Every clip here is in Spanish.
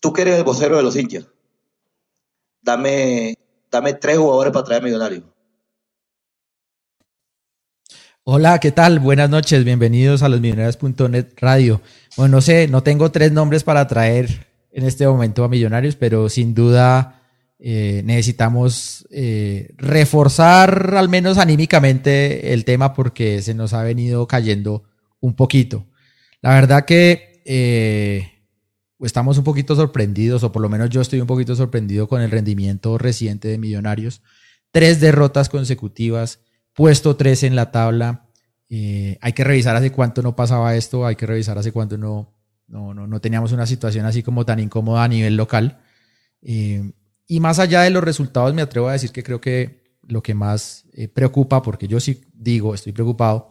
tú que eres el vocero de los hinchas, dame, dame tres jugadores para traer millonarios. Hola, ¿qué tal? Buenas noches, bienvenidos a los millonarios.net radio. Bueno, no sé, no tengo tres nombres para traer en este momento a Millonarios, pero sin duda eh, necesitamos eh, reforzar al menos anímicamente el tema porque se nos ha venido cayendo un poquito. La verdad que eh, estamos un poquito sorprendidos, o por lo menos yo estoy un poquito sorprendido con el rendimiento reciente de Millonarios. Tres derrotas consecutivas, puesto tres en la tabla. hay que revisar hace cuánto no pasaba esto, hay que revisar hace cuánto no, no, no, no teníamos una situación así como tan incómoda a nivel local. Eh, y más allá de los resultados, me atrevo a decir que creo que lo que más eh, preocupa, porque yo sí digo, estoy preocupado,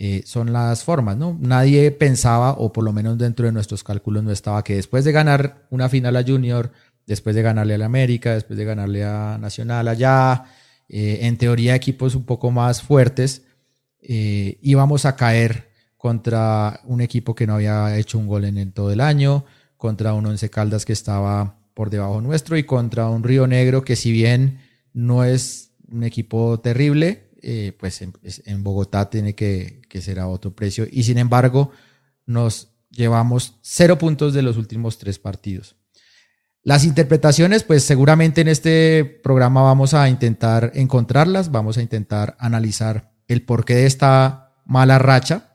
eh, son las formas, ¿no? Nadie pensaba, o por lo menos dentro de nuestros cálculos no estaba, que después de ganar una final a Junior, después de ganarle a la América, después de ganarle a Nacional allá, en teoría equipos un poco más fuertes, íbamos a caer contra un equipo que no había hecho un gol en, todo el año, contra un Once Caldas que estaba por debajo nuestro y contra un Río Negro que si bien no es un equipo terrible, eh, pues en, Bogotá tiene que, ser a otro precio. Y sin embargo, nos llevamos cero puntos de los últimos tres partidos. Las interpretaciones, pues seguramente en este programa vamos a intentar encontrarlas, vamos a intentar analizar el porqué de esta mala racha,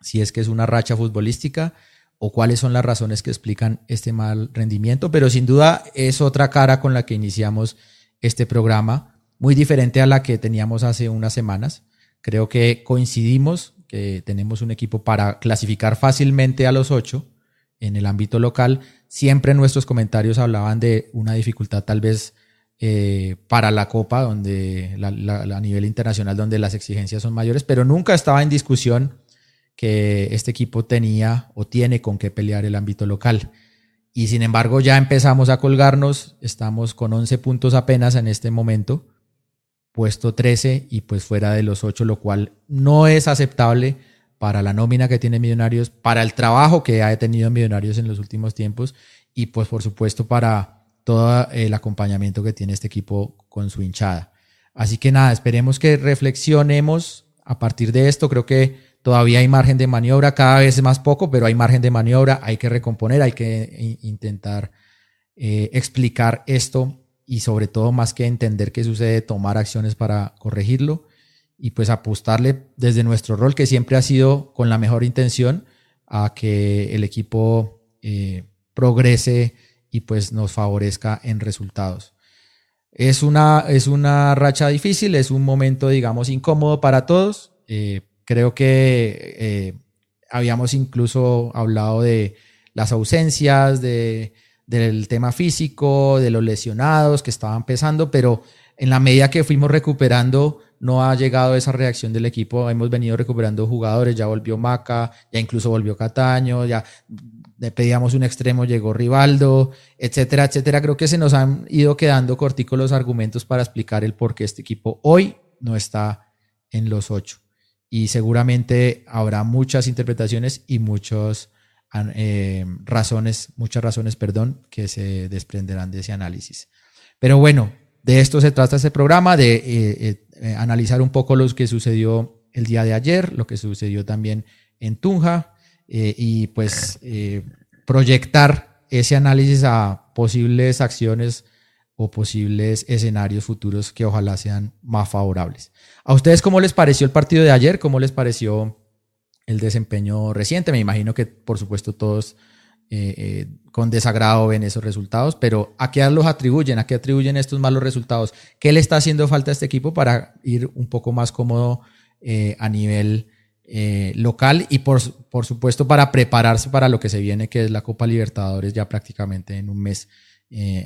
si es que es una racha futbolística o cuáles son las razones que explican este mal rendimiento, pero sin duda es otra cara con la que iniciamos este programa, muy diferente a la que teníamos hace unas semanas. Creo que coincidimos que tenemos un equipo para clasificar fácilmente a los ocho en el ámbito local. Siempre nuestros comentarios hablaban de una dificultad tal vez eh, para la Copa, donde a nivel internacional, donde las exigencias son mayores, pero nunca estaba en discusión que este equipo tenía o tiene con qué pelear el ámbito local. Y sin embargo ya empezamos a colgarnos, estamos con 11 puntos apenas en este momento, puesto 13 y pues fuera de los 8, lo cual no es aceptable para la nómina que tiene Millonarios, para el trabajo que ha tenido Millonarios en los últimos tiempos y pues por supuesto para todo el acompañamiento que tiene este equipo con su hinchada. Así que nada, esperemos que reflexionemos a partir de esto. Creo que Todavía hay margen de maniobra, cada vez más poco, pero hay margen de maniobra, hay que recomponer, hay que intentar eh, explicar esto y sobre todo más que entender qué sucede, tomar acciones para corregirlo y pues apostarle desde nuestro rol, que siempre ha sido con la mejor intención, a que el equipo eh, progrese y pues nos favorezca en resultados. Es una, es una racha difícil, es un momento, digamos, incómodo para todos, eh, Creo que eh, habíamos incluso hablado de las ausencias, de, del tema físico, de los lesionados que estaban pesando, pero en la medida que fuimos recuperando, no ha llegado esa reacción del equipo. Hemos venido recuperando jugadores, ya volvió Maca, ya incluso volvió Cataño, ya le pedíamos un extremo, llegó Rivaldo, etcétera, etcétera. Creo que se nos han ido quedando corticos los argumentos para explicar el por qué este equipo hoy no está en los ocho y seguramente habrá muchas interpretaciones y muchas eh, razones, muchas razones, perdón, que se desprenderán de ese análisis. Pero bueno, de esto se trata este programa, de eh, eh, analizar un poco lo que sucedió el día de ayer, lo que sucedió también en Tunja y pues proyectar ese análisis a posibles acciones o posibles escenarios futuros que ojalá sean más favorables. ¿A ustedes cómo les pareció el partido de ayer? ¿Cómo les pareció el desempeño reciente? Me imagino que por supuesto todos eh, eh, con desagrado ven esos resultados, pero ¿a qué los atribuyen? ¿A qué atribuyen estos malos resultados? ¿Qué le está haciendo falta a este equipo para ir un poco más cómodo eh, a nivel local y por, por supuesto para prepararse para lo que se viene, que es la Copa Libertadores ya prácticamente en un mes?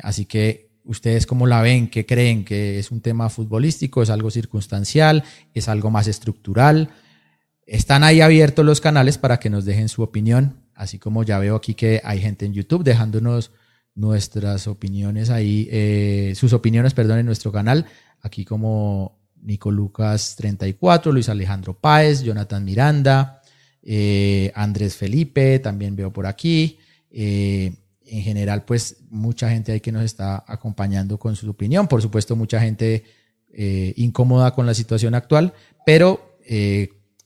así que ¿Ustedes cómo la ven? ¿Qué creen? ¿Que es un tema futbolístico? ¿Es algo circunstancial? ¿Es algo más estructural? Están ahí abiertos los canales para que nos dejen su opinión, así como ya veo aquí que hay gente en YouTube dejándonos nuestras opiniones ahí, eh, sus opiniones, perdón, en nuestro canal, aquí como Nico Lucas 34, Luis Alejandro Páez, Jonathan Miranda, eh, Andrés Felipe, también veo por aquí. Eh, en general, pues mucha gente ahí que nos está acompañando con su opinión. Por supuesto, mucha gente incómoda con la situación actual, pero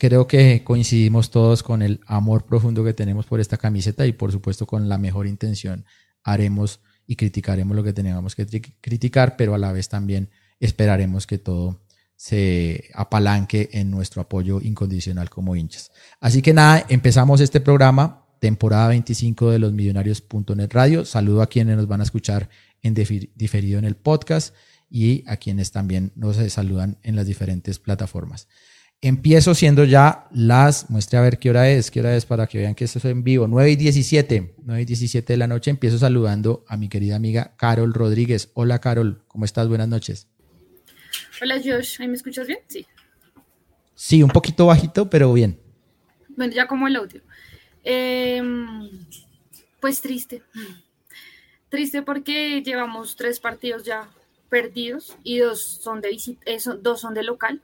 creo que coincidimos todos con el amor profundo que tenemos por esta camiseta y por supuesto con la mejor intención haremos y criticaremos lo que tengamos que criticar, pero a la vez también esperaremos que todo se apalanque en nuestro apoyo incondicional como hinchas. Así que nada, empezamos este programa, temporada 25 de los millonarios.net radio. Saludo a quienes nos van a escuchar en diferido en el podcast y a quienes también nos saludan en las diferentes plataformas. Empiezo siendo ya las, muestre a ver qué hora es, qué hora es para que vean que esto es en vivo, 9 y 17, 9 y 17 de la noche. Empiezo saludando a mi querida amiga Carol Rodríguez. Hola Carol, ¿cómo estás? Buenas noches. Hola Josh, ¿ahí me escuchas bien? Sí. Sí, un poquito bajito, pero bien. Bueno, ya como el audio. Em, pues triste. Triste porque llevamos tres partidos ya perdidos y dos son de, eh, dos son de local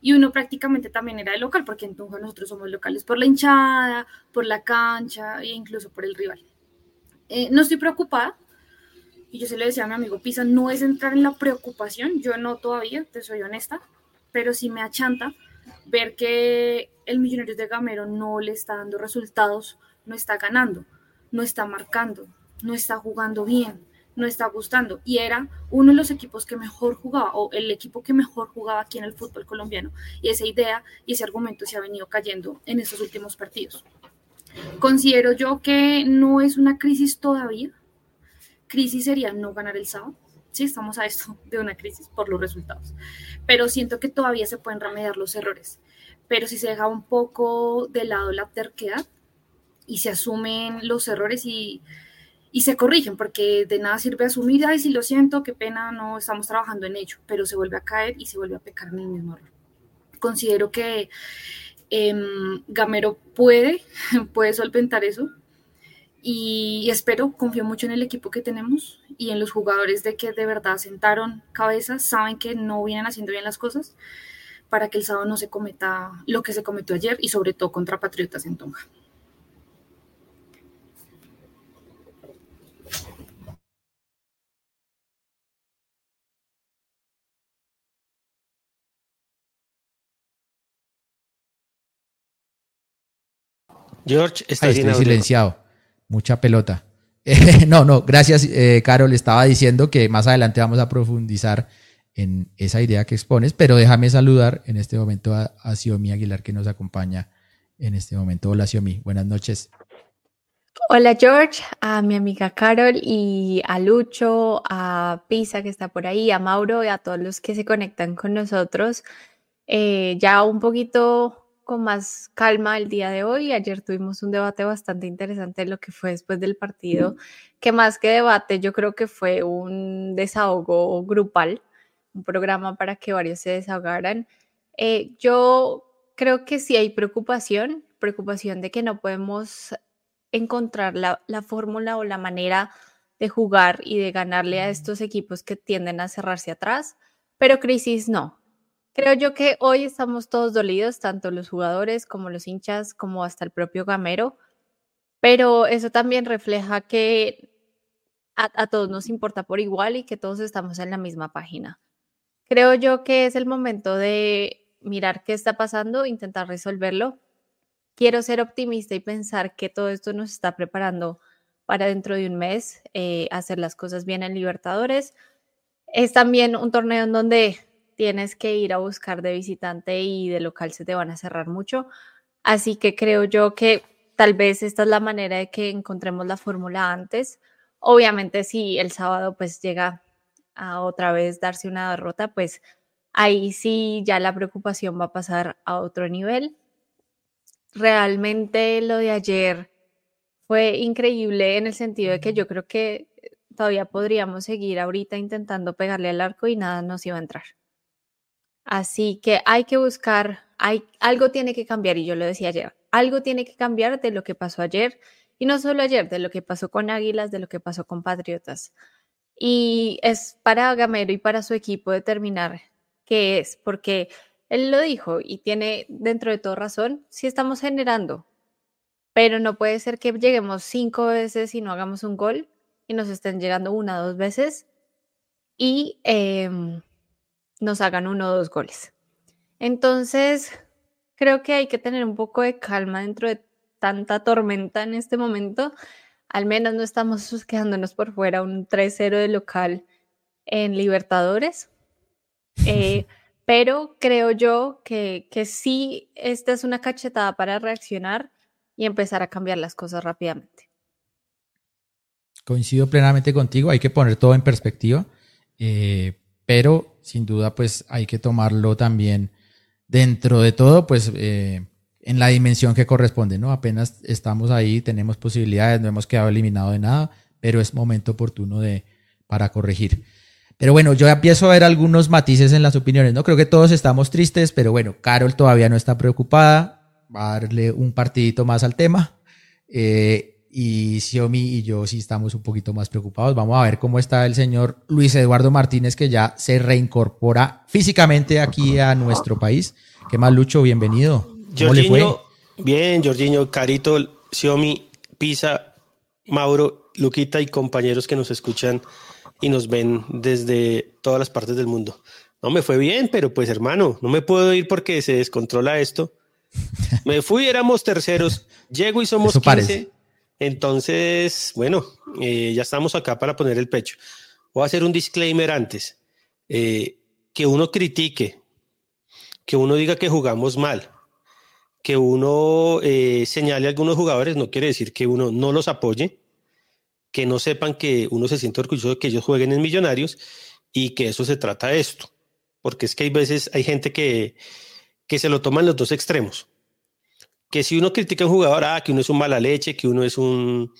y uno prácticamente también era de local, porque en Tunja nosotros somos locales por la hinchada, por la cancha e incluso por el rival. Eh, no estoy preocupada, y yo se lo decía a mi amigo Pisa, no es entrar en la preocupación, yo no todavía, te soy honesta, pero sí me achanta ver que el Millonarios de Gamero no le está dando resultados, no está ganando, no está marcando, no está jugando bien no está gustando. Y era uno de los equipos que mejor jugaba, o el equipo que mejor jugaba aquí en el fútbol colombiano. Y esa idea y ese argumento se ha venido cayendo en estos últimos partidos. Considero yo que no es una crisis todavía. Crisis sería no ganar el sábado. Sí, estamos a esto de una crisis por los resultados. Pero siento que todavía se pueden remediar los errores. Pero si se deja un poco de lado la terquedad y se asumen los errores y y se corrigen, porque de nada sirve asumir, ay, si lo siento, qué pena, no estamos trabajando en ello, pero se vuelve a caer y se vuelve a pecar en el mismo error. Considero que em, Gamero puede, puede solventar eso y espero, confío mucho en el equipo que tenemos y en los jugadores de que de verdad sentaron cabezas, saben que no vienen haciendo bien las cosas para que el sábado no se cometa lo que se cometió ayer y sobre todo contra Patriotas en Tonga. George, está estoy silenciado. Mucha pelota. no, no, gracias, eh, Carol. Estaba diciendo que más adelante vamos a profundizar en esa idea que expones, pero déjame saludar en este momento a, a Xiomi Aguilar que nos acompaña en este momento. Hola, Xiomi, buenas noches. Hola George, a mi amiga Carol y a Lucho, a Pisa que está por ahí, a Mauro y a todos los que se conectan con nosotros. Eh, ya un poquito con más calma el día de hoy. Ayer tuvimos un debate bastante interesante en lo que fue después del partido, que más que debate yo creo que fue un desahogo grupal, un programa para que varios se desahogaran. Eh, yo creo que sí hay preocupación, preocupación de que no podemos encontrar la, la fórmula o la manera de jugar y de ganarle a estos equipos que tienden a cerrarse atrás, pero crisis no. Creo yo que hoy estamos todos dolidos, tanto los jugadores como los hinchas, como hasta el propio Gamero, pero eso también refleja que a, todos nos importa por igual y que todos estamos en la misma página. Creo yo que es el momento de mirar qué está pasando, intentar resolverlo. Quiero ser optimista y pensar que todo esto nos está preparando para dentro de un mes eh, hacer las cosas bien en Libertadores. Es también un torneo en donde tienes que ir a buscar de visitante y de local se te van a cerrar mucho. Así que creo yo que tal vez esta es la manera de que encontremos la fórmula antes. Obviamente si el sábado pues llega a otra vez darse una derrota, pues ahí sí ya la preocupación va a pasar a otro nivel. Realmente lo de ayer fue increíble en el sentido de que yo creo que todavía podríamos seguir ahorita intentando pegarle al arco y nada nos iba a entrar. Así que hay que buscar, hay, algo tiene que cambiar, y yo lo decía ayer, algo tiene que cambiar de lo que pasó ayer, y no solo ayer, de lo que pasó con Águilas, de lo que pasó con Patriotas. Y es para Gamero y para su equipo determinar qué es, porque él lo dijo y tiene dentro de todo razón, si estamos generando, pero no puede ser que lleguemos cinco veces y no hagamos un gol y nos estén llegando una o dos veces y em, nos hagan uno o dos goles. Entonces, creo que hay que tener un poco de calma dentro de tanta tormenta en este momento. Al menos no estamos quedándonos por fuera un 3-0 de local en Libertadores. Eh, pero creo yo que, que sí, esta es una cachetada para reaccionar y empezar a cambiar las cosas rápidamente. Coincido plenamente contigo, hay que poner todo en perspectiva, eh, pero sin duda pues hay que tomarlo también dentro de todo, pues eh, en la dimensión que corresponde, ¿no? Apenas estamos ahí, tenemos posibilidades, no hemos quedado eliminados de nada, pero es momento oportuno de, para corregir. Pero bueno, yo empiezo a ver algunos matices en las opiniones, ¿no? Creo que todos estamos tristes, pero bueno, Carol todavía no está preocupada, va a darle un partidito más al tema. Eh, y Xiaomi y yo sí estamos un poquito más preocupados. Vamos a ver cómo está el señor Luis Eduardo Martínez, que ya se reincorpora físicamente aquí a nuestro país. ¿Qué más, Lucho? Bienvenido. ¿Cómo le fue? Bien, Jorginho, Carito, Xiaomi, Pisa, Mauro, Luquita y compañeros que nos escuchan y nos ven desde todas las partes del mundo. No me fue bien, pero pues hermano, no me puedo ir porque se descontrola esto. Me fui, éramos terceros, llego y somos Eso 15. Entonces, bueno, eh, ya estamos acá para poner el pecho. Voy a hacer un disclaimer antes. Eh, que uno critique, que uno diga que jugamos mal, que uno eh, señale a algunos jugadores, no quiere decir que uno no los apoye que no sepan que uno se siente orgulloso de que ellos jueguen en Millonarios y que eso se trata de esto. Porque es que hay veces, hay gente que, que se lo toman los dos extremos. Que si uno critica a un jugador, ah, que uno es un mala leche, que uno es un,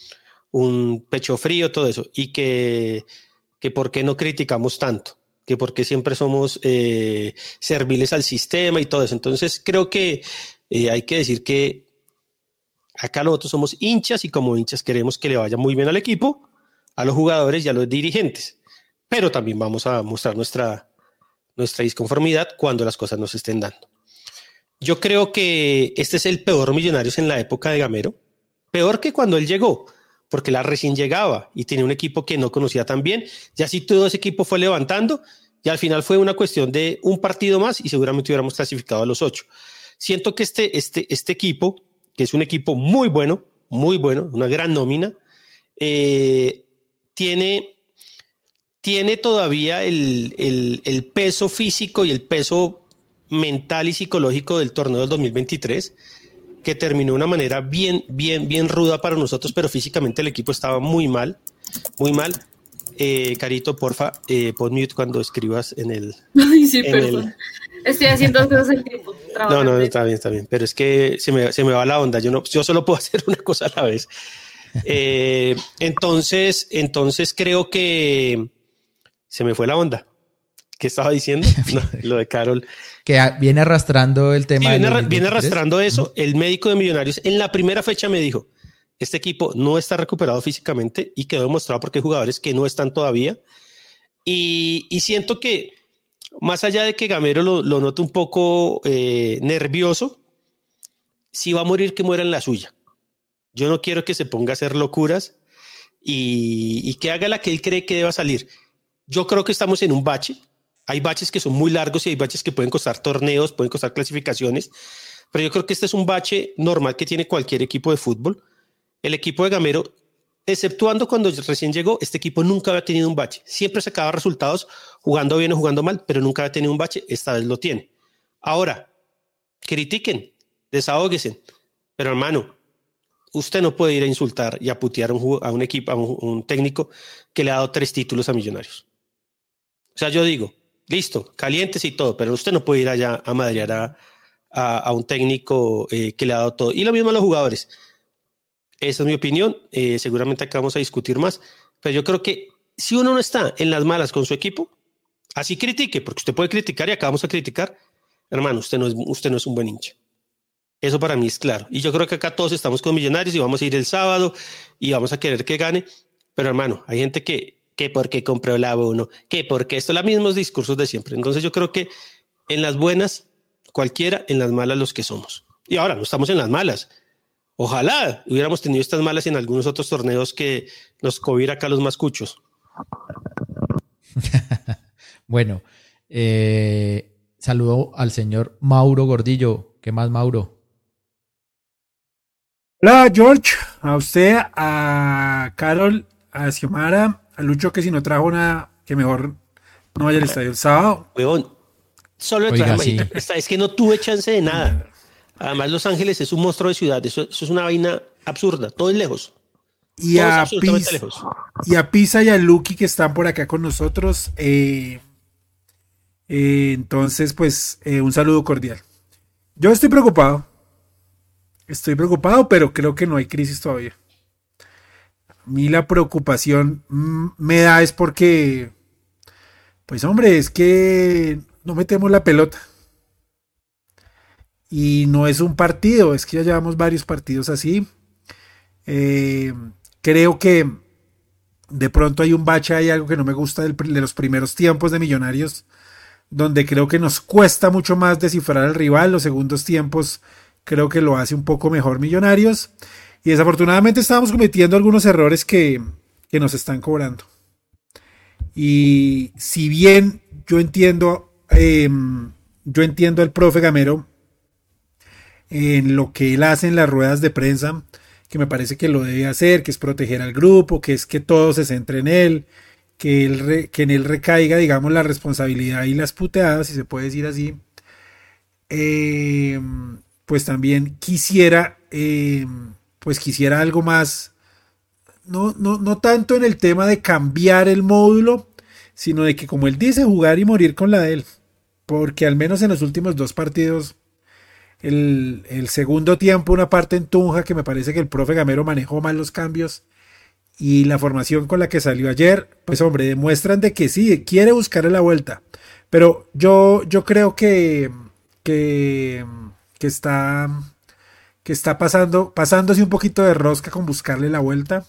un pecho frío, todo eso. Y que, que por qué no criticamos tanto que por qué siempre somos eh, serviles al sistema y todo eso. Entonces creo que eh, hay que decir que Acá nosotros somos hinchas y como hinchas queremos que le vaya muy bien al equipo, a los jugadores y a los dirigentes. Pero también vamos a mostrar nuestra, nuestra disconformidad cuando las cosas nos estén dando. Yo creo que este es el peor Millonarios en la época de Gamero. Peor que cuando él llegó, porque la recién llegaba y tenía un equipo que no conocía tan bien. Ya así todo ese equipo fue levantando y al final fue una cuestión de un partido más y seguramente hubiéramos clasificado a los ocho. Siento que este, este, este equipo que es un equipo muy bueno, muy bueno, una gran nómina, eh, tiene, tiene todavía el, el, peso físico y el peso mental y psicológico del torneo del 2023, que terminó de una manera bien, bien, bien ruda para nosotros, pero físicamente el equipo estaba muy mal, muy mal. Eh, Carito, porfa, eh, pon mute cuando escribas en el. Ay, sí, perdón. Estoy haciendo cosas en tiempo. No, no, está bien, está bien. Pero es que se me, se me va la onda. Yo, no, yo solo puedo hacer una cosa a la vez. Eh, entonces, entonces creo que se me fue la onda. ¿Qué estaba diciendo? lo de Carol. Que viene arrastrando el tema. viene, viene, arrastrando eso. El médico de Millonarios en la primera fecha me dijo, este equipo no está recuperado físicamente y quedó demostrado porque hay jugadores que no están todavía. Y, y siento que más allá de que Gamero lo, lo note un poco eh, nervioso, si va a morir, que muera en la suya. Yo no quiero que se ponga a hacer locuras y, que haga la que él cree que deba salir. Yo creo que estamos en un bache. Hay baches que son muy largos y hay baches que pueden costar torneos, pueden costar clasificaciones, pero yo creo que este es un bache normal que tiene cualquier equipo de fútbol. El equipo de Gamero exceptuando cuando recién llegó, este equipo nunca había tenido un bache. Siempre sacaba resultados jugando bien o jugando mal, pero nunca había tenido un bache. Esta vez lo tiene. Ahora, critiquen, desahóguesen. Pero hermano, usted no puede ir a insultar y a putear a un, equipo, a un, técnico que le ha dado tres títulos a Millonarios. O sea, yo digo, listo, calientes y todo, pero usted no puede ir allá a madrear a, un técnico eh, que le ha dado todo. Y lo mismo a los jugadores esa es mi opinión. Eh, seguramente acá vamos a discutir más. Pero yo creo que si uno no está en las malas con su equipo, así critique, porque usted puede criticar y acá vamos a criticar. Hermano, usted no es, usted no es un buen hincha. Eso para mí es claro. Y yo creo que acá todos estamos con millonarios y vamos a ir el sábado y vamos a querer que gane. Pero hermano, hay gente que, que porque compró el abono, que porque esto, los mismos discursos de siempre. Entonces yo creo que en las buenas, cualquiera, en las malas los que somos. Y ahora no estamos en las malas Ojalá hubiéramos tenido estas malas en algunos otros torneos que nos cobiera acá los mascuchos. bueno, eh, saludo al señor Mauro Gordillo. ¿Qué más, Mauro? Hola, George. A usted, a Carol, a Xiomara, a Lucho, que si no trajo nada, que mejor no vaya al estadio el sábado. solo Es que no tuve chance de nada. Además, Los Ángeles es un monstruo de ciudad. Eso, es una vaina absurda. Todo es lejos. Y a, Pisa, y a Pisa y a Lucky que están por acá con nosotros. Eh, eh, entonces, pues, eh, un saludo cordial. Yo estoy preocupado. Estoy preocupado, pero creo que no hay crisis todavía. Mí la preocupación mm, me da es porque, pues hombre, es que no metemos la pelota. Y no es un partido, es que ya llevamos varios partidos así. Eh, creo que de pronto hay un bache, hay algo que no me gusta de los primeros tiempos de Millonarios, donde creo que nos cuesta mucho más descifrar al rival. Los segundos tiempos creo que lo hace un poco mejor Millonarios. Y desafortunadamente estamos cometiendo algunos errores que, que nos están cobrando. Y si bien yo entiendo, em, yo entiendo al profe Gamero en lo que él hace en las ruedas de prensa, que me parece que lo debe hacer, que es proteger al grupo, que es que todo se centre en él, que, él que en él recaiga, digamos, la responsabilidad y las puteadas, si se puede decir así. Eh, pues también quisiera, eh, pues quisiera algo más, no, no, no tanto en el tema de cambiar el módulo, sino de que, como él dice, jugar y morir con la de él. Porque al menos en los últimos dos partidos el, segundo tiempo, una parte en Tunja que me parece que el profe Gamero manejó mal los cambios y la formación con la que salió ayer, pues hombre, demuestran de que sí, quiere buscarle la vuelta. Pero yo, yo creo que, que, que está, que está pasando, pasándose un poquito de rosca con buscarle la vuelta.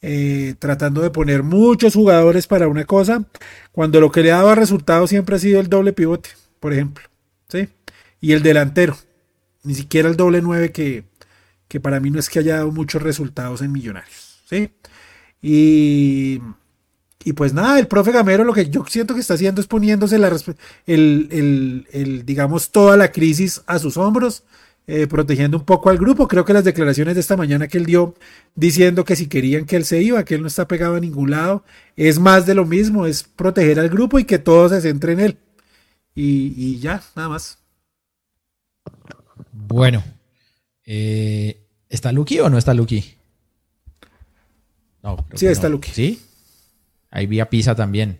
Eh, tratando de poner muchos jugadores para una cosa, cuando lo que le ha dado resultado siempre ha sido el doble pivote, por ejemplo, ¿sí? Y el delantero ni siquiera el doble 9 que, que para mí no es que haya dado muchos resultados en Millonarios. ¿sí? Y, y pues nada, el profe Gamero lo que yo siento que está haciendo es poniéndose la, el, el, digamos, toda la crisis a sus hombros, eh, protegiendo un poco al grupo. Creo que las declaraciones de esta mañana que él dio diciendo que si querían que él se iba, que él no está pegado a ningún lado, es más de lo mismo, es proteger al grupo y que todo se centre en él. Y, y ya, nada más. Bueno, eh, ¿está Lucky o no está Lucky? No, sí, está Lucky. Sí. Ahí vi a Pisa también.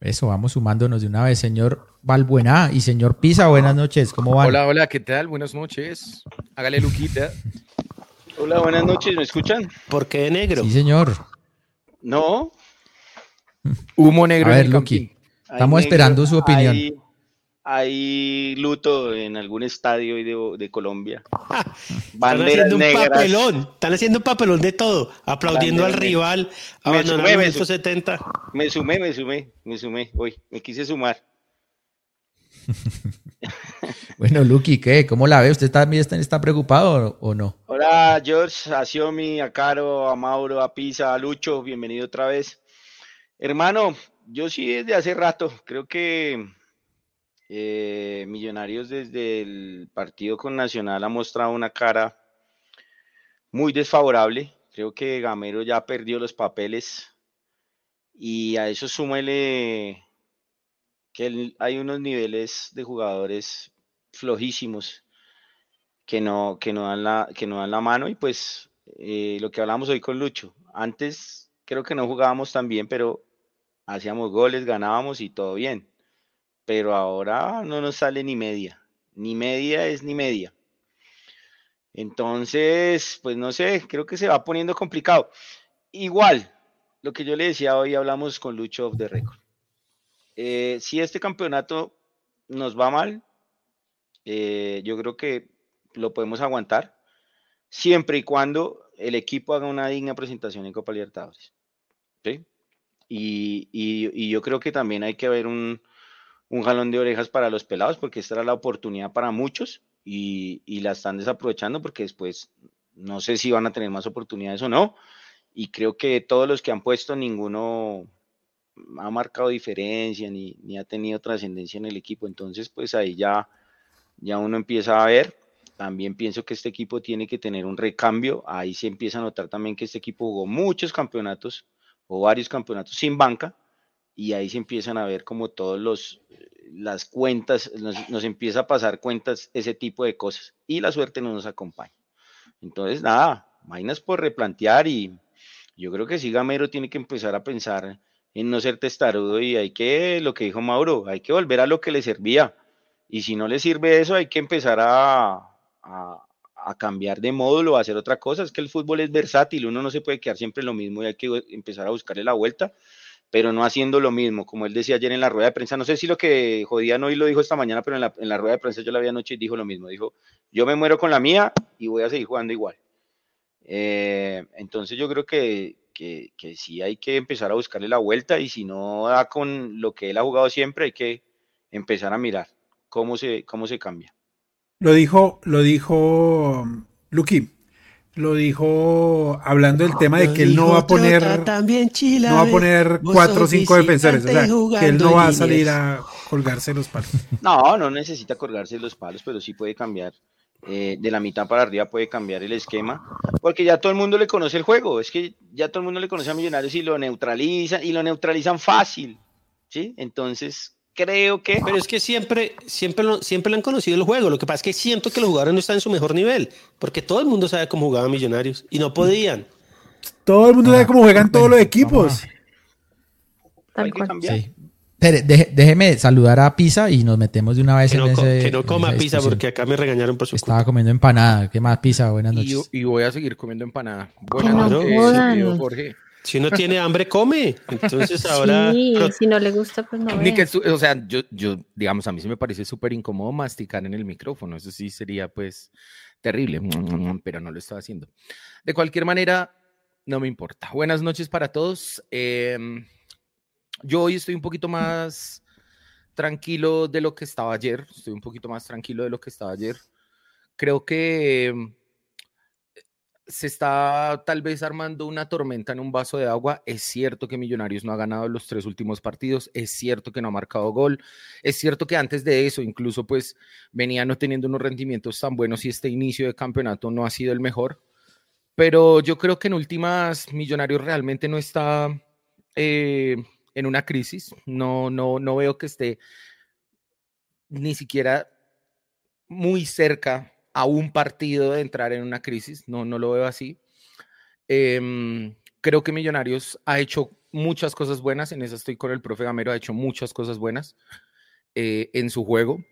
Eso, vamos sumándonos de una vez, señor Valbuena y señor Pisa, buenas noches, ¿cómo van? Hola, hola, ¿qué tal? Buenas noches. Hágale Luquita. hola, buenas noches, ¿me escuchan? ¿Por qué negro? Sí, señor. No. Humo negro. A ver, Luqui, estamos esperando su opinión hay luto en algún estadio de, de Colombia. Están haciendo un papelón, están haciendo un papelón de todo, aplaudiendo al rival, me sumé, me, 170. me sumé, me sumé, me sumé, hoy, me quise sumar. bueno, Lucky, ¿qué? ¿Cómo la ve? ¿Usted también está, está preocupado o, no? Hola, George, a Xiomi, a Caro, a Mauro, a Pisa, a Lucho, bienvenido otra vez. Hermano, yo sí desde hace rato, creo que eh, Millonarios desde el partido con Nacional ha mostrado una cara muy desfavorable. Creo que Gamero ya perdió los papeles y a eso súmele hay unos niveles de jugadores flojísimos que no, que no, dan, la, que no dan la mano y pues eh, lo que hablamos hoy con Lucho. Antes creo que no jugábamos tan bien, pero hacíamos goles, ganábamos y todo bien pero ahora no nos sale ni media. Ni media es ni media. Entonces, pues no sé, creo que se va poniendo complicado. Igual, lo que yo le decía hoy, hablamos con Lucho of the Record. Eh, si este campeonato nos va mal, eh, yo creo que lo podemos aguantar, siempre y cuando el equipo haga una digna presentación en Copa Libertadores. ¿sí? y, yo creo que también hay que ver un, un jalón de orejas para los pelados porque esta era la oportunidad para muchos y, la están desaprovechando porque después no sé si van a tener más oportunidades o no. Y creo que todos los que han puesto, ninguno ha marcado diferencia ni, ni ha tenido trascendencia en el equipo. Entonces, pues ahí ya, ya uno empieza a ver. También pienso que este equipo tiene que tener un recambio. Ahí se empieza a notar también que este equipo jugó muchos campeonatos o varios campeonatos sin banca. Y ahí se empiezan a ver como todos los las cuentas, nos, nos empieza a pasar cuentas ese tipo de cosas. Y la suerte no nos acompaña. Entonces, nada, vainas por replantear y yo creo que sí Gamero tiene que empezar a pensar en no ser testarudo y hay que, lo que dijo Mauro, hay que volver a lo que le servía. Y si no le sirve eso, hay que empezar a, a, cambiar de módulo, a hacer otra cosa. Es que el fútbol es versátil, uno no se puede quedar siempre lo mismo y hay que empezar a buscarle la vuelta, pero no haciendo lo mismo, como él decía ayer en la rueda de prensa. No sé si lo que Jodían hoy lo dijo esta mañana, pero en la, en la rueda de prensa yo la vi anoche y dijo lo mismo. Dijo, yo me muero con la mía y voy a seguir jugando igual. Eh, entonces yo creo que, que, que, sí hay que empezar a buscarle la vuelta y si no da con lo que él ha jugado siempre, hay que empezar a mirar cómo se, cómo se cambia. Lo dijo, lo dijo Luqui, lo dijo hablando del tema de que él no va a poner no va a poner cuatro o cinco defensores, o sea, que él no va a salir a colgarse los palos. No, no necesita colgarse los palos, pero sí puede cambiar eh, de la mitad para arriba puede cambiar el esquema, porque ya todo el mundo le conoce el juego, es que ya todo el mundo le conoce a Millonarios y lo neutralizan, y lo neutralizan fácil, ¿sí? Entonces, creo que... Pero es que siempre, siempre, lo, siempre le han conocido el juego, lo que pasa es que siento que los jugadores no están en su mejor nivel, porque todo el mundo sabe cómo jugaban Millonarios, y no podían. Todo el mundo sabe cómo juegan todos los equipos. Que cambiar. Sí. Deje- déjeme saludar a Pisa y nos metemos de una vez Que no, en co- ese. que no coma discusión. porque acá me regañaron por su culpa. Estaba comiendo empanada. ¿Qué más, Pisa? Buenas Y, noches. y voy a seguir comiendo empanada. Buenas no noches, jodan. querido Jorge. Si uno tiene hambre, come. Entonces ahora... Sí, Pero- si no le gusta, pues no Ni que, o sea, yo, yo, digamos, a mí sí me parece súper incómodo masticar en el micrófono. Eso sí sería, pues, terrible, pero no lo estoy haciendo. De cualquier manera, no me importa. Buenas noches para todos. Em, yo hoy estoy un poquito más tranquilo de lo que estaba ayer. Estoy un poquito más tranquilo de lo que estaba ayer. Creo que em, se está tal vez armando una tormenta en un vaso de agua. Es cierto que Millonarios no ha ganado los tres últimos partidos, es cierto que no ha marcado gol, es cierto que antes de eso incluso pues venía no teniendo unos rendimientos tan buenos y este inicio de campeonato no ha sido el mejor. Pero yo creo que en últimas Millonarios realmente no está eh, en una crisis. No, no, no veo que esté ni siquiera muy cerca a un partido de entrar en una crisis. No, no lo veo así. Em, creo que Millonarios ha hecho muchas cosas buenas. En eso estoy con el profe Gamero. Ha hecho muchas cosas buenas eh, en su juego.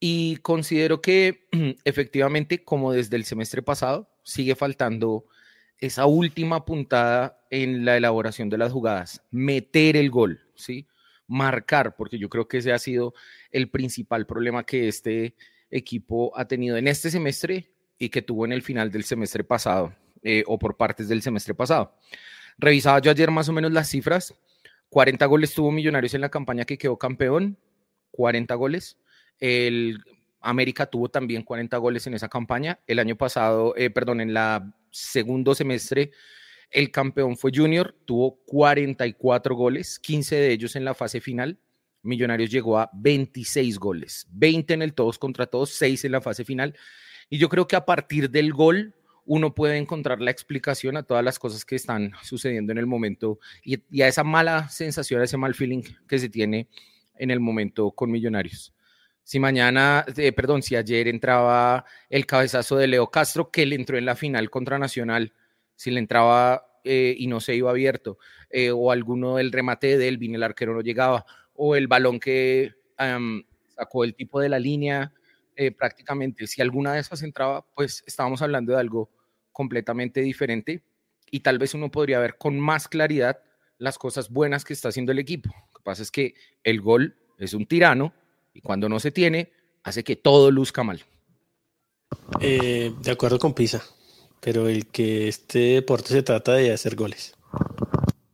Y considero que efectivamente, como desde el semestre pasado, sigue faltando esa última puntada en la elaboración de las jugadas, meter el gol, ¿sí? Marcar, porque yo creo que ese ha sido el principal problema que este equipo ha tenido en este semestre y que tuvo en el final del semestre pasado eh, o por partes del semestre pasado. Revisaba yo ayer más o menos las cifras. 40 goles tuvo Millonarios en la campaña que quedó campeón, 40 goles. El América tuvo también 40 goles en esa campaña. El año pasado, eh, perdón, en la segundo semestre, el campeón fue Junior, tuvo 44 goles, 15 de ellos en la fase final. Millonarios llegó a 26 goles, 20 en el todos contra todos, 6 en la fase final. Y yo creo que a partir del gol uno puede encontrar la explicación a todas las cosas que están sucediendo en el momento y, y a esa mala sensación, a ese mal feeling que se tiene en el momento con Millonarios. Si mañana, eh, perdón, si ayer entraba el cabezazo de Leo Castro, que le entró en la final contra Nacional, si le entraba eh, y no se iba abierto, eh, o alguno del remate de Elvin, el arquero no llegaba, o el balón que um, sacó el tipo de la línea, prácticamente, si alguna de esas entraba, pues estábamos hablando de algo completamente diferente y tal vez uno podría ver con más claridad las cosas buenas que está haciendo el equipo. Lo que pasa es que el gol es un tirano y cuando no se tiene, hace que todo luzca mal. Eh, de acuerdo con Pisa, pero el que este deporte se trata de hacer goles.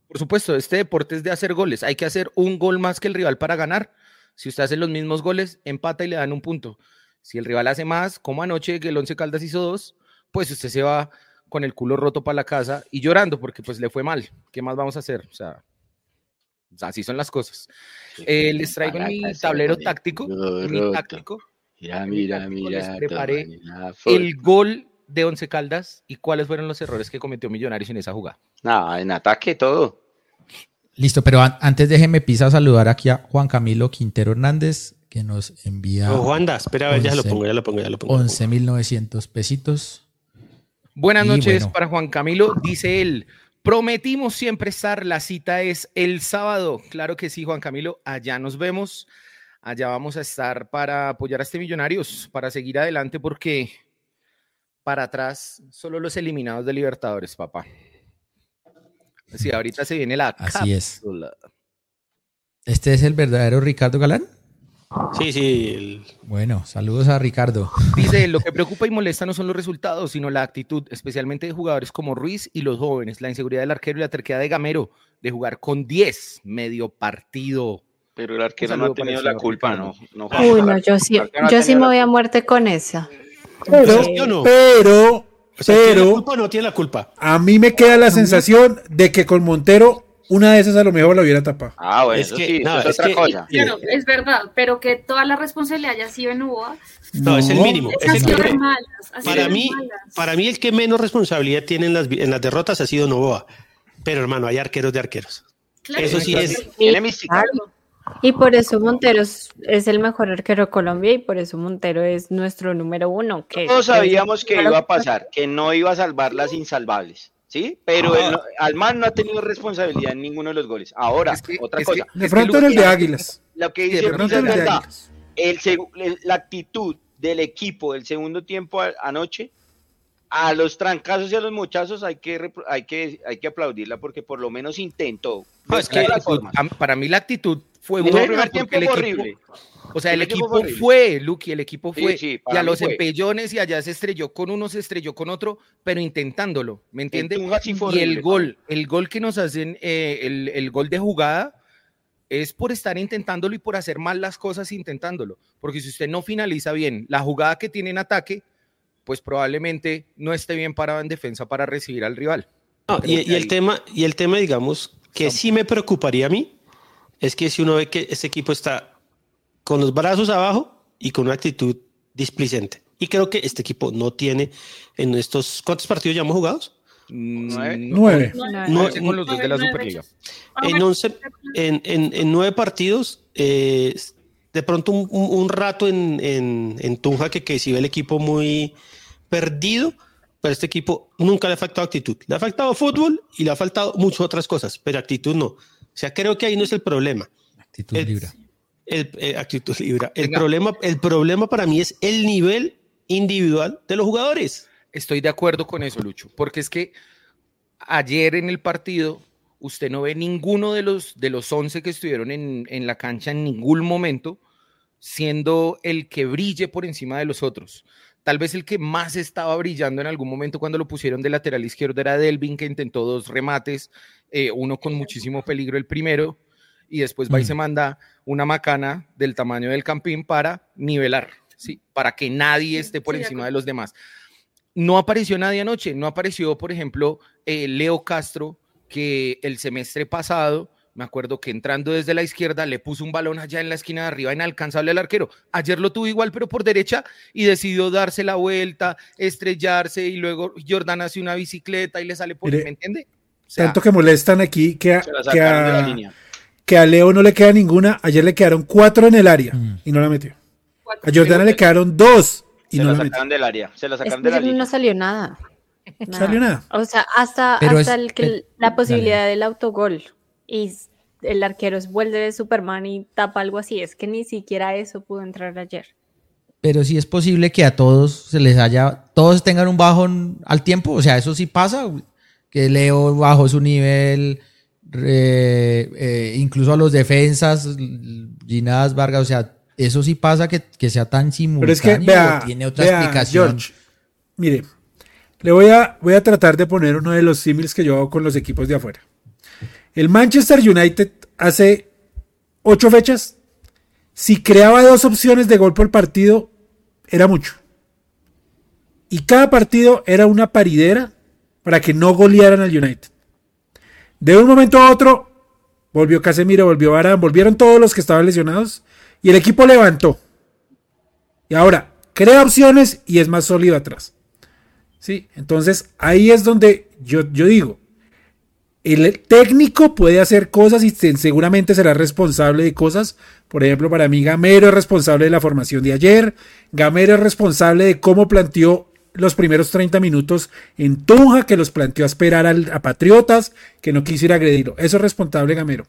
Por supuesto, este deporte es de hacer goles. Hay que hacer un gol más que el rival para ganar. Si usted hace los mismos goles, empata y le dan un punto. Si el rival hace más, como anoche que el Once Caldas hizo dos, pues usted se va con el culo roto para la casa y llorando porque pues le fue mal. ¿Qué más vamos a hacer? O sea, así son las cosas. Eh, les traigo mi tablero táctico. Mi táctico. Mira, mira, mira. Les preparé el gol de Once Caldas y cuáles fueron los errores que cometió Millonarios en esa jugada. No, en ataque todo. Listo, pero antes déjeme pisa saludar aquí a Juan Camilo Quintero Hernández, que nos envía. Oh, Juanda, espera, a ver, ya lo pongo, ya lo pongo, ya lo pongo. 11.900 pesitos. Buenas noches para Juan Camilo. Dice él, prometimos siempre estar, la cita es el sábado. Claro que sí, Juan Camilo, allá nos vemos. Allá vamos a estar para apoyar a este Millonarios, para seguir adelante, porque para atrás solo los eliminados de Libertadores, papá. Sí, ahorita se viene la Así es. ¿Este es el verdadero Ricardo Galán? Sí, sí. Bueno, saludos a Ricardo. Dice, lo que preocupa y molesta no son los resultados, sino la actitud, especialmente de jugadores como Ruiz y los jóvenes, la inseguridad del arquero y la terquedad de Gamero de jugar con 10 medio partido. Pero el arquero no ha tenido la culpa, ¿no? no Uy, no, yo sí, yo sí me voy a muerte con esa. Pero, pero, pero, no tiene la culpa. A mí me queda la sensación de que con Montero una de esas a lo mejor la hubiera tapado. Ah, bueno, es eso que, sí, no, es, otra cosa. Claro, es verdad, pero que toda la responsabilidad haya sido en Uva. No, es el mínimo. Es el que, malas, para, mí, para mí, el que menos responsabilidad tiene en las, en las derrotas ha sido Novoa. Pero hermano, hay arqueros de arqueros. Claro, eso sí es. Mística. Y por eso Montero es, el mejor arquero de Colombia y por eso Montero es nuestro número uno. Que Todos sabíamos que iba a pasar, que no iba a salvar las insalvables. ¿Sí? Pero el, Alman no ha tenido responsabilidad en ninguno de los goles. Ahora, otra cosa. de pronto en el de Águilas. Lo que dice es verdad. El, la actitud del equipo del segundo tiempo anoche, a los trancazos y a los muchachos hay que, hay que, hay que aplaudirla porque por lo menos intentó. para mí la actitud fue. El tiempo el horrible. O sea, el, equipo, fue, Lucky, el equipo fue. y a los empellones y allá se estrelló con uno, se estrelló con otro, pero intentándolo, ¿me entiendes? Y el gol, el gol que nos hacen, eh, el, el, gol de jugada, es por estar intentándolo y por hacer mal las cosas intentándolo. Porque si usted no finaliza bien la jugada que tiene en ataque, pues probablemente no esté bien parado en defensa para recibir al rival. y, y el tema, y el tema, digamos, que sí me preocuparía a mí, es que si uno ve que ese equipo está con los brazos abajo y con una actitud displicente. Y creo que este equipo no tiene en estos... ¿Cuántos partidos ya hemos jugado? Nueve. Nueve. Con los dos de la Superliga. En, once, en, en, nueve partidos, eh, de pronto un, rato en, en, Tunja que, que si ve el equipo muy perdido, pero este equipo nunca le ha faltado actitud. Le ha faltado fútbol y le ha faltado muchas otras cosas, pero actitud no. O sea, creo que ahí no es el problema. Actitud libre. El, eh, actitud libre. El problema, el problema para mí es el nivel individual de los jugadores. Estoy de acuerdo con eso, Lucho, porque es que ayer en el partido usted no ve ninguno de los, de los 11 que estuvieron en, en la cancha en ningún momento siendo el que brille por encima de los otros. Tal vez el que más estaba brillando en algún momento cuando lo pusieron de lateral izquierdo era Delvin, que intentó dos remates, eh, uno con muchísimo peligro el primero, y después va y mm. se manda una macana del tamaño del campín para nivelar, ¿sí? para que nadie esté por encima de los demás. No apareció nadie anoche, no apareció, por ejemplo, eh, Leo Castro, que el semestre pasado me acuerdo que entrando desde la izquierda le puso un balón allá en la esquina de arriba, inalcanzable al arquero. Ayer lo tuvo igual, pero por derecha y decidió darse la vuelta, estrellarse y luego Jordan hace una bicicleta y le sale por. ¿Me entiende? tanto que molestan aquí que a, que, a, Leo no le queda ninguna. Ayer le quedaron cuatro en el área mm. y no la metió. A Jordana le quedaron dos y no la, sacaron del área. Se la sacaron del área. No salió nada. Salió nada. O sea, hasta, hasta el que, la posibilidad del autogol y el arquero es vuelve de Superman y tapa algo así. Es que ni siquiera eso pudo entrar ayer. Pero sí es posible que a todos se les haya, todos tengan un bajo al tiempo. O sea, eso sí pasa. Que Leo bajó su nivel, eh, incluso a los defensas, Ginás, Vargas, o sea, eso sí pasa que, sea tan simultáneo. Pero es que, vea, tiene otra explicación. George, mire, le voy a, voy a tratar de poner uno de los símiles que yo hago con los equipos de afuera. El Manchester United hace ocho fechas, si creaba dos opciones de gol por partido, era mucho. y cada partido era una paridera para que no golearan al United. De un momento a otro, volvió Casemiro, volvió Varane, volvieron todos los que estaban lesionados y el equipo levantó. Y ahora crea opciones y es más sólido atrás. Sí, entonces ahí es donde yo, yo digo, el técnico puede hacer cosas y seguramente será responsable de cosas. Por ejemplo, para mí Gamero es responsable de la formación de ayer. Gamero es responsable de cómo planteó los primeros 30 minutos en Tunja, que los planteó a esperar a Patriotas, que no quisiera agredirlo. Eso es responsable Gamero.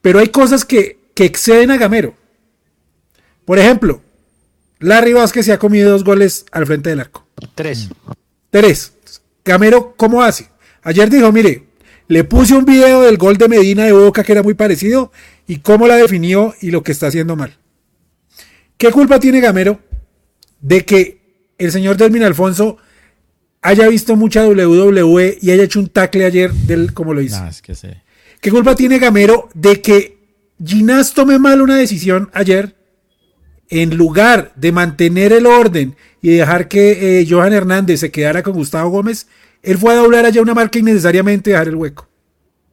Pero hay cosas que, que exceden a Gamero. Por ejemplo, Larry Vázquez se ha comido dos goles al frente del arco. Tres. Tres. Gamero, ¿cómo hace? Ayer dijo, mire, le puse un video del gol de Medina de Boca que era muy parecido y cómo la definió y lo que está haciendo mal. ¿Qué culpa tiene Gamero de que el señor Delmin Alfonso haya visto mucha WWE y haya hecho un tackle ayer del como lo hizo? es que sé. ¿Qué culpa tiene Gamero de que Ginás tome mal una decisión ayer en lugar de mantener el orden y dejar que eh, Johan Hernández se quedara con Gustavo Gómez? Él fue a doblar allá una marca innecesariamente y dejar el hueco.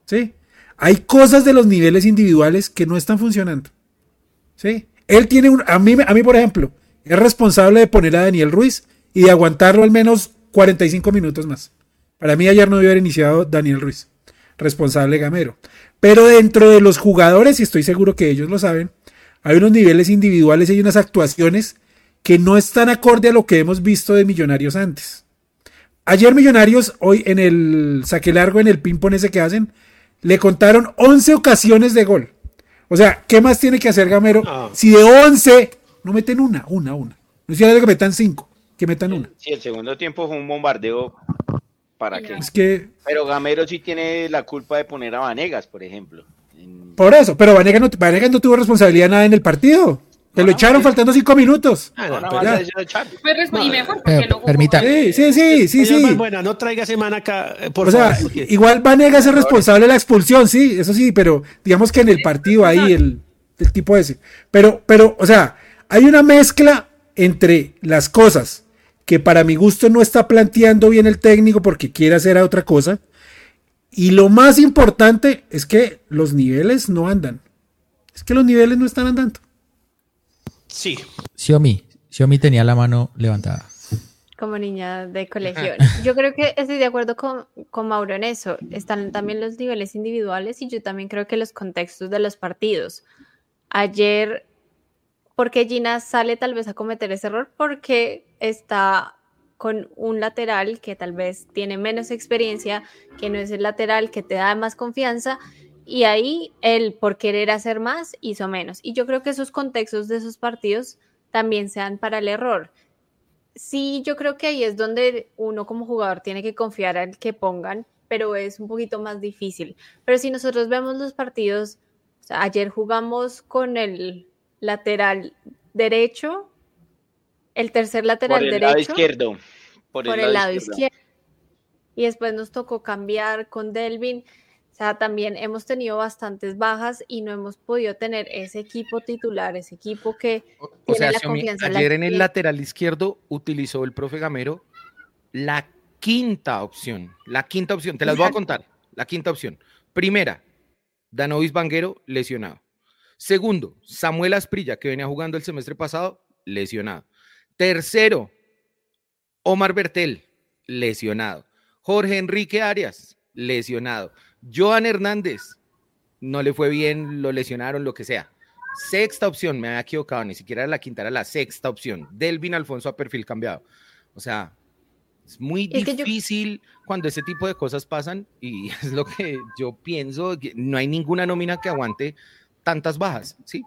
¿Sí? Hay cosas de los niveles individuales que no están funcionando. ¿Sí? Él tiene un. A mí, a mí, por ejemplo, es responsable de poner a Daniel Ruiz y de aguantarlo al menos 45 minutos más. Para mí, ayer no debió haber iniciado Daniel Ruiz. Responsable Gamero. Pero dentro de los jugadores, y estoy seguro que ellos lo saben, hay unos niveles individuales y unas actuaciones que no están acorde a lo que hemos visto de Millonarios antes. Ayer Millonarios, hoy en el saque largo, en el ping-pong ese que hacen, le contaron 11 ocasiones de gol. O sea, ¿qué más tiene que hacer Gamero? Ah. Si de 11 no meten una, una, una. No es de que metan 5, que metan una. Sí, el segundo tiempo fue un bombardeo. ¿Para qué? Es que, Pero Gamero sí tiene la culpa de poner a Vanegas, por ejemplo. En- por eso, pero Vanegas no, Vanegas no tuvo responsabilidad nada en el partido. Que lo echaron faltando 5 minutos. Ah. Pues, y mejor porque jugó permita-. Sí, sí, sí, sí, sí. Balbuena, no traiga semana acá, eh, por O sea, igual Vanegas es responsable de la expulsión, sí, eso sí, pero digamos que en el partido ahí, el, el tipo ese. Pero, pero, o sea, hay una mezcla entre las cosas que para mi gusto no está planteando bien el técnico porque quiere hacer a otra cosa. Y lo más importante es que los niveles no andan. Es que los niveles no están andando. Sí. Xiaomi. Xiaomi tenía la mano levantada. como niña de colegio. Yo creo que estoy de acuerdo con, con Mauro en eso. Están también los niveles individuales y yo también creo que los contextos de los partidos. Ayer, porque Gina sale tal vez a cometer ese error? Porque está con un lateral que tal vez tiene menos experiencia, que no es el lateral que te da más confianza. Y ahí él, por querer hacer más, hizo menos. Y yo creo que esos contextos de esos partidos también sean para el error sí, yo creo que ahí es donde uno como jugador tiene que confiar al que pongan, pero es un poquito más difícil. Pero si nosotros vemos los partidos, o sea, ayer jugamos con el lateral derecho, el tercer lateral Por el derecho lado izquierdo. por, el lado izquierdo. Y después nos tocó cambiar con Delvin. O sea, también hemos tenido bastantes bajas y no hemos podido tener ese equipo titular, ese equipo que O, tiene sea, la Xiaomi, confianza. la ayer en el lateral izquierdo utilizó el profe Gamero la quinta opción. La quinta opción, te las voy a contar. La quinta opción. Primera, Danovis Vanguero, lesionado. Segundo, Samuel Asprilla, que venía jugando el semestre pasado, lesionado. Tercero, Omar Bertel, lesionado. Jorge Enrique Arias, lesionado. Johan Hernández, no le fue bien, lo lesionaron, lo que sea. Sexta opción, me había equivocado, ni siquiera era la quinta, era la sexta opción. Delvin Alfonso a perfil cambiado. O sea, es muy Es que yo- difícil cuando ese tipo de cosas pasan y es lo que yo pienso, que no hay ninguna nómina que aguante tantas bajas, ¿sí?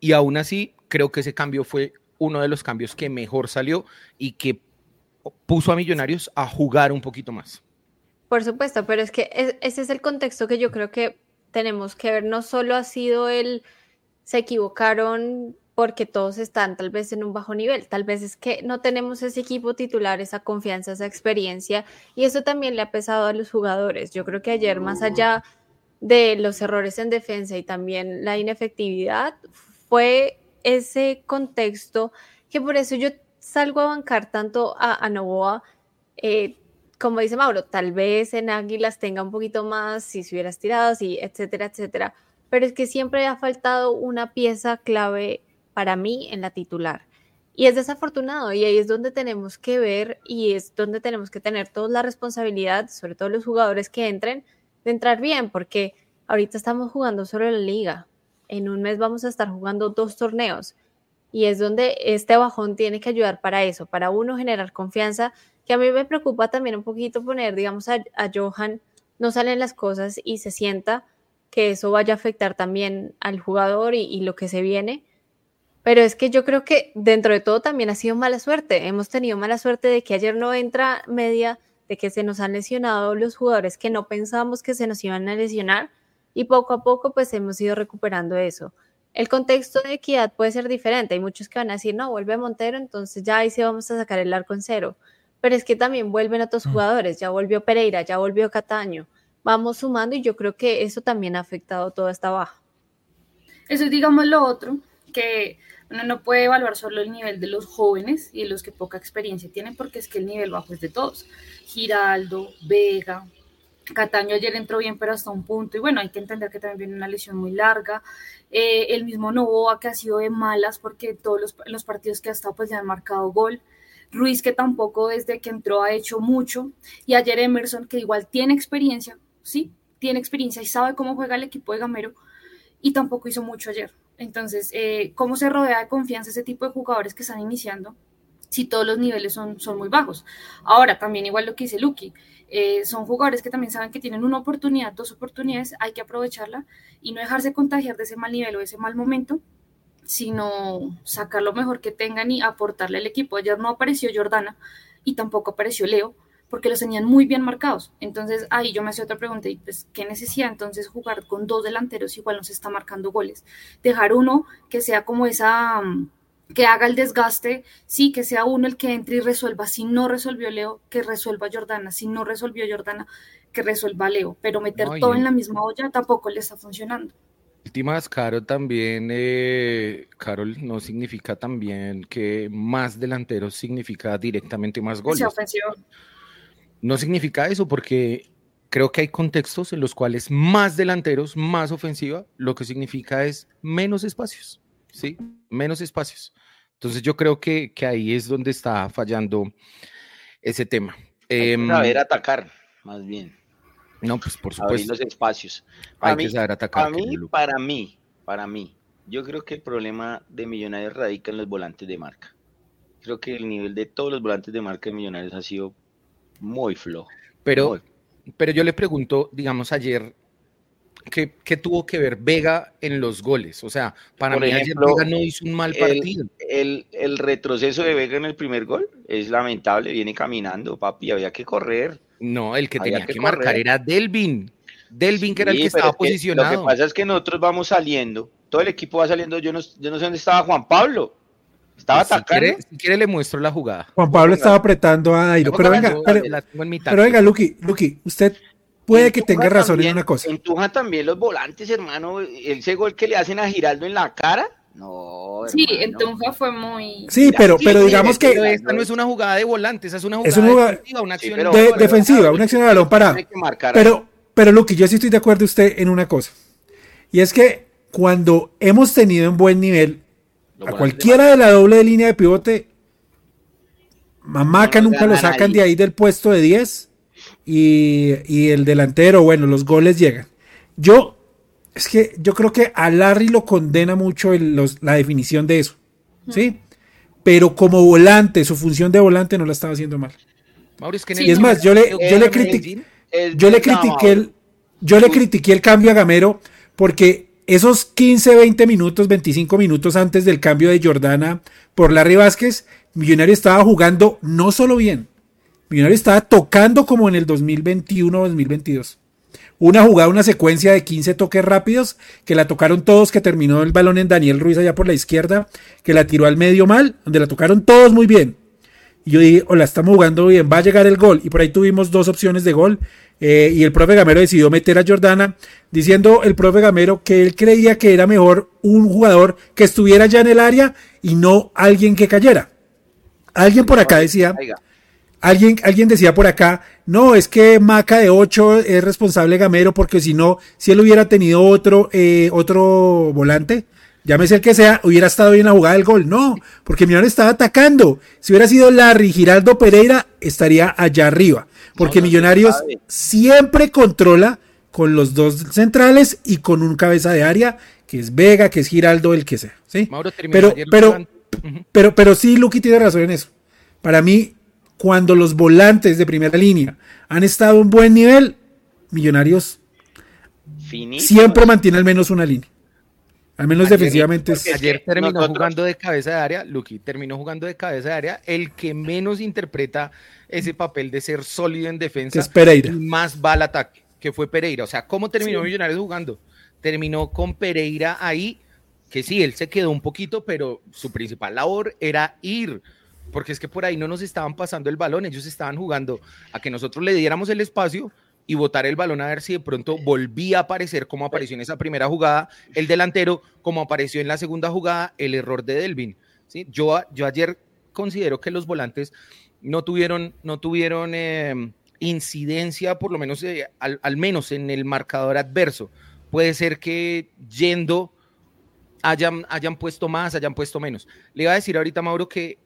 Y aún así, creo que ese cambio fue uno de los cambios que mejor salió y que puso a Millonarios a jugar un poquito más. Por supuesto, pero es que es- ese es el contexto que yo creo que tenemos que ver. No solo ha sido el se equivocaron porque todos están tal vez en un bajo nivel, tal vez es que no tenemos ese equipo titular, esa confianza, esa experiencia, y eso también le ha pesado a los jugadores. Yo creo que ayer, más allá de los errores en defensa y también la inefectividad, fue ese contexto que por eso yo salgo a bancar tanto a, a Novoa, eh, como dice Mauro, tal vez en Águilas tenga un poquito más, si se hubiera estirado, sí, etcétera, etcétera. Pero es que siempre ha faltado una pieza clave para mí en la titular. Y es desafortunado y ahí es donde tenemos que ver y es donde tenemos que tener toda la responsabilidad, sobre todo los jugadores que entren, de entrar bien, porque ahorita estamos jugando solo la liga. En un mes vamos a estar jugando dos torneos y es donde este bajón tiene que ayudar para eso, para uno generar confianza, que a mí me preocupa también un poquito poner, digamos, a, Johan, no salen las cosas y se sienta que eso vaya a afectar también al jugador y, y lo que se viene. Pero es que yo creo que dentro de todo también ha sido mala suerte. Hemos tenido mala suerte de que ayer no entra media, de que se nos han lesionado los jugadores que no pensábamos que se nos iban a lesionar y poco a poco pues hemos ido recuperando eso el contexto de equidad puede ser diferente. Hay muchos que van a decir, no, vuelve Montero, entonces ya ahí sí vamos a sacar el arco en cero. Pero es que también vuelven otros jugadores, ya volvió Pereira, ya volvió Cataño. Vamos sumando y yo creo que eso también ha afectado toda esta baja. Eso es, digamos, lo otro, que uno no puede evaluar solo el nivel de los jóvenes y de los que poca experiencia tienen, porque es que el nivel bajo es de todos. Giraldo, Vega, Cataño ayer entró bien, pero hasta un punto. Y bueno, hay que entender que también viene una lesión muy larga. Eh, el mismo Novoa, que ha sido de malas, porque todos los, los, partidos que ha estado, pues ya han marcado gol. Ruiz, que tampoco desde que entró ha hecho mucho. Y ayer Emerson, que igual tiene experiencia, sí, tiene experiencia y sabe cómo juega el equipo de Gamero. Y tampoco hizo mucho ayer. Entonces, eh, ¿cómo se rodea de confianza ese tipo de jugadores que están iniciando? Si todos los niveles son, son muy bajos. Ahora, también igual lo que dice Lucky eh, son jugadores que también saben que tienen una oportunidad, dos oportunidades, hay que aprovecharla y no dejarse contagiar de ese mal nivel o ese mal momento, sino sacar lo mejor que tengan y aportarle al equipo. Ayer no apareció Jordana y tampoco apareció Leo, porque los tenían muy bien marcados. Entonces ahí yo me hacía otra pregunta, y pues, ¿qué necesidad entonces jugar con dos delanteros igual nos está marcando goles? Dejar uno que sea como esa que haga el desgaste, sí, que sea uno el que entre y resuelva. Si no resolvió Leo, que resuelva Jordana. Si no resolvió Jordana, que resuelva Leo. Pero meter todo en la misma olla tampoco le está funcionando. Últimas, Carol también, eh, Carol, no significa también que más delanteros significa directamente más goles. No significa eso porque creo que hay contextos en los cuales más delanteros, más ofensiva, lo que significa es menos espacios. ¿sí? Menos espacios. Entonces yo creo que, que ahí es donde está fallando ese tema. Hay que saber atacar, más bien. No, pues por Abrir supuesto. los espacios. Hay Para que mí, saber atacar, para mí, para mí, para mí, yo creo que el problema de Millonarios radica en los volantes de marca. Creo que el nivel de todos los volantes de marca de Millonarios ha sido muy flojo. Pero, muy. pero yo le pregunto, digamos, ayer, ¿qué, qué tuvo que ver Vega en los goles? O sea, para Por mí ejemplo, ayer Vega no hizo un mal partido. El, el, el retroceso de Vega en el primer gol es lamentable, viene caminando, papi, había que correr. No, el que Había tenía que que, marcar correr. era Delvin. Delvin, que era el que estaba es que posicionado. Lo que pasa es que nosotros vamos saliendo, todo el equipo va saliendo, yo no, yo no sé dónde estaba Juan Pablo. Estaba Pues, si, atacando. quiere, si quiere le muestro la jugada. Juan Pablo estaba apretando a Dairo. Pero venga, pero, en venga, Luqui, Luqui, usted puede que tenga razón en una cosa. Empujan también los volantes, hermano. Ese gol que le hacen a Giraldo en la cara. No, Sí, hermano. en Tunja fue muy... Sí, pero, sí, pero sí, digamos Pero que esta no es una jugada de volante, esa es una jugada, Es una jugada- defensiva, una Sí, acción pero- de- pero- defensiva, una acción de balón parado. Pero, pero Luqui, yo sí estoy de acuerdo usted en una cosa. Y es que cuando hemos tenido en buen nivel a cualquiera de la doble de línea de pivote, Mamaca No nunca lo sacan de ahí del puesto de 10 y, y el delantero, bueno, los goles llegan. Yo, es que yo creo que a Larry lo condena mucho el- los- la definición de eso, ¿sí? Pero como volante, su función de volante no la estaba haciendo mal. Mauricio, Y es más, yo le, yo le critiqué, yo le critiqué el, yo le critiqué el cambio a Gamero porque esos 15, 20 minutos, 25 minutos antes del cambio de Jordana por Larry Vázquez, Millonario estaba jugando no solo bien, Millonario estaba tocando como en el 2021-2022. Una jugada, una secuencia de 15 toques rápidos que la tocaron todos, que terminó el balón en Daniel Ruiz allá por la izquierda, que la tiró al medio mal, donde la tocaron todos muy bien. Y yo dije, hola, estamos jugando bien, va a llegar el gol. Y por ahí tuvimos dos opciones de gol. eh, y el profe Gamero decidió meter a Jordana, diciendo el profe Gamero que él creía que era mejor un jugador que estuviera ya en el área y no alguien que cayera. Alguien por acá decía. Alguien, alguien decía por acá, no, es que Maca de 8 es responsable Gamero porque si no, si él hubiera tenido otro, eh, otro volante, llámese el que sea, hubiera estado bien la jugada del gol. No, porque Millonarios estaba atacando. Si hubiera sido Larry, Giraldo Pereira, estaría allá arriba. Porque no Millonarios siempre controla con los dos centrales y con un cabeza de área, que es Vega, que es Giraldo, el que sea. ¿sí? Mauro Pero, pero, pero, pero sí, Luqui tiene razón en eso. Para mí, cuando los volantes de primera línea han estado a un buen nivel, Millonarios Finísimo. siempre mantiene al menos una línea. Al menos Ayer- defensivamente es- Ayer terminó nosotros- jugando de cabeza de área, Lucky, terminó jugando de cabeza de área, el que menos interpreta ese papel de ser sólido en que defensa es Pereira. y más va al ataque, que fue Pereira. O sea, ¿cómo terminó Millonarios jugando? Terminó con Pereira ahí, que sí, él se quedó un poquito, pero su principal labor era ir, porque es que por ahí no nos estaban pasando el balón, ellos estaban jugando a que nosotros le diéramos el espacio y botar el balón a ver si de pronto volvía a aparecer como apareció en esa primera jugada el delantero, como apareció en la segunda jugada el error de Delvin. ¿sí? Yo, yo ayer considero que los volantes no tuvieron, no tuvieron eh, incidencia, por lo menos, eh, al, al menos en el marcador adverso. Puede ser que yendo hayan, hayan puesto más, hayan puesto menos. Le iba a decir ahorita, Mauro, que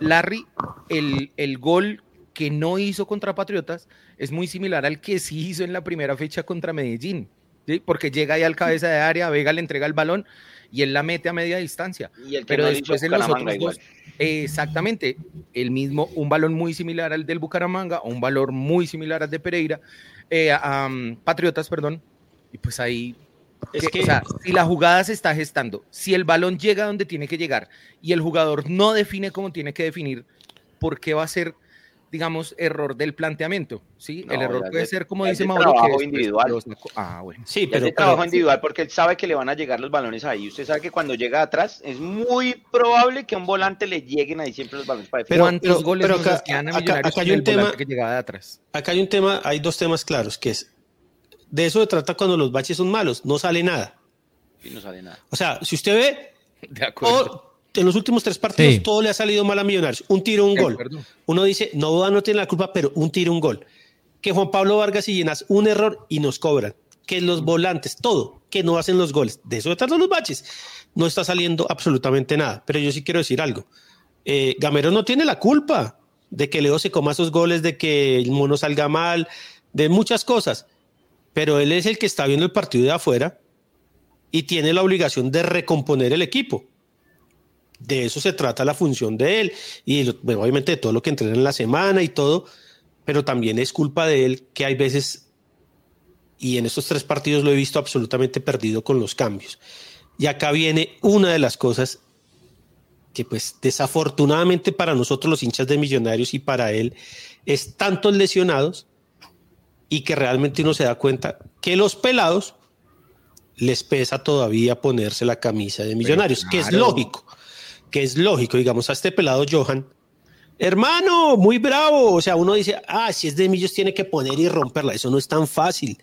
Larry, el, el gol que no hizo contra Patriotas es muy similar al que sí hizo en la primera fecha contra Medellín, ¿sí? porque llega ahí al cabeza de área, Vega le entrega el balón y él la mete a media distancia. Y el que Pero no después en los otros dos, exactamente, el mismo, un balón muy similar al del Bucaramanga, un valor muy similar al de Pereira, eh, um, Patriotas, perdón, y pues ahí Es que, que- o sea, si la jugada se está gestando, si el balón llega donde tiene que llegar y el jugador no define como tiene que definir, ¿por qué va a ser, digamos, error del planteamiento? ¿sí? No, el error puede ser, como dice Mauro, que trabajo individual. Ah, bueno. Sí, pero, es trabajo pero- individual porque él sabe que le van a llegar los balones ahí. Usted sabe que cuando llega atrás es muy probable que a un volante le lleguen ahí siempre los balones para Pero- ¿Cuántos pero- goles pero nos acá- acá- Millonarios acá hay con un el tema- volante que llegaba de atrás? acá hay un tema, hay dos temas claros, que es, de eso se trata cuando los baches son malos, no sale nada. y no sale nada. O sea, si usted ve, De acuerdo. todo- en los últimos tres partidos Sí. todo le ha salido mal a Millonarios. Un tiro, un De gol. acuerdo. Uno dice, no, no tiene la culpa, pero un tiro, un gol. Que Juan Pablo Vargas y Llenas un error y nos cobran. Que los volantes, todo, que no hacen los goles. De eso se tratan los baches. No está saliendo absolutamente nada. Pero yo sí quiero decir algo. Eh, Gamero no tiene la culpa de que Leo se coma esos goles, de que el mono salga mal, de muchas cosas. Pero él es el que está viendo el partido de afuera y tiene la obligación de recomponer el equipo. De eso se trata la función de él y bueno, obviamente de todo lo que entrena en la semana y todo, pero también es culpa de él que hay veces, y en estos tres partidos lo he visto absolutamente perdido con los cambios. Y acá viene una de las cosas que pues desafortunadamente para nosotros los hinchas de millonarios y para él es tantos lesionados y que realmente uno se da cuenta que los pelados les pesa todavía ponerse la camisa de millonarios, que es lógico, que es lógico, digamos, a este pelado Johan, hermano, muy bravo, o sea, uno dice, ah, si es de Millos tiene que poner y romperla, eso no es tan fácil.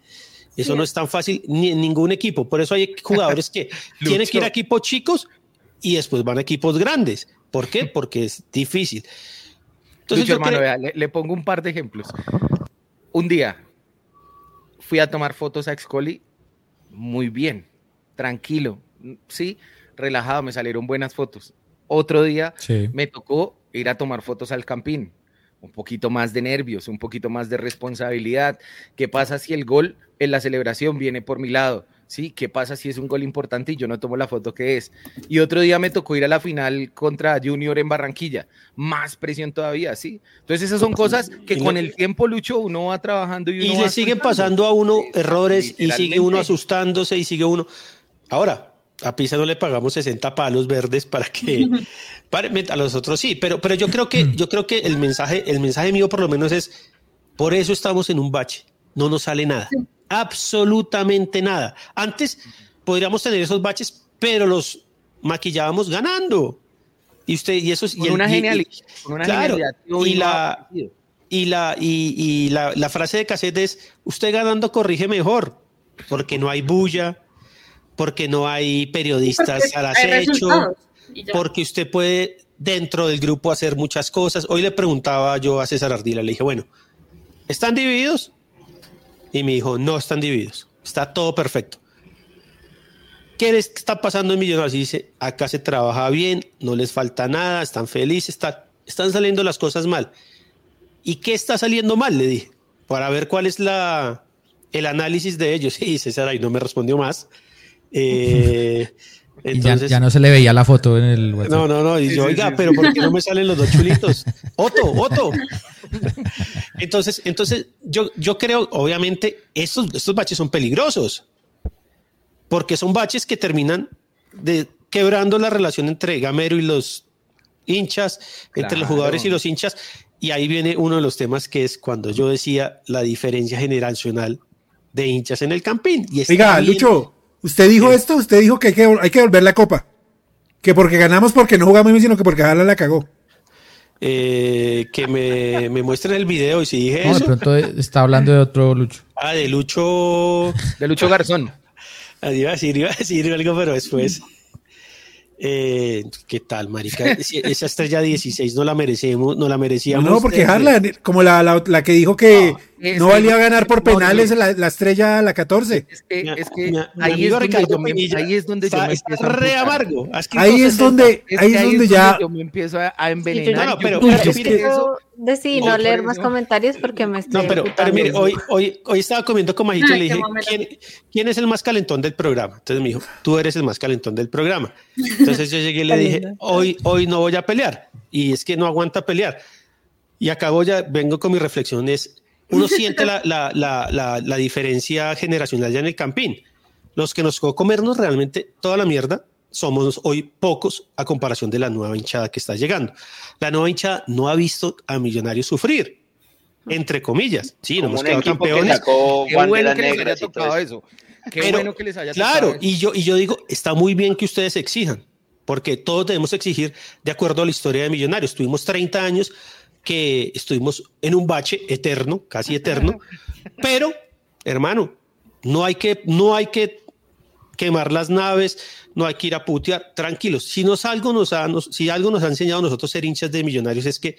Eso no es tan fácil ni en ningún equipo. Por eso hay jugadores que tienen que ir a equipos chicos y después van a equipos grandes. ¿Por qué? Porque es difícil. Entonces, Lucho, yo hermano, creo- vea, le, le pongo un par de ejemplos. Un día fui a tomar fotos a Excoli, muy bien, tranquilo, sí, relajado, me salieron buenas fotos. Otro día Sí. me tocó ir a tomar fotos al campín. Un poquito más de nervios, un poquito más de responsabilidad. ¿Qué pasa si el gol en la celebración viene por mi lado? ¿Sí? ¿Qué pasa si es un gol importante y yo no tomo la foto que es? Y otro día me tocó ir a la final contra Junior en Barranquilla. Más presión todavía, ¿sí? Entonces esas son cosas que con el tiempo, Lucho, uno va trabajando y uno y va le siguen pasando a uno errores y sigue uno asustándose y sigue uno. Ahora, a Pisa no le pagamos 60 palos verdes para que para- a los otros sí, pero, pero yo creo que yo creo que el mensaje, el mensaje mío por lo menos es por eso estamos en un bache, no nos sale nada, absolutamente nada. Antes podríamos tener esos baches, pero los maquillábamos ganando. Y usted y eso es- y una y- una claro, genialidad y la y la, y, y la, la frase de cassette es, usted ganando corrige mejor, porque no hay bulla, porque no hay periodistas Porque al acecho, porque usted puede dentro del grupo hacer muchas cosas. Hoy le preguntaba yo a César Ardila, le dije, bueno, ¿están divididos? Y me dijo, no están divididos, está todo perfecto. ¿Qué les está pasando en Millonarios? Y dice, acá se trabaja bien, no les falta nada, están felices, está- están saliendo las cosas mal. ¿Y qué está saliendo mal? Le dije, para ver cuál es la, el análisis de ellos. Y César ahí no me respondió más. Eh, Y ya, entonces, ya no se le veía la foto en el WhatsApp. no, no, no. Y yo, oiga, pero ¿por qué no me salen los dos chulitos? Otto, Otto. Entonces, entonces yo, yo creo, obviamente, estos, estos baches son peligrosos. Porque son baches que terminan de, quebrando la relación entre Gamero y los hinchas, entre los jugadores y los hinchas. Y ahí viene uno de los temas que es cuando yo decía la diferencia generacional de hinchas en el campín. Y Oiga. Lucho, usted dijo Sí. esto, usted dijo que hay, que hay que volver la copa. Que porque ganamos porque no jugamos bien, sino que porque Jala la cagó. Eh, que me, me muestren el video y si dije No, de eso. pronto está hablando de otro Lucho. Ah, de Lucho. De Lucho Garzón. Ah, Iba a decir, iba a decir algo, pero después. Eh, ¿Qué tal, marica? Esa estrella 16 no la merecemos, no la merecíamos. No, porque desde- Harla, como la, la, la que dijo que no que- valía ganar por no, penales no. la, la estrella la 14. Es que, es que mi- mi ahí, es donde Ricardo yo me, Pinilla ahí es donde yo está- me empiezo a re amargo. Ahí es 60. donde, Es ahí es donde ya. yo me empiezo a, a Sí, envenenar. No, no, pero- decidí No, no leer más comentarios porque me estoy No, pero, pero mire, hoy, hoy, hoy estaba comiendo con Majito y Ay, le dije. ¿quién, quién es el más calentón del programa? Entonces me dijo, tú eres el más calentón del programa. Entonces yo llegué y le dije, hoy, hoy no voy a pelear. Y es que no aguanta pelear. Y acabo ya, vengo con mi reflexión, es, uno siente la, la, la, la, la diferencia generacional ya en el campín. Los que nos tocó comernos realmente toda la mierda somos hoy pocos a comparación de la nueva hinchada que está llegando. La nueva hinchada no ha visto a Millonarios sufrir, entre comillas. Sí, no hemos un quedado que campeones. sacó Qué bueno que les haya tocado eso. Qué Pero, bueno que les haya Claro, tocado eso. y yo, y yo digo, está muy bien que ustedes exijan, porque todos debemos exigir de acuerdo a la historia de Millonarios. Tuvimos 30 años que estuvimos en un bache eterno, casi eterno, pero, hermano, no hay que, no hay que quemar las naves, no hay que ir a putear, tranquilos. Si nos algo nos ha, nos- si algo nos ha enseñado a nosotros ser hinchas de Millonarios es que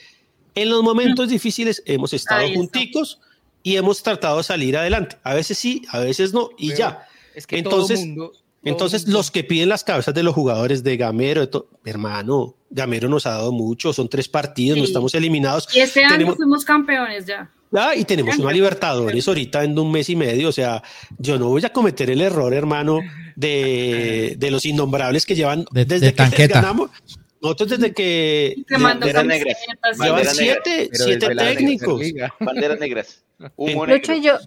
en los momentos difíciles hemos estado junticos y hemos tratado de salir adelante. A veces sí, a veces no, y Pero ya. Es que Entonces- todo mundo, Entonces, los que piden las cabezas de los jugadores de Gamero, de to- hermano, Gamero nos ha dado mucho, son tres partidos, no estamos eliminados. Y este año tenemos- fuimos campeones ya. Ah, y tenemos una Libertadores ahorita en un mes y medio, o sea, yo no voy a cometer el error, hermano, de, de los innombrables que llevan De- desde de que tanqueta. ganamos. Nosotros desde que Te mando banderas negras. camisetas y- llevan siete, siete técnicos. Banderas negras. Humo negro. yo,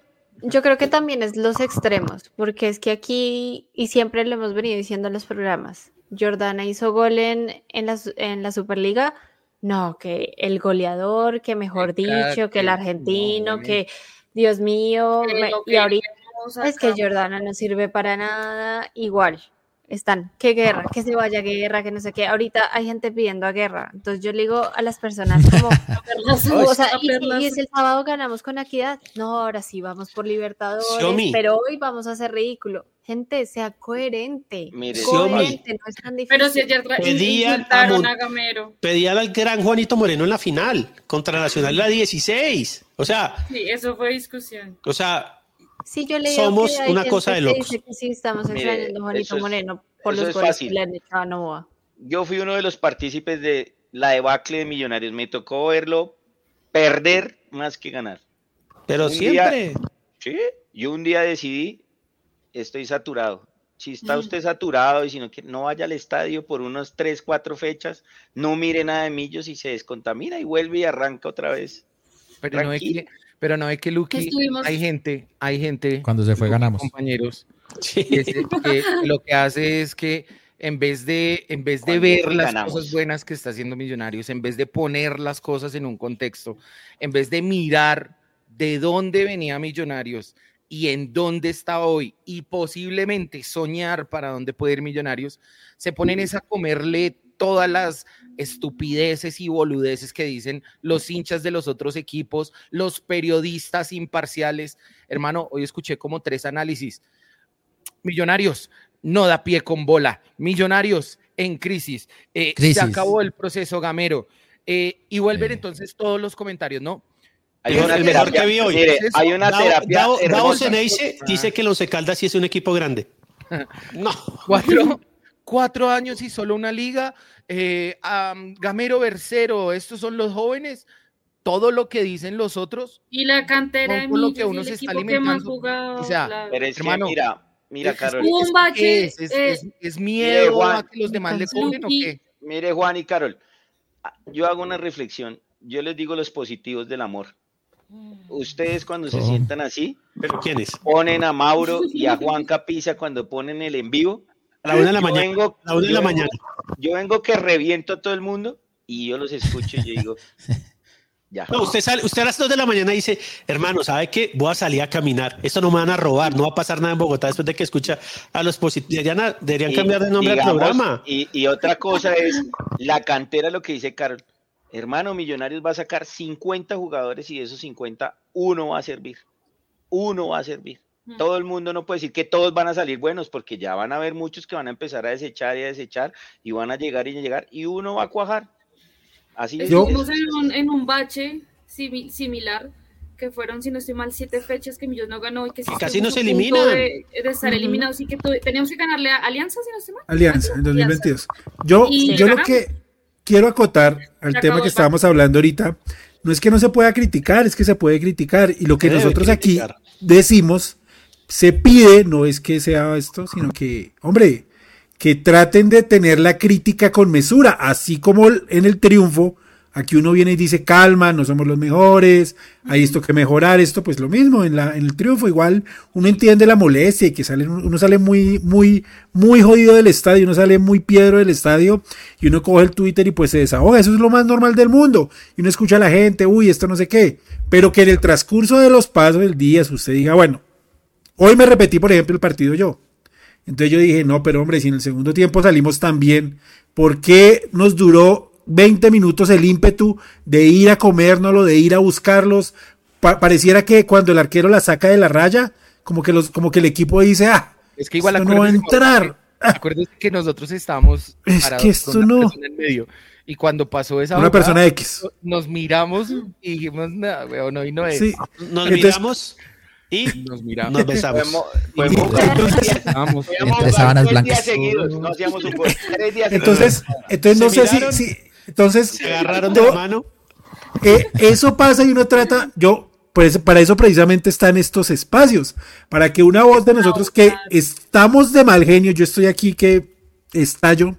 yo creo que también es los extremos, porque es que aquí, y siempre lo hemos venido diciendo en los programas, Jordana hizo gol en, en, la, su- en la Superliga, no, que el goleador, que mejor dicho, que el argentino, no, que Dios mío, y ahorita es que. Jordana no sirve para nada, igual. Están, qué guerra, que se vaya guerra, que no sé qué. Ahorita hay gente pidiendo a guerra. Entonces yo le digo a las personas como, Perlas, o sea, y, y es el sábado ganamos con equidad. No, ahora sí vamos por Libertadores, Xiaomi. pero hoy vamos a hacer ridículo. Gente, sea coherente. Mire, coherente, no es tan difícil. Pero si ayer Pedían a insultaron Mon- a Gamero. Pedía al gran Juanito Moreno en la final contra Nacional la 16. O sea, Sí, eso fue discusión. o sea, Sí, yo le digo somos que hay una cosa de que locos. dice que sí, estamos Mire, extrañando a Juanito eso es- Moreno por los es goles fácil. que le han echado a Novoa. Yo fui uno de los partícipes de la debacle de Millonarios. Me tocó verlo perder más que ganar. pero Un día- siempre. Sí, yo un día decidí, estoy saturado. Si está usted saturado y si no quiere, no vaya al estadio por unos 3, 4 fechas, no mire nada de Millos y se descontamina y vuelve y arranca otra vez. Pero no es que, pero no es que Luqui, estuvimos- hay gente, hay gente, Cuando se fue, ganamos. compañeros, Sí. que, se- que lo que hace es que en vez de, en vez de ver las ganamos. cosas buenas que está haciendo Millonarios, en vez de poner las cosas en un contexto, en vez de mirar de dónde venía Millonarios y en dónde está hoy y posiblemente soñar para dónde puede ir Millonarios, se ponen es a comerle todas las estupideces y boludeces que dicen los hinchas de los otros equipos, los periodistas imparciales. Hermano, hoy escuché como tres análisis. Millonarios no da pie con bola. Millonarios en crisis. Eh, Crisis. Se acabó el proceso gamero. Eh, y vuelven Sí. entonces todos los comentarios, ¿no? Hay El una mejor terapia, que vi hoy. mire, Eso, hay una Davo- terapia dice que los Caldas sí es un equipo grande. No. Cuatro, cuatro años y solo una liga. Eh, am, Gamero Bercero, estos son los jóvenes. Todo lo que dicen los otros. Y la cantera de Con- con lo que uno se está que alimentando. jugado, O sea, claro. Pero es que, Hermano, mira, mira, es- Carol. Bache, ¿Es, es, eh, es- es miedo Juan, a que los demás le cobren o qué? Mire, Juan y Carol, ah, yo hago una reflexión. Yo les digo los positivos del amor. Ustedes cuando se ¿Cómo? sientan así, ¿Pero quién es? ponen a Mauro y a Juan Capiza cuando ponen el en vivo. A la una de la Yo mañana. vengo- a la una de yo la vengo- mañana. Yo vengo que reviento a todo el mundo y yo los escucho y yo digo, ya. No, usted sale, usted a las 2 de la mañana dice, hermano, ¿sabe qué? Voy a salir a caminar. Esto no me van a robar, no va a pasar nada en Bogotá después de que escucha a los positivos. Deberían, a- deberían Y, cambiar de nombre digamos, al programa. Y, y otra cosa es la cantera, lo que dice Carol. Hermano, Millonarios va a sacar 50 jugadores y de esos 50, uno va a servir. Uno va a servir. Mm. Todo el mundo no puede decir que todos van a salir buenos, porque ya van a haber muchos que van a empezar a desechar y a desechar, y van a llegar y a llegar, y uno va a cuajar. Así Estuvimos en un, en un bache simi- similar, que fueron, si no estoy mal, siete fechas que Millos no ganó y que sí casi no se punto eliminan. De, de estar eliminados y que teníamos que ganarle a Alianza, si no estoy mal. Alianza en 2022. Yo, Y yo lo que quiero acotar al Se tema que estábamos hablando ahorita, no es que no se pueda criticar, es que se puede criticar. Y lo que Se nosotros aquí decimos, se pide, no es que sea esto, sino que, hombre, que traten de tener la crítica con mesura, así como en el triunfo. Aquí uno viene y dice, calma, no somos los mejores, hay esto que mejorar, esto pues lo mismo, en, la, en el triunfo igual uno entiende la molestia y que sale, uno sale muy, muy, muy jodido del estadio, uno sale muy piedro del estadio y uno coge el Twitter y pues se desahoga, eso es lo más normal del mundo y uno escucha a la gente, uy, esto no sé qué, pero que en el transcurso de los pasos del día usted diga, bueno, hoy me repetí por ejemplo el partido yo, entonces yo dije, no, pero hombre, si en el segundo tiempo salimos tan bien, ¿por qué nos duró 20 minutos el ímpetu de ir a comérnoslo, de ir a buscarlos? Pa- pareciera que cuando el arquero la saca de la raya, como que, los, como que el equipo dice, ah, Es que igual esto no va a entrar. acuérdese que nosotros estábamos Es que con esto una no. persona en medio. Y cuando pasó esa Una persona X. nos miramos y dijimos, weón, hoy no es. Sí. Nos Entonces- miramos y Nos miramos. nos besamos. Podemos- podemos Entre sábanas blancas. seguidos, no hacíamos un gol. Tres días Entonces, entonces no ¿Se sé si, miraron? si- entonces Se agarraron de yo- la mano. Eh, eso pasa y uno trata, yo, pues para eso precisamente están estos espacios, para que una voz de nosotros que estamos de mal genio, yo estoy aquí que estallo,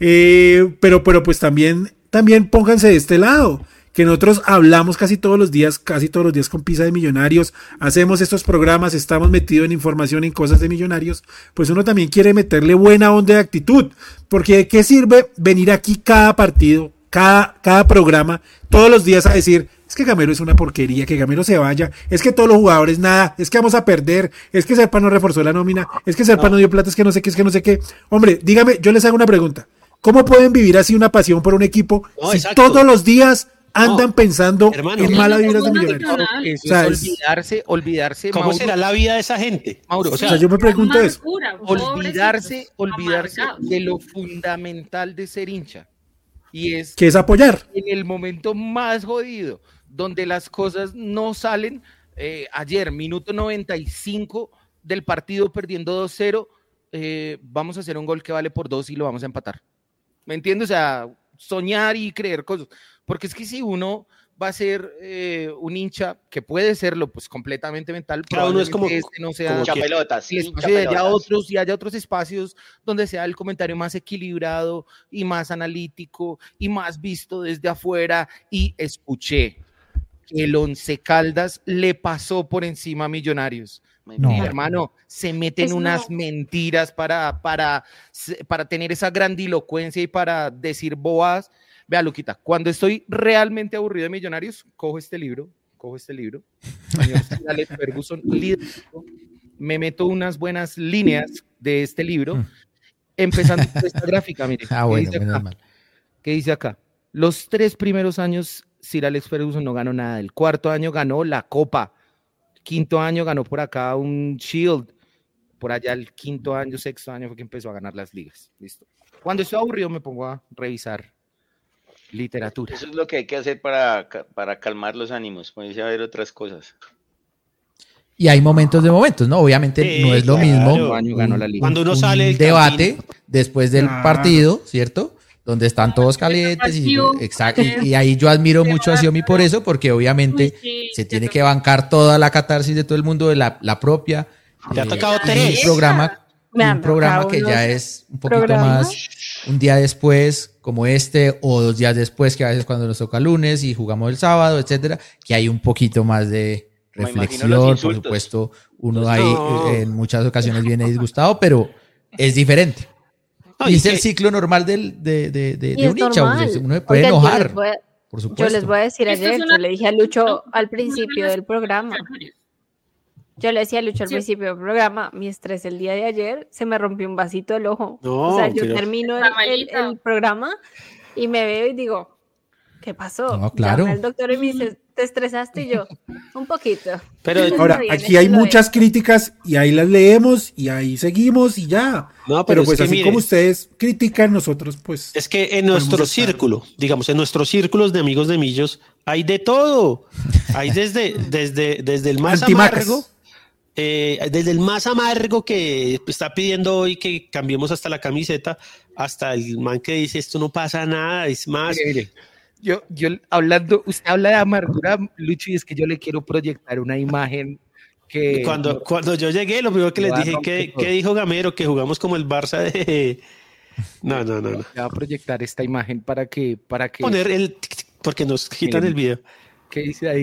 eh, pero, pero pues también, también pónganse de este lado, que nosotros hablamos casi todos los días, casi todos los días con Pisa de Millonarios, hacemos estos programas, estamos metidos en información, en cosas de Millonarios, pues uno también quiere meterle buena onda de actitud, porque ¿de qué sirve venir aquí cada partido, cada, cada programa, todos los días a decir, es que Gamero es una porquería, que Gamero se vaya, es que todos los jugadores nada, es que vamos a perder, es que Serpa no reforzó la nómina, es que Serpa no, dio plata, es que no sé qué, es que no sé qué. Hombre, dígame, yo les hago una pregunta. ¿Cómo pueden vivir así una pasión por un equipo No, si exacto. todos los días andan No, pensando hermano. en malas vibras de millonarios? Eso O sea, es es- olvidarse, olvidarse, ¿Cómo Mauro, será la vida de esa gente? Mauro, O sea, yo me pregunto eso. Amargura, pobrecitos, olvidarse, olvidarse amargados. de lo fundamental de ser hincha. Y es Que es apoyar. en el momento más jodido, donde las cosas no salen. eh, ayer, minuto 95 del partido perdiendo 2-0, eh, vamos a hacer un gol que vale por dos y lo vamos a empatar. ¿Me entiendes? O sea, soñar y creer cosas. Porque es que si uno va a ser eh, un hincha, que puede serlo, pues completamente mental, Cada uno es como- este no sea como pelotas. hincha y haya otros y haya otros espacios donde sea el comentario más equilibrado y más analítico y más visto desde afuera y escuché que el Once Caldas le pasó por encima a Millonarios. No. Mira, hermano, se meten Es unas no. mentiras para, para, para tener esa grandilocuencia y para decir bobadas. Vea, Luquita, cuando estoy realmente aburrido de Millonarios, cojo este libro, cojo este libro, señor Alex Ferguson, liderazgo, me meto unas buenas líneas de este libro, Mm. empezando por esta gráfica, mire. Ah, ¿qué bueno, dice menos acá? ¿Qué dice acá? Los tres primeros años, Sir Alex Ferguson no ganó nada. El cuarto año ganó la Copa. Quinto año ganó por acá un Shield. por allá el quinto año, sexto año fue que empezó a ganar las ligas. Listo. Cuando estoy aburrido me pongo a revisar literatura. Eso es lo que hay que hacer para, para calmar los ánimos, ponerse a ver otras cosas. Y hay momentos de momentos, ¿no? Obviamente Sí, no es lo claro. mismo Año ganó la liga. Cuando uno un sale del debate después del Claro. partido, ¿cierto? Donde están todos calientes y, exacto, y, y ahí yo admiro mucho a Xiaomi por eso, porque obviamente se tiene que bancar toda la catarsis de todo el mundo, de la, la propia. Te ha eh, tocado tres. Un programa, un programa que ya es un poquito programas. más un día después, como este, o dos días después, que a veces cuando nos toca lunes y jugamos el sábado, etcétera, que hay un poquito más de reflexión, por supuesto, uno ahí No. eh, en muchas ocasiones viene disgustado, pero es diferente. No, y es el que- ciclo normal del, de, de, de, de un hincha, uno se puede Oigan, yo enojar, les voy a- por Yo supuesto. les voy a decir ayer, yo le dije a Lucho al principio de del programa, yo le decía a Lucho al Sí. principio del programa, mi estrés el día de ayer se me rompió un vasito del ojo. No, o sea, yo pero- termino el, el- el programa y me veo y digo, ¿qué pasó? No, claro. Al doctor y me dice, ¿te estresaste? Y yo, un poquito. Pero Ahora, aquí hay muchas críticas y ahí las leemos y ahí seguimos y ya. No, pero pero es pues así mire- como ustedes critican, nosotros pues... Es que en nuestro estar- círculo, digamos, en nuestros círculos de amigos de Millos, hay de todo. Hay desde, desde, desde el más Antimacas. amargo, eh, desde el más amargo que está pidiendo hoy que cambiemos hasta la camiseta, hasta el man que dice esto no pasa nada, es más. Mire, mire, Yo, yo hablando, usted habla de amargura, Lucho, y es que yo le quiero proyectar una imagen que Cuando, cuando yo llegué, lo primero que les dije, romper ¿qué, todo. qué dijo Gamero? Que jugamos como el Barça de... No, no, no, no. va a proyectar esta imagen para que, para que, Poner el... Porque nos quitan Miren. el video. ¿qué dice ahí?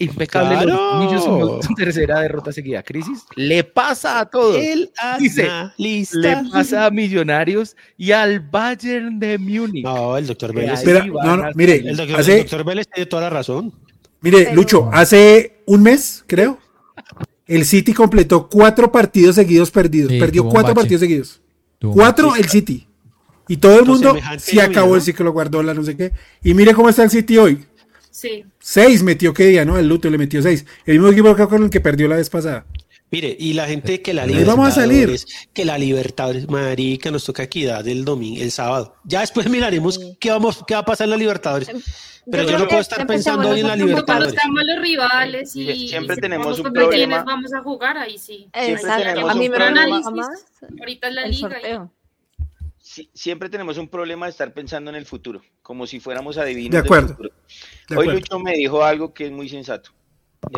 Impecable, Claro. los su tercera derrota seguida. Crisis le pasa a todos. El Dice, analista. Le pasa a Millonarios y al Bayern de Múnich. No, el doctor Vélez. Espera, no, no, mire, salir. El doctor, Hace- el doctor Vélez tiene toda la razón. Mire, Pero- Lucho, hace un mes, creo, el City completó cuatro partidos seguidos perdidos. Sí, Perdió cuatro bache. partidos seguidos. Tuvo Cuatro el City. Y todo el mundo se acabó el ciclo Guardiola, no sé qué. Y mire cómo está el City hoy. Sí. Seis metió que día, ¿no? El Luto le metió seis. El mismo equipo que con el que perdió la vez pasada. Mire, y la gente que la Ahí vamos a salir. Que la Libertadores, marica, nos toca equidad el domingo, el sábado. Ya después miraremos qué vamos, qué va a pasar en la Libertadores. Pero yo, no puedo estar pensando hoy en la Libertadores. estamos los rivales y, Sie- siempre y tenemos un problema. vamos a jugar, ahí sí. Exacto. A mí me más Ahorita es la el liga. y- sorteo. Sí, siempre tenemos un problema de estar pensando en el futuro, como si fuéramos adivinos. De del acuerdo. futuro. Hoy. Lucho me dijo algo que es muy sensato.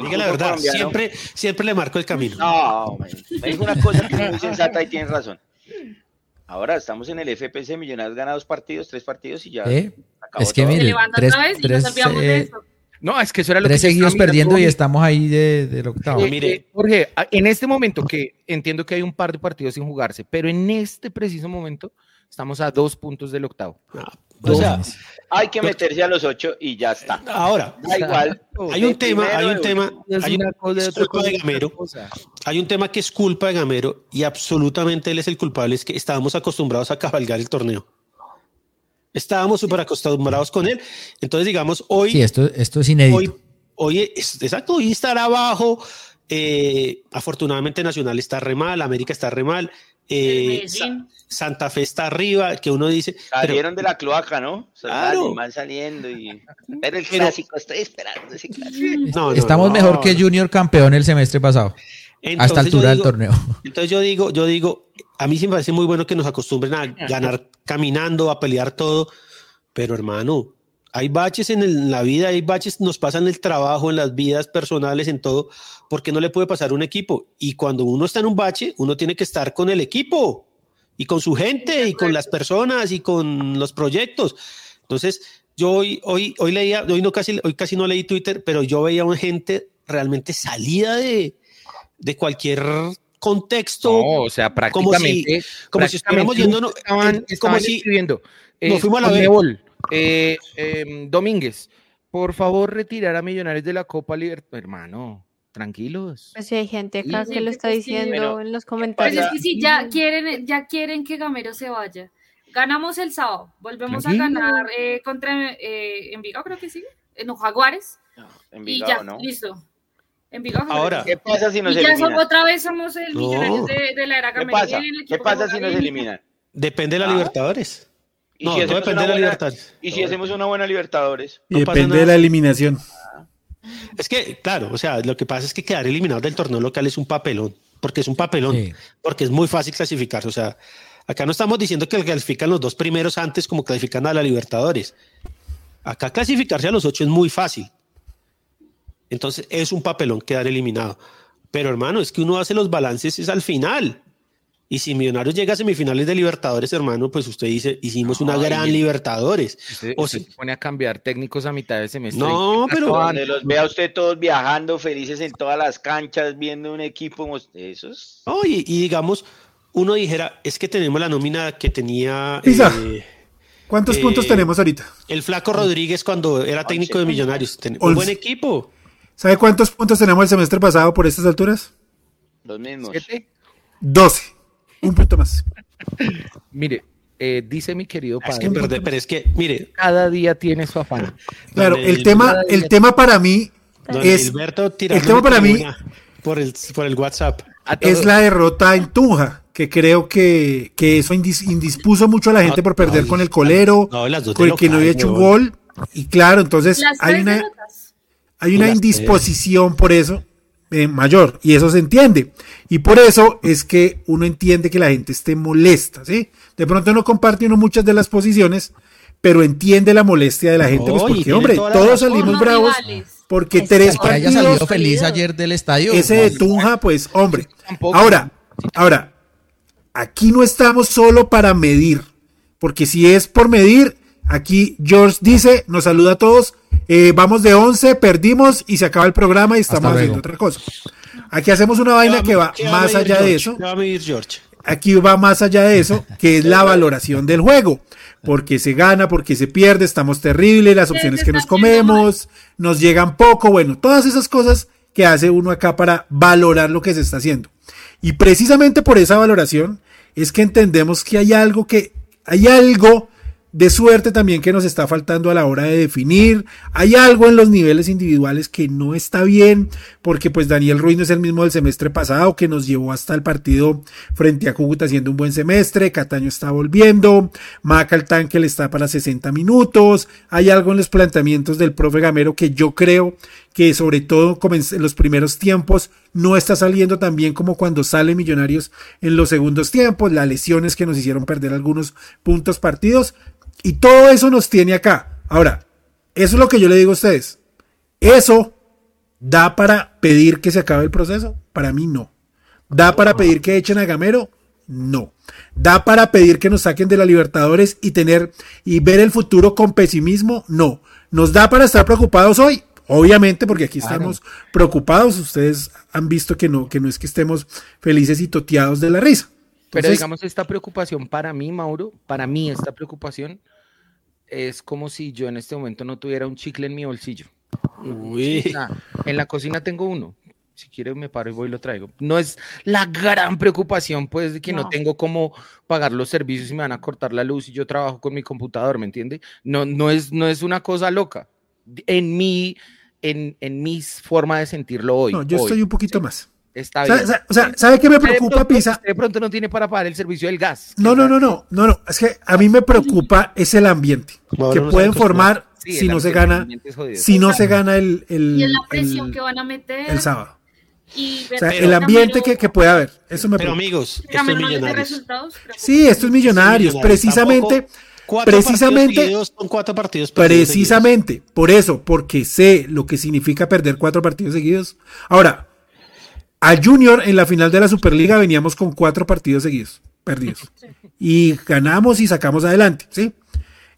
Diga la verdad, colombiano- siempre, siempre le marco el camino. No, man, me dijo una cosa que es muy sensata y tiene razón. Ahora estamos en el FPC, Millonarios gana dos partidos, tres partidos y ya. ¿Eh? acabó Es que todo. Se mire, levanta tres, otra vez y tres, nos olvidamos de eh, eso. No, es que eso era lo tres que seguidos perdiendo y estamos ahí de, del octavo. Eh, mire. Jorge, en este momento que entiendo que hay un par de partidos sin jugarse, pero en este preciso momento estamos a dos puntos del octavo. O sea, Hay que meterse a los ocho y ya está. ahora, Da igual. hay un tema, hay un tema, hay un- una cosa, es culpa de Gamero. Hay un tema que es culpa de Gamero y absolutamente él es el culpable, es que estábamos acostumbrados a cabalgar el torneo. Estábamos súper acostumbrados con él. Entonces, digamos, hoy, Sí, esto, esto es inédito. hoy, hoy es- exacto, hoy estará abajo. eh, afortunadamente Nacional está re mal, América está re mal. Eh, Sa-. Santa Fe está arriba, que uno dice, pero, Salieron de la cloaca, ¿no? Claro. Van saliendo y... Pero el Pero- clásico, estoy esperando ese clásico. no, no, Estamos no, mejor que. Junior campeón el semestre pasado, a Entonces esta yo altura del digo- torneo. Entonces yo digo, yo digo, a mí sí me parece muy bueno que nos acostumbren a ganar caminando, a pelear todo, pero hermano, hay baches en, el- en la vida, hay baches, nos pasan en el trabajo, en las vidas personales, en todo, porque no le puede pasar a un equipo. Y cuando uno está en un bache, uno tiene que estar con el equipo y con su gente y con las personas y con los proyectos. Entonces, yo hoy, hoy, hoy leía, hoy no casi, hoy casi no leí Twitter, pero yo veía una gente realmente salida de, de cualquier contexto. No, o sea, como si- prácticamente. como si estuviéramos prácticamente yendo, no, Estaban, eh, estaban como si escribiendo. nos fuimos a la. Conmebol, eh, eh, Domínguez, por favor, retirar a Millonarios de la Copa Libertadores. Hermano, tranquilos. Pues sí, hay gente acá Sí, que lo está diciendo pero- en los Pues comentarios. es que sí, ya quieren, ya quieren que Gamero se vaya. Ganamos el sábado, volvemos Tranquilo. a ganar eh, contra eh, Envigado, creo que sí, eh, no, Jaguares, y Envigado, ya, ¿no? listo. Envigado Ahora. ¿Qué pasa si nos ya eliminan? somos- otra vez somos el No. Millonarios de, de la era ¿Qué Gamero. pasa? Y el ¿Qué pasa si nos eliminan? Depende de la Ah. Libertadores. ¿Y No, si depende de la buena- Libertadores. ¿Y si hacemos una buena Libertadores? Y no pasa depende de la eliminación. Es que, claro, o sea, lo que pasa es que quedar eliminado del torneo local es un papelón, porque es un papelón, Sí. porque es muy fácil clasificarse. O sea, acá no estamos diciendo que clasifican los dos primeros antes como clasifican a la Libertadores. Acá clasificarse a los ocho es muy fácil. Entonces es un papelón quedar eliminado. Pero hermano, es que uno hace los balances es al final. Y si Millonarios llega a semifinales de Libertadores, hermano, pues usted dice, hicimos una gran y- Libertadores. Usted, O usted si- se pone a cambiar técnicos a mitad de semestre. No, ¿Qué pero-? Donde los vea usted todos viajando, felices en todas las canchas, viendo un equipo. mos- Eso es. No, y, y digamos, uno dijera, es que tenemos la nómina que tenía Pisa. eh, ¿Cuántos Eh, puntos tenemos ahorita? el flaco Rodríguez cuando era técnico de Millonarios. Ten- un buen equipo. ¿Sabe cuántos puntos tenemos el semestre pasado por estas alturas? Los mismos. ¿Siete? 12. Un punto más. Mire, eh, dice mi querido Es padre, que, pero, pero es que, mire, cada día tiene su afán. Claro, el tema, el tema para mí es, tirándome tema para mí- por el, por el WhatsApp. Es la derrota en Tunja, que creo que, que eso indis- indispuso mucho a la gente No, por perder no, con el colero, no, con el que no había hecho un gol. Y claro, entonces hay una, hay una indisposición por eso eh, mayor y eso se entiende. Y por eso es que uno entiende que la gente esté molesta, ¿sí? De pronto no comparte uno muchas de las posiciones, pero entiende la molestia de la gente, pues No, porque, hombre, todos razón. salimos bravos rivales. porque Es tres que Que haya partidos salido feliz ayer del estadio. ese de Tunja, pues, hombre. Tampoco. Ahora, ahora, aquí no estamos solo para medir, porque si es por medir, aquí George dice, nos saluda a todos, eh, vamos de 11, perdimos y se acaba el programa y estamos haciendo otra cosa. Aquí hacemos una vaina que va ¿Qué a más allá de eso ¿Qué va a medir George? aquí va más allá de eso, que es la valoración del juego. Porque se gana, porque se pierde, estamos terribles, las opciones que nos comemos, nos llegan poco, bueno, todas esas cosas que hace uno acá para valorar lo que se está haciendo. Y precisamente por esa valoración es que entendemos que hay algo que, hay algo de suerte también que nos está faltando a la hora de definir. Hay algo en los niveles individuales que no está bien, porque pues Daniel Ruiz no es el mismo del semestre pasado que nos llevó hasta el partido frente a Cúcuta haciendo un buen semestre. Cataño está volviendo, Maca el tanque le está para 60 minutos. Hay algo en los planteamientos del profe Gamero que yo creo que sobre todo en los primeros tiempos no está saliendo tan bien como cuando sale Millonarios en los segundos tiempos, las lesiones que nos hicieron perder algunos puntos partidos y todo eso nos tiene acá. Ahora, eso es lo que yo le digo a ustedes. Eso da para pedir que se acabe el proceso. Para mí no. Da para pedir que echen a Gamero. No. Da para pedir que nos saquen de la Libertadores y tener y ver el futuro con pesimismo. No. Nos da para estar preocupados hoy. Obviamente, porque aquí Claro. estamos preocupados. Ustedes han visto que no, que no es que estemos felices y toteados de la risa. Pero digamos, esta preocupación para mí, Mauro, para mí esta preocupación es como si yo en este momento no tuviera un chicle en mi bolsillo. Uy. O sea, en la cocina tengo uno. Si quiere me paro y voy y lo traigo. No es la gran preocupación, pues, de que no, No. tengo cómo pagar los servicios y me van a cortar la luz y yo trabajo con mi computador, ¿me entiende? No, no es, no es una cosa loca. En mi, en, en mi forma de sentirlo hoy. no, yo hoy, estoy un poquito ¿sí? más. Está bien. o sea, o sea, ¿sabe qué me preocupa, Pisa? De pronto no tiene para pagar el servicio del gas. No, no, no, no, no, no. Es que a mí me preocupa es el ambiente Bueno, que no pueden formar Sí, si no se gana, si no se gana el, el, Y en la presión el- que van a meter. el sábado. Y O sea, el ambiente que, que puede haber. Eso me Pero preocupa. amigos, estos millonarios. Sí, estos millonarios, Millonarios, precisamente, cuatro precisamente, partidos seguidos son cuatro partidos precisamente, por eso, porque sé lo que significa perder cuatro partidos seguidos. Ahora, a Junior en la final de la Superliga veníamos con cuatro partidos seguidos, perdidos. Y ganamos y sacamos adelante, ¿sí?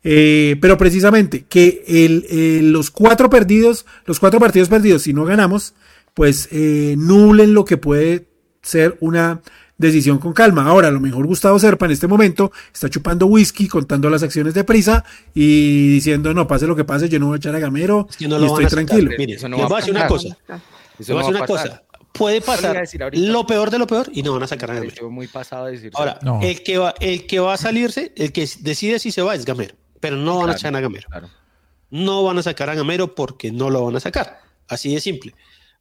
Eh, pero precisamente que el, eh, los cuatro perdidos, los cuatro partidos perdidos, si no ganamos, pues eh, nublen lo que puede ser una decisión con calma. Ahora, a lo mejor Gustavo Serpa en este momento está chupando whisky, contando las acciones de prisa y diciendo, no, pase lo que pase, yo no voy a echar a Gamero Es que no y lo estoy tranquilo. Mire, Eso no les va voy a decir una cosa. Eso Les voy a no decir va una cosa. Puede pasar decir lo peor de lo peor y no van a sacar a Gamero. Muy pasado de decir. Ahora, No. el, que va, el que va a salirse, el que decide si se va es Gamero. Pero no van a sacar a Gamero. Claro. No van a sacar a Gamero porque no lo van a sacar. Así de simple.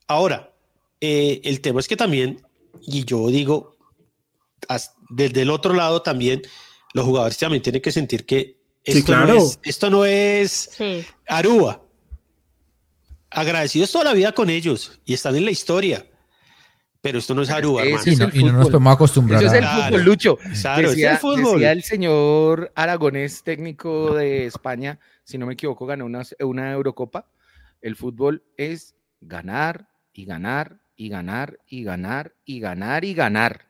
Ahora, eh, el tema es que también, y yo digo, as- desde el otro lado también, los jugadores también tienen que sentir que Sí, esto, claro. no, es, esto no es Sí. Aruba. Agradecidos toda la vida con ellos y están en la historia. Pero esto no es Aruba, es no, y no nos podemos acostumbrar Eso es el. Claro. fútbol, Lucho. Claro, decía, es el fútbol. decía el señor Aragonés, técnico de España, si no me equivoco, ganó una, una Eurocopa. El fútbol es ganar y ganar y ganar y ganar y ganar y ganar.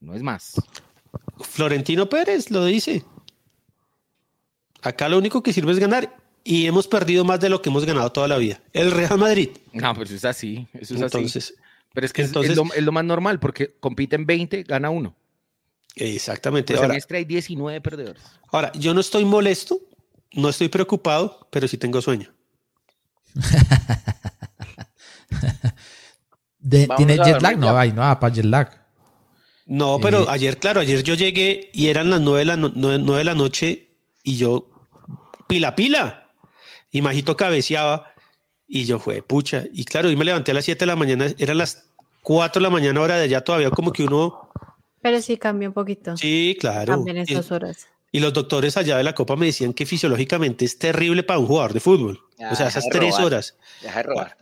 No es más. Florentino Pérez lo dice. Acá lo único que sirve es ganar y hemos perdido más de lo que hemos ganado toda la vida. El Real Madrid. No, pues es así. Eso es así. Pero es que es- entonces- es, lo, es lo más normal porque compiten 20, gana uno. exactamente. Por Ahora, semestre hay 19 perdedores. ahora, yo no estoy molesto, no estoy preocupado, pero sí tengo sueño. De- ¿Tiene a jet lag? No, hay, no, ah, para jet lag. No, pero Eh, ayer, claro, ayer yo llegué y eran las nueve de la, no- nueve- nueve de la noche y yo, pila, pila. Y Majito cabeceaba y yo fue, pucha. Y claro, y me levanté a las 7 de la mañana, eran las 4 de la mañana hora de allá, todavía como que uno, Pero sí cambia un poquito. sí, claro. Cambian Y, esas horas. y los doctores allá de la Copa me decían que fisiológicamente es terrible para un jugador de fútbol. o sea, esas de tres robar. horas. Deja de robar.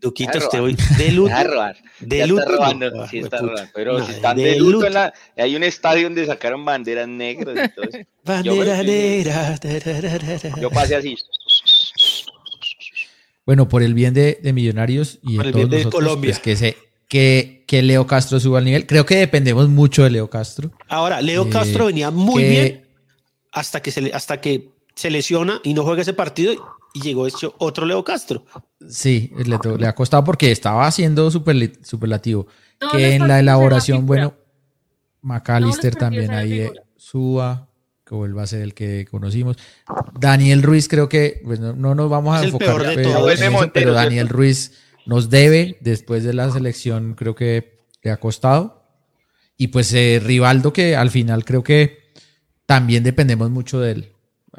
Duquito, Deja de usted robar. hoy de luto. Deja de robar. De luto. está robando. no, sí, está robando. Pero No, si están de, luto, luto. en la- hay un estadio donde sacaron banderas negras y todo eso. Bandera Yo- negra. Yo pasé así. Bueno, por el bien de, de Millonarios y Por de el todos bien de nosotros, Colombia. pues que, se, que, que Leo Castro suba al nivel. Creo que dependemos mucho de Leo Castro. Ahora, Leo Eh, Castro venía muy que- bien hasta que se le, hasta que se lesiona y no juega ese partido y llegó este otro Leo Castro. Sí, le, ha costado porque estaba haciendo superlativo. Que en la elaboración, bueno, McAllister también ahí eh, suba, que vuelva a ser el que conocimos. Daniel Ruiz creo que, pues no, no nos vamos a Es el enfocar peor de pero, todos. en Vuelve eso, Montero, pero ¿cierto? Daniel Ruiz nos debe después de la selección, creo que le ha costado. Y pues eh, Rivaldo que al final creo que también dependemos mucho de él.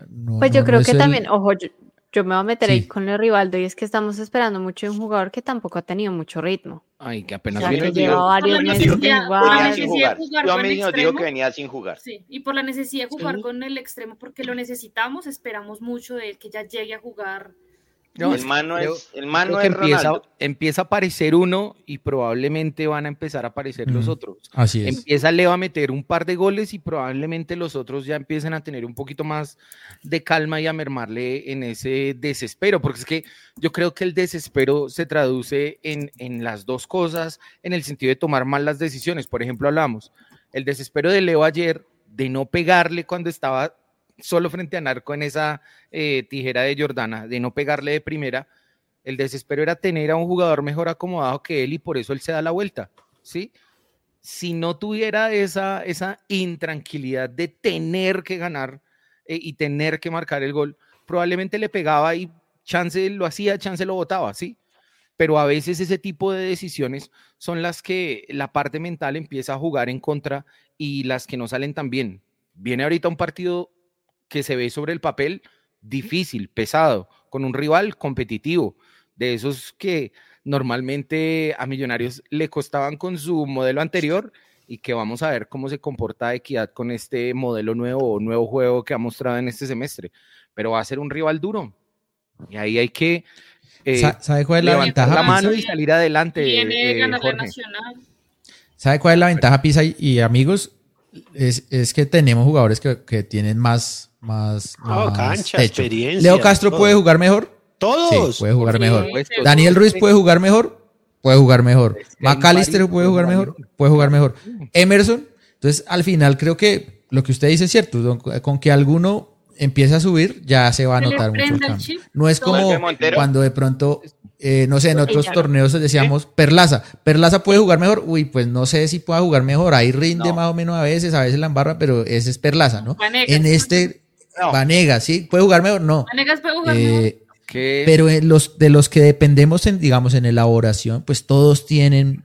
No- Pues yo no- creo no que el- también, ojo, yo, yo me voy a meter ahí con de Rivaldo y es que estamos esperando mucho de un jugador que tampoco ha tenido mucho ritmo. Ay, que O apenas sea, viene. que digo, lleva varios meses sin jugar. Sin Yo a mí nos dijo extremo. que venía sin jugar. Sí, y por la necesidad de jugar Sí. con el extremo, porque lo necesitamos, esperamos mucho de él que ya llegue a jugar. No, el mano creo- es, el mano es empieza, Ronaldo. empieza a aparecer uno y probablemente van a empezar a aparecer los otros. Así es. Empieza Leo a meter un par de goles y probablemente los otros ya empiecen a tener un poquito más de calma y a mermarle en ese desespero, porque es que yo creo que el desespero se traduce en, en las dos cosas, en el sentido de tomar malas decisiones. Por ejemplo, hablamos, el desespero de Leo ayer de no pegarle cuando estaba solo frente a Narco en esa eh, tijera de Jordana, de no pegarle de primera. El desespero era tener a un jugador mejor acomodado que él y por eso él se da la vuelta, ¿sí? Si no tuviera esa, esa intranquilidad de tener que ganar eh, y tener que marcar el gol, probablemente le pegaba y chance lo hacía, chance lo botaba, ¿sí? Pero a veces ese tipo de decisiones son las que la parte mental empieza a jugar en contra y las que no salen tan bien. Viene ahorita un partido que se ve sobre el papel difícil, pesado, con un rival competitivo, de esos que normalmente a Millonarios le costaban con su modelo anterior y que vamos a ver cómo se comporta Equidad con este modelo nuevo o nuevo juego que ha mostrado en este semestre. Pero va a ser un rival duro. Y ahí hay que eh, Sa- ¿Sabe cuál es la levantar ventaja? la mano Pisa? y salir adelante. Viene eh, ganar la Jorge. Nacional. ¿Sabe cuál es la ventaja, Pisa y, y amigos? Es, es que tenemos jugadores que, que tienen más, más, más cancha, techo. experiencia, Leo Castro todo. puede jugar mejor. Todos. Sí, puede jugar Sí, mejor. Daniel Ruiz puede jugar mejor. Puede jugar mejor. Es que hay McAllister puede jugar mejor. Puede jugar mejor. Emerson. Entonces, al final creo que lo que usted dice es cierto. Con que alguno empiece a subir, ya se va a notar mucho el cambio. No es como cuando de pronto, eh, no sé, en otros torneos decíamos Perlaza. Perlaza puede jugar mejor. Uy, pues no sé si pueda jugar mejor. Ahí rinde No. más o menos a veces, a veces la embarra, pero ese es Perlaza, ¿no? En este, No. Vanega, ¿sí? ¿Puede jugar mejor? No. Vanegas puede jugar mejor. Eh, Que- pero en los de los que dependemos en, digamos, en elaboración, pues todos tienen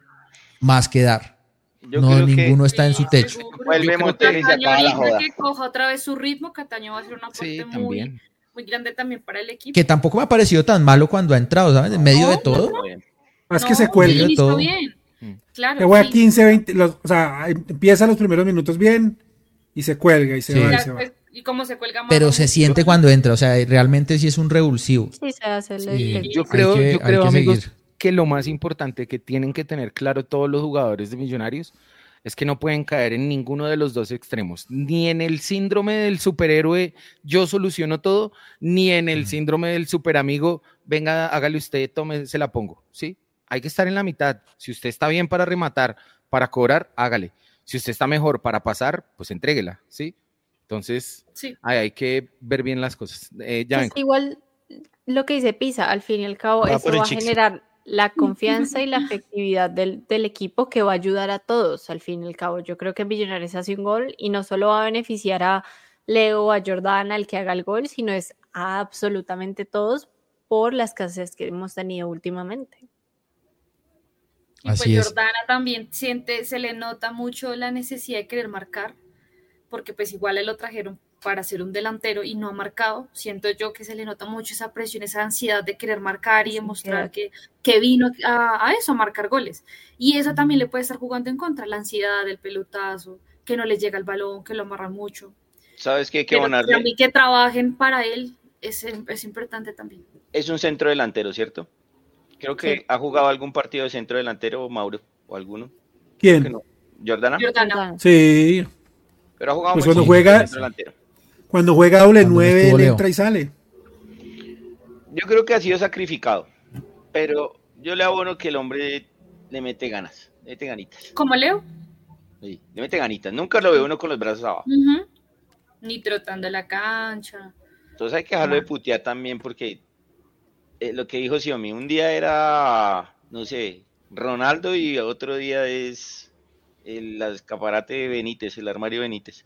más que dar. Yo no, creo que- ninguno está en su Sí, techo. Vuelve Montero y se acaba la joda. que coja otra vez su ritmo, Cataño va a ser un aporte sí, muy, también. muy grande también para el equipo. Que tampoco me ha parecido tan malo cuando ha entrado, ¿sabes? En medio de todo. Bien. Más que No, se cuelga. inició todo. bien. Mm. Claro. Se juega sí. 15, 20, los- o sea, empieza los primeros minutos bien y se cuelga y se Sí. va y se va. pues, y como se cuelga más. Pero se siente cuando entra, o sea, realmente sí es un revulsivo. Sí, se hace el Sí. Yo creo, que- yo creo que amigos, seguir. que lo más importante que tienen que tener claro todos los jugadores de Millonarios es que no pueden caer en ninguno de los dos extremos, ni en el síndrome del superhéroe, yo soluciono todo, ni en el síndrome del superamigo, venga, hágale usted, tome, se la pongo, ¿sí? Hay que estar en la mitad. Si usted está bien para rematar, para cobrar, hágale. Si usted está mejor para pasar, pues entréguela, ¿sí? Entonces, Sí. hay que ver bien las cosas. Eh, ya Pues igual lo que dice Pisa, al fin y al cabo, Va eso va a generar la confianza y la efectividad del, del equipo que va a ayudar a todos, al fin y al cabo. Yo creo que Millonarios hace un gol y no solo va a beneficiar a Leo, a Jordana, al que haga el gol, sino es a absolutamente todos por la escasez que hemos tenido últimamente. Y Así pues es. Jordana también siente, se le nota mucho la necesidad de querer marcar, porque pues igual le lo trajeron para ser un delantero y no ha marcado. Siento yo que se le nota mucho esa presión, esa ansiedad de querer marcar y Sí, demostrar que, que vino a, a eso, a marcar goles. Y eso también le puede estar jugando en contra, la ansiedad, el pelotazo, que no le llega el balón, que lo amarran mucho. ¿Sabes qué? Hay que abonarle. también que trabajen para él es, es importante también. Es un centro delantero, ¿cierto? Creo que Sí. ha jugado algún partido de centro delantero, Mauro, o alguno. ¿Quién? no. Jordana. Jordana. Sí, pero ha jugado Pues cuando juega- cuando juega doble Cuando no 9, estuvo él Leo. entra y sale. Yo creo que ha sido sacrificado, pero yo le abono que el hombre le mete ganas, le mete ganitas. Como Leo, Sí, le mete ganitas. Nunca lo ve uno con los brazos abajo. ni trotando la cancha. Entonces hay que dejarlo de putear también porque eh, lo que dijo Xiaomi, un día era, no sé, Ronaldo y otro día es el escaparate de Benítez, el armario Benítez.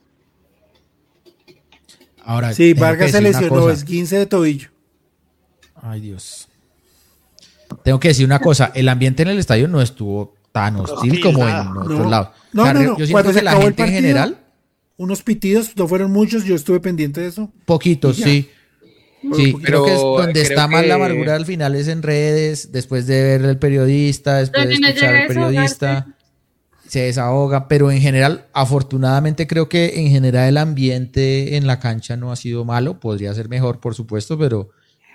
Ahora, Sí, tengo Vargas que se lesionó, es 15 de tobillo. Ay, Dios. Tengo que decir una cosa, el ambiente en el estadio no estuvo tan hostil como en otros No, lados. no, no, no, Yo siento que la gente en general, Unos pitidos, no fueron muchos, yo estuve pendiente de eso. poquitos, sí. Sí, Pero creo que es donde creo está más la que- amargura al final es en redes, después de ver el periodista, después de Donde escuchar al periodista, se desahoga, pero en general, afortunadamente creo que en general el ambiente en la cancha no ha sido malo, podría ser mejor, por supuesto, pero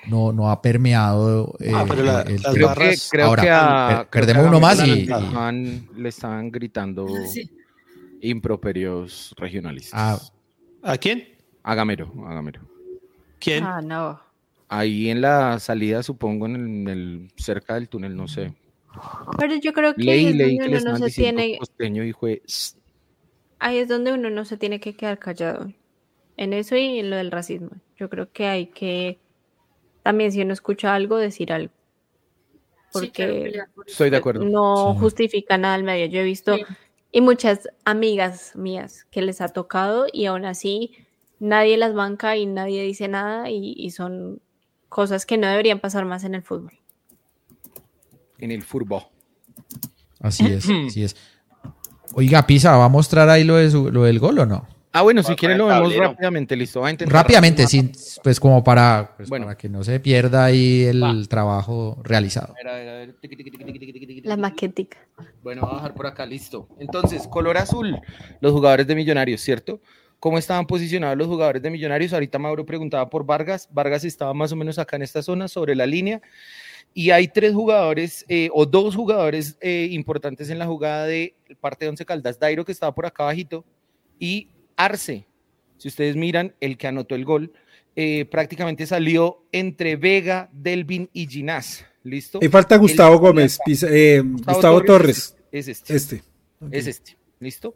no, no ha permeado eh, Ah, pero la- el las. Creo que, creo Ahora, que a- per- creo perdemos que a uno más y- le y- estaban- le estaban gritando Sí. improperios regionalistas. Ah, ¿A quién? A Gamero, a Gamero. ¿Quién? Ah, no. Ahí en la salida, supongo, en el, en el- cerca del túnel, no sé. Pero yo creo que ahí Leí, es leí donde que uno no se tiene, costeño y fue... "Sst". ahí es donde uno no se tiene que quedar callado. En eso y en lo del racismo. Yo creo que hay que también si uno escucha algo, decir algo. Sí, Porque por eso. Estoy de acuerdo. no Sí. justifica nada al medio. Yo he visto Sí. y muchas amigas mías que les ha tocado y aún así nadie las banca y nadie dice nada y, y son cosas que no deberían pasar más en el fútbol. En el furbo. así es, así es. Oiga, Pisa, ¿va a mostrar ahí lo, de su- lo del gol o no? Ah, bueno, si quieren lo vemos tablero. rápidamente, listo. Va a intentar Rápidamente, sin, pues como para, pues, Bueno. para que no se pierda ahí el Va. trabajo realizado. A ver, a ver, a ver. Tiqui, tiqui, tiqui, La maquetica. Bueno, voy a bajar por acá, listo. Entonces, color azul, los jugadores de Millonarios, ¿cierto? ¿Cómo estaban posicionados los jugadores de Millonarios? Ahorita Mauro preguntaba por Vargas. Vargas estaba más o menos acá en esta zona, sobre la línea. Y hay tres jugadores, eh, o dos jugadores eh, importantes en la jugada de parte de Once Caldas. Dairo, que estaba por acá abajito, y Arce. Si ustedes miran, el que anotó el gol, eh, prácticamente salió entre Vega, Delvin y Ginás. ¿Listo? Ahí falta Gustavo El- Gómez, pisa- eh, Gustavo, Torres, Es este. este. Es este, ¿listo?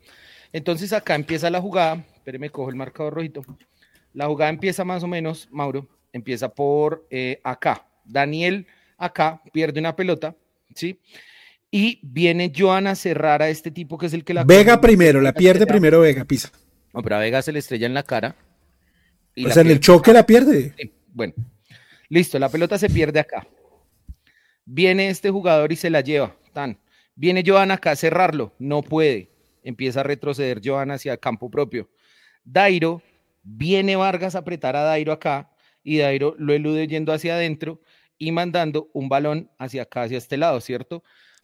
Entonces acá empieza la jugada, espéreme, cojo el marcador rojito. La jugada empieza más o menos, Mauro, empieza por acá. Daniel acá pierde una pelota, ¿sí? Y viene Joan a cerrar a este tipo que es el que la... Vega primero, la pierde primero Vega, pisa. No, pero a Vega se le estrella en la cara. y O la sea, en el choque la pierde. Sí, Bueno, listo, la pelota se pierde acá. Viene este jugador y se la lleva. Tan. Viene Joan acá a cerrarlo. No puede. Empieza a retroceder Joan hacia campo propio. Dairo, viene Vargas a apretar a Dairo acá y Dairo lo elude yendo hacia adentro y mandando un balón hacia acá, hacia este lado, ¿cierto?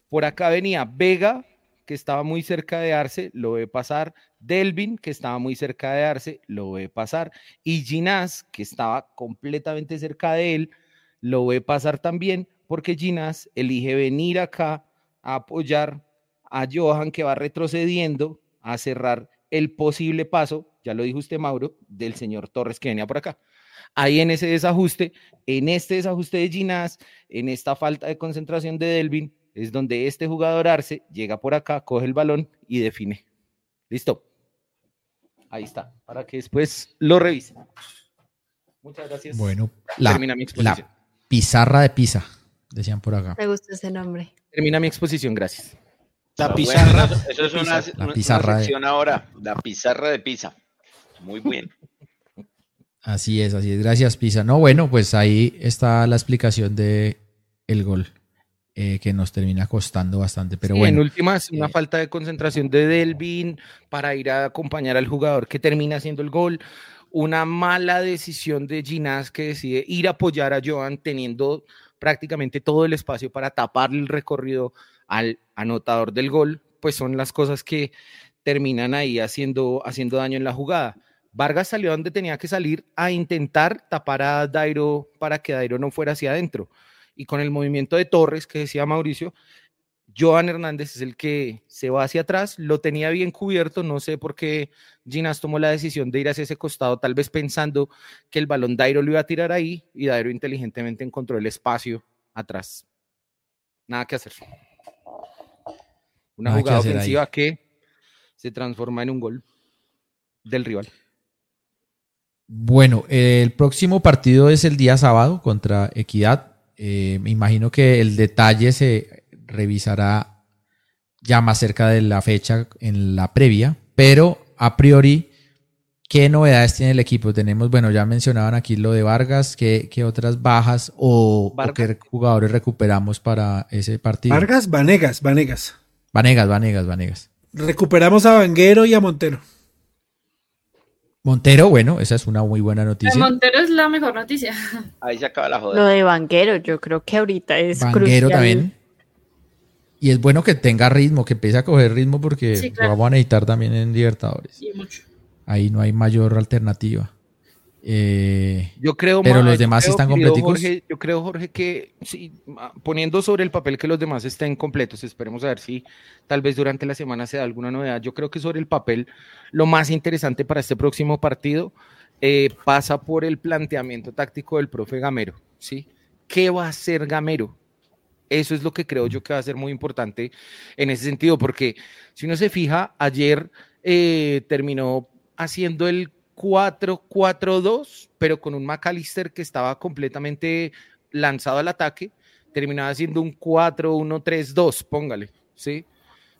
Por acá venía Vega, que estaba muy cerca de Arce, lo ve pasar. Delvin, que estaba muy cerca de Arce, lo ve pasar. Y Ginás, que estaba completamente cerca de él, lo ve pasar también, porque Ginás elige venir acá a apoyar a Johan, que va retrocediendo a cerrar el posible paso, ya lo dijo usted, Mauro, del señor Torres que venía por acá. Ahí en ese desajuste, en este desajuste de Ginás, en esta falta de concentración de Delvin, es donde este jugador Arce llega por acá, coge el balón y define. Listo. Ahí está, para que después lo revisen. Muchas gracias. Bueno, la, Termina mi exposición. la pizarra de Pisa, decían por acá. Me gusta ese nombre. Termina mi exposición, gracias. La pizarra. eso, eso es una, La pizarra una de- sección ahora, la pizarra de pizza. Muy bien. Así es, así es. Gracias, Pisa. No, bueno, pues ahí está la explicación de el gol, eh, que nos termina costando bastante. Pero Sí, bueno, en últimas, una eh, falta de concentración de Delvin para ir a acompañar al jugador que termina haciendo el gol. Una mala decisión de Ginás que decide ir a apoyar a Joan teniendo prácticamente todo el espacio para taparle el recorrido al anotador del gol, pues son las cosas que terminan ahí haciendo, haciendo daño en la jugada. Vargas salió donde tenía que salir a intentar tapar a Dairo para que Dairo no fuera hacia adentro. Y con el movimiento de Torres, que decía Mauricio, Joan Hernández es el que se va hacia atrás, lo tenía bien cubierto, no sé por qué Ginás tomó la decisión de ir hacia ese costado, tal vez pensando que el balón Dairo lo iba a tirar ahí y Dairo inteligentemente encontró el espacio atrás. Nada que hacer. Una que jugada ahí. ofensiva que se transforma en un gol del rival. Bueno, el próximo partido es el día sábado contra Equidad. Eh, me imagino que el detalle se revisará ya más cerca de la fecha en la previa, pero a priori, ¿qué novedades tiene el equipo? Tenemos, bueno, ya mencionaban aquí lo de Vargas, ¿qué, qué otras bajas o, o qué jugadores recuperamos para ese partido? Vargas, Vanegas, Vanegas. Vanegas, Vanegas, Vanegas. Recuperamos a Vanguero y a Montero. Montero, bueno, esa es una muy buena De noticia. Montero es la mejor noticia. Ahí se acaba la Lo joda. de Vanguero, yo creo que ahorita es Vanguero crucial. también. Y es bueno que tenga ritmo, que empiece a coger ritmo porque Sí, lo vamos a necesitar también en Libertadores. Y mucho. Ahí no hay mayor alternativa. Eh, Yo creo, Pero los demás creo, están querido completicos. Jorge, yo creo, Jorge, que sí, poniendo sobre el papel que los demás estén completos, esperemos a ver si tal vez durante la semana se da alguna novedad. Yo creo que sobre el papel lo más interesante para este próximo partido eh, pasa por el planteamiento táctico del profe Gamero, ¿sí? ¿Qué va a hacer Gamero? Eso es lo que creo yo que va a ser muy importante en ese sentido, porque si uno se fija, ayer eh, terminó haciendo el 4-4-2, pero con un McAllister que estaba completamente lanzado al ataque, terminaba haciendo un 4-1-3-2, póngale, ¿sí?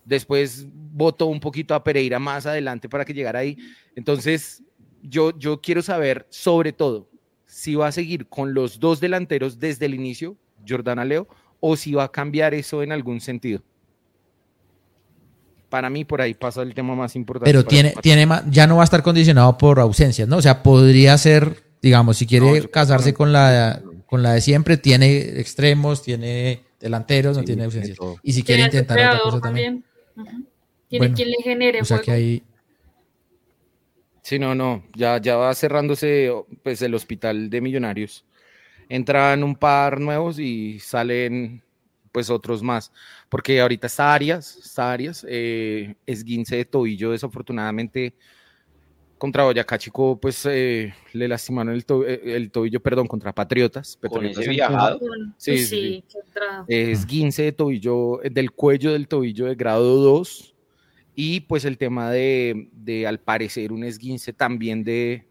Después votó un poquito a Pereira más adelante para que llegara ahí. Entonces, yo, yo quiero saber, sobre todo, si va a seguir con los dos delanteros desde el inicio, Jordana Leo, o si va a cambiar eso en algún sentido. Para mí, por ahí pasa el tema más importante. pero para tiene, partido. tiene ya no va a estar condicionado por ausencias, ¿no? O sea, podría ser, digamos, si quiere No, casarse no, con la, con la de siempre, tiene extremos, tiene delanteros, no Sí, tiene tiene ausencias. todo. Y si quiere intentar otra cosa también. Ujú. Tiene Bueno, quien le genere O sea juego. que ahí, Sí, no, no, ya, ya va cerrándose pues, el hospital de millonarios. Entran un par nuevos y salen pues otros más. Porque ahorita está Arias, está Arias, eh, esguince de tobillo, desafortunadamente contra Boyacá Chico, pues eh, le lastimaron el, to- eh, el tobillo, perdón, contra Patriotas. Con ese en viajado. Sí, sí, entrada. esguince de tobillo, eh, del cuello del tobillo de grado 2 y pues el tema de, de, al parecer un esguince también de,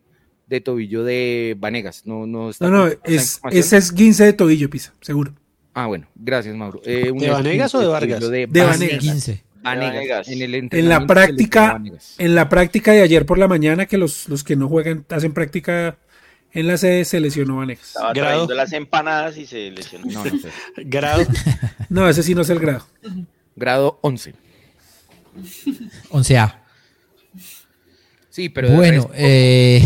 de tobillo de Vanegas. No, no, está No, no, es, es 15 de tobillo, Pisa, seguro. Ah, bueno, gracias Mauro. Eh, ¿De Vanegas o de Vargas? De, De Vanegas. Vanegas. 15. Vanegas. Vanegas. En, el En la práctica, en la práctica de ayer por la mañana, que los, los que no juegan hacen práctica en la sede, se lesionó Vanegas. Estaba Grado. trayendo las empanadas y se lesionó. No, no sé. Grado. No, ese sí no es el grado. Grado 11. 11A. Sí, pero Bueno, resto eh,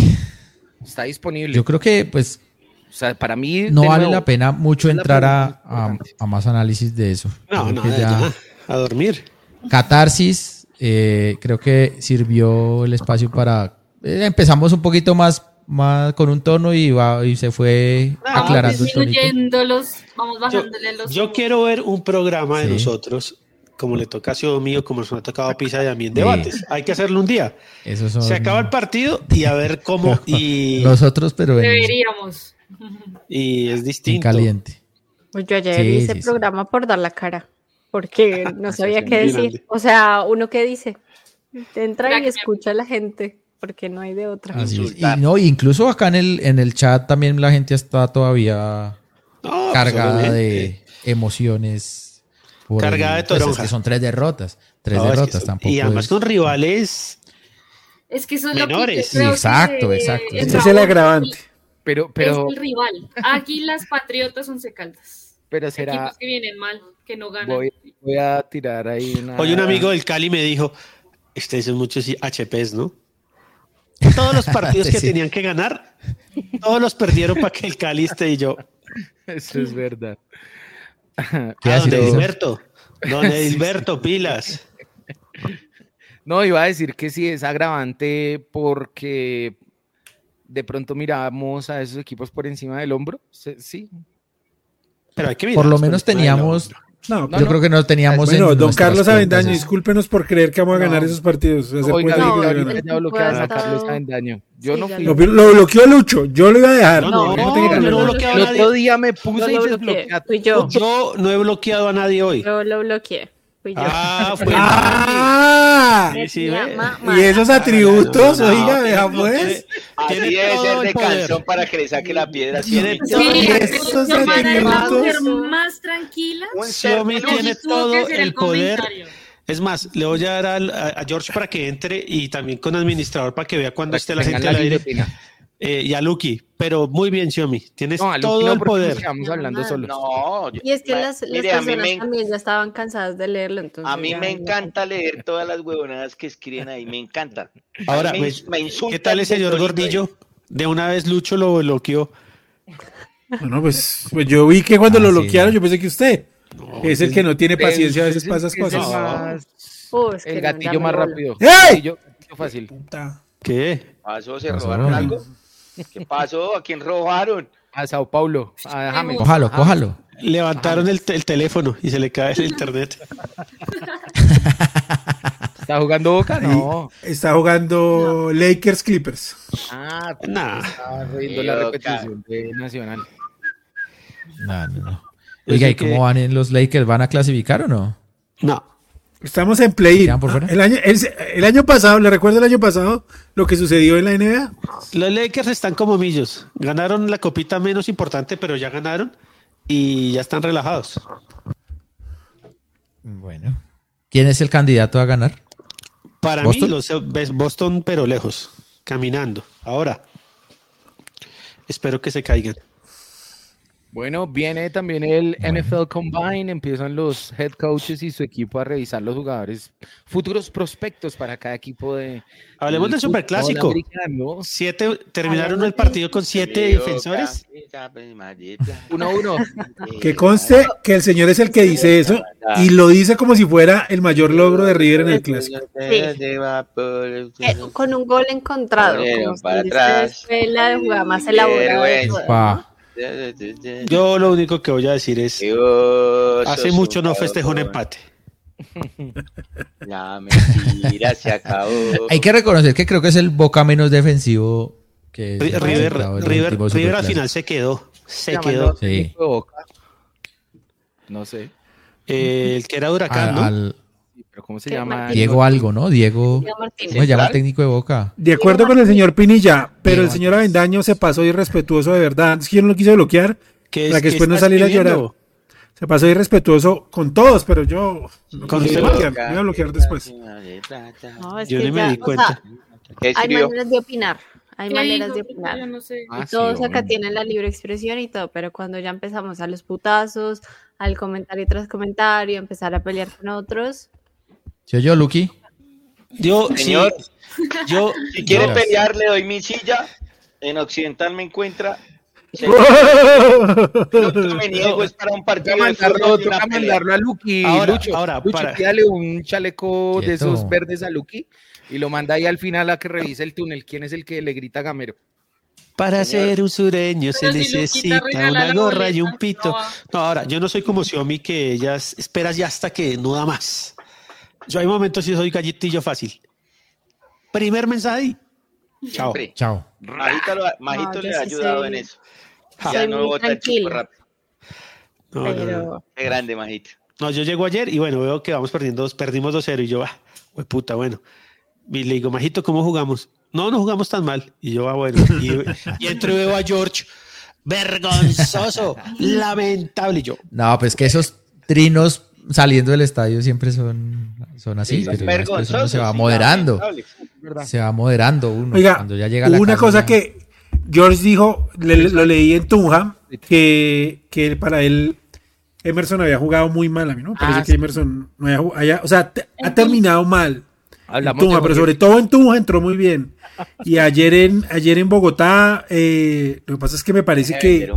está disponible. yo creo que, pues, sea, para mí. No vale nuevo, la pena mucho entrar a, a- más análisis de eso. No, Creo no, que ya, ya- a dormir. Catarsis, eh, creo que sirvió el espacio para. eh, empezamos un poquito más, más con un tono y, va, y se fue Ah, aclarando el tonito. Disminuyéndolos, vamos Yo, bajándole los. yo quiero ver un programa de Sí. nosotros, como le toca a Ciudad mío, como nos ha tocado a Pisa y a mí en Sí. debates. Hay que hacerlo un día. Esos son Se acaba el partido y a ver cómo. Y, nosotros, pero Deberíamos. Y es en distinto. caliente. Pues yo ayer Sí, hice sí, sí. programa por dar la cara, porque no sabía qué decir. O sea, uno qué dice, entra y que- escucha a la gente, porque no hay de otra. Así es. Y no, incluso acá en el, en el chat también la gente está todavía No, cargada de emociones. por Cargada de pues, es que son tres derrotas. Tres No, es que derrotas son- tampoco. Y además es- con rivales. Es que es Menores. lo que yo creo Exacto, que exacto. Ese es el agravante. Pero, pero, es el rival. Águilas, Patriotas, Once Caldas. pero será. Equipos que vienen mal, que no ganan. Voy, voy a tirar ahí una. Hoy un amigo del Cali me dijo: Ustedes son muchos HPs, ¿no? Todos los partidos que Sí. tenían que ganar, todos los perdieron para que el Cali esté y yo. Eso es verdad. ¿Qué Ah, don? Edilberto. Don Edilberto, pilas. No, iba a decir que sí es agravante porque de pronto miramos a esos equipos por encima del hombro. Sí. Pero hay que Por lo menos teníamos. No, No, Yo creo que no teníamos. bueno, en don Carlos Avendaño, discúlpenos por creer que vamos a ganar No. esos partidos. Hacer Oiga, cuenta no, no, ya bloquearon a Carlos Avendaño. Yo Sí, no fui. Lo, lo bloqueó Lucho, yo lo iba a dejar. No, no, yo no lo bloqueado El a nadie. otro día me puse y desbloqueé. yo. Yo no he bloqueado a nadie hoy. Yo lo bloqueé. Fui yo. Ah, fue ¡Ah! Sí, sí, Y esos atributos, No, no, no, oiga, no, vea no, pues. Así Tiene debe todo ser el de poder. canción para que le saque la piedra. Tiene Sí, Y a atributos. ser más tranquila. Xiaomi tiene todo el poder. Es más, le voy a dar al- a, a George para que entre y también con administrador para que vea cuando Para esté la gente al aire. guillotina. Eh, y a Lucky, pero muy bien, Xiaomi. Tienes No, todo no, el poder. hablando No, solos. No, yo- Y es que ma- las, las mire, a mí personas me, también ya estaban cansadas de leerlo. Entonces a mí me encanta leer todas las huevonadas que escriben ahí, me encanta. Ahora, me, pues, me ¿qué tal el señor Gordillo? De una vez Lucho lo bloqueó. Bueno, pues, pues yo vi que cuando Ah, lo sí. bloquearon, yo pensé que usted es el que no tiene paciencia a veces para esas cosas. más- es que el gatillo más rápido. ¡Ey! Gatillo, gatillo fácil. ¿Qué? ¿Pasó? ¿Se Pasó. robaron algo? ¿Qué pasó? ¿A quién robaron? A Sao Paulo. A James. Cójalo, cójalo. Levantaron el, te- el teléfono y se le cae el internet. ¿Está jugando Boca? No. Está jugando Lakers Clippers. Ah, Nah. estaba viendo la repetición de Nacional. No, no, no. Oiga, ¿y cómo van en los Lakers? ¿Van a clasificar o no? No. Estamos en play ¿Quedan por fuera? el año, el, el año pasado, ¿le recuerdo el año pasado lo que sucedió en la NBA? Los Lakers están como millos. Ganaron la copita menos importante, pero ya ganaron y ya están relajados. Bueno. ¿Quién es el candidato a ganar? Para ¿Boston? mí, los ves Boston, pero lejos, caminando. Ahora, espero que se caigan. Bueno, viene también el NFL Combine, empiezan los head coaches y su equipo a revisar los jugadores, futuros prospectos para cada equipo de... Hablemos del superclásico. Siete, terminaron el partido con siete defensores. 1-1. Que conste que el señor es el que dice eso y lo dice como si fuera el mayor logro de River en el clásico. Eh, con un gol encontrado. Para atrás. fue la jugada más elaborada. Yo lo único que voy a decir es, hace mucho no festejo un empate. La mentira se acabó. Hay que reconocer que creo que es el Boca menos defensivo que River, River, River al final se quedó, se quedó. No sé, Eh, el que era Huracán, Al- ¿no? al pero ¿cómo se ¿Qué, llama? Martín? Diego algo, ¿no? Diego. Diego Martínez. ¿Cómo se llama el técnico de Boca? De acuerdo con el señor Pinilla, pero el señor Avendaño se pasó irrespetuoso de verdad. Es que yo no lo quise bloquear Que para que después no saliera a llorar. Se pasó irrespetuoso con todos, pero yo Con me usted iba a no. bloquear, me iba a bloquear después. No, es Yo que ni me ya, di o sea, cuenta. ¿Qué hay maneras de opinar. Hay ¿Qué maneras de opinar. Yo no sé. Ah, sí, todos acá tienen la libre expresión y todo, pero cuando ya empezamos a los putazos, al comentario tras comentario, empezar a pelear con otros, ¿Sí yo, Lucky? Yo, sí, Señor, yo, Si quiere pelear, le doy mi silla. En Occidental me encuentra. No me niego, es para un partido mandarlo, mandarlo a Lucky. Ahora, Lucho, ahora, Lucho, para- pídale un chaleco de esos verdes a Lucky y lo manda ahí al final a que revise el túnel. ¿Quién es el que le grita a Gamero? Para Señor. ser un sureño se si necesita una gorra y un pito. No, ahora, yo no soy como Xiaomi que ellas esperas ya hasta que no da más. Yo hay momentos sí soy galletillo fácil. Primer mensaje chao. Siempre. Chao. Majito, lo- Majito No, le ha sí ayudado soy- en eso. Ja. Ya no bota el chico rápido. No, no, no. Pero Qué grande, Majito. No, yo llego ayer y bueno, veo que vamos perdiendo, dos- perdimos 2-0 y yo, ah, güey, puta, bueno. Y le digo, Majito, ¿cómo jugamos? No, no jugamos tan mal. Y yo, ah, bueno. Y, y entro y veo a George, vergonzoso, lamentable. Y yo, No, pues que esos trinos saliendo del estadio siempre son, son así, Sí, pero se va moderando. Se va moderando uno. Oiga, cuando ya llega a la una casa cosa ya- que George dijo, le- lo leí en Tunja, que, que para él Emerson había jugado muy mal. A mí no me parece Ah, que sí. Emerson no haya, o sea, te- ha terminado mal. En Hablamos Tunja, de pero sobre todo en Tunja entró muy bien. Y ayer en, ayer en Bogotá, eh, lo que pasa es que me parece que,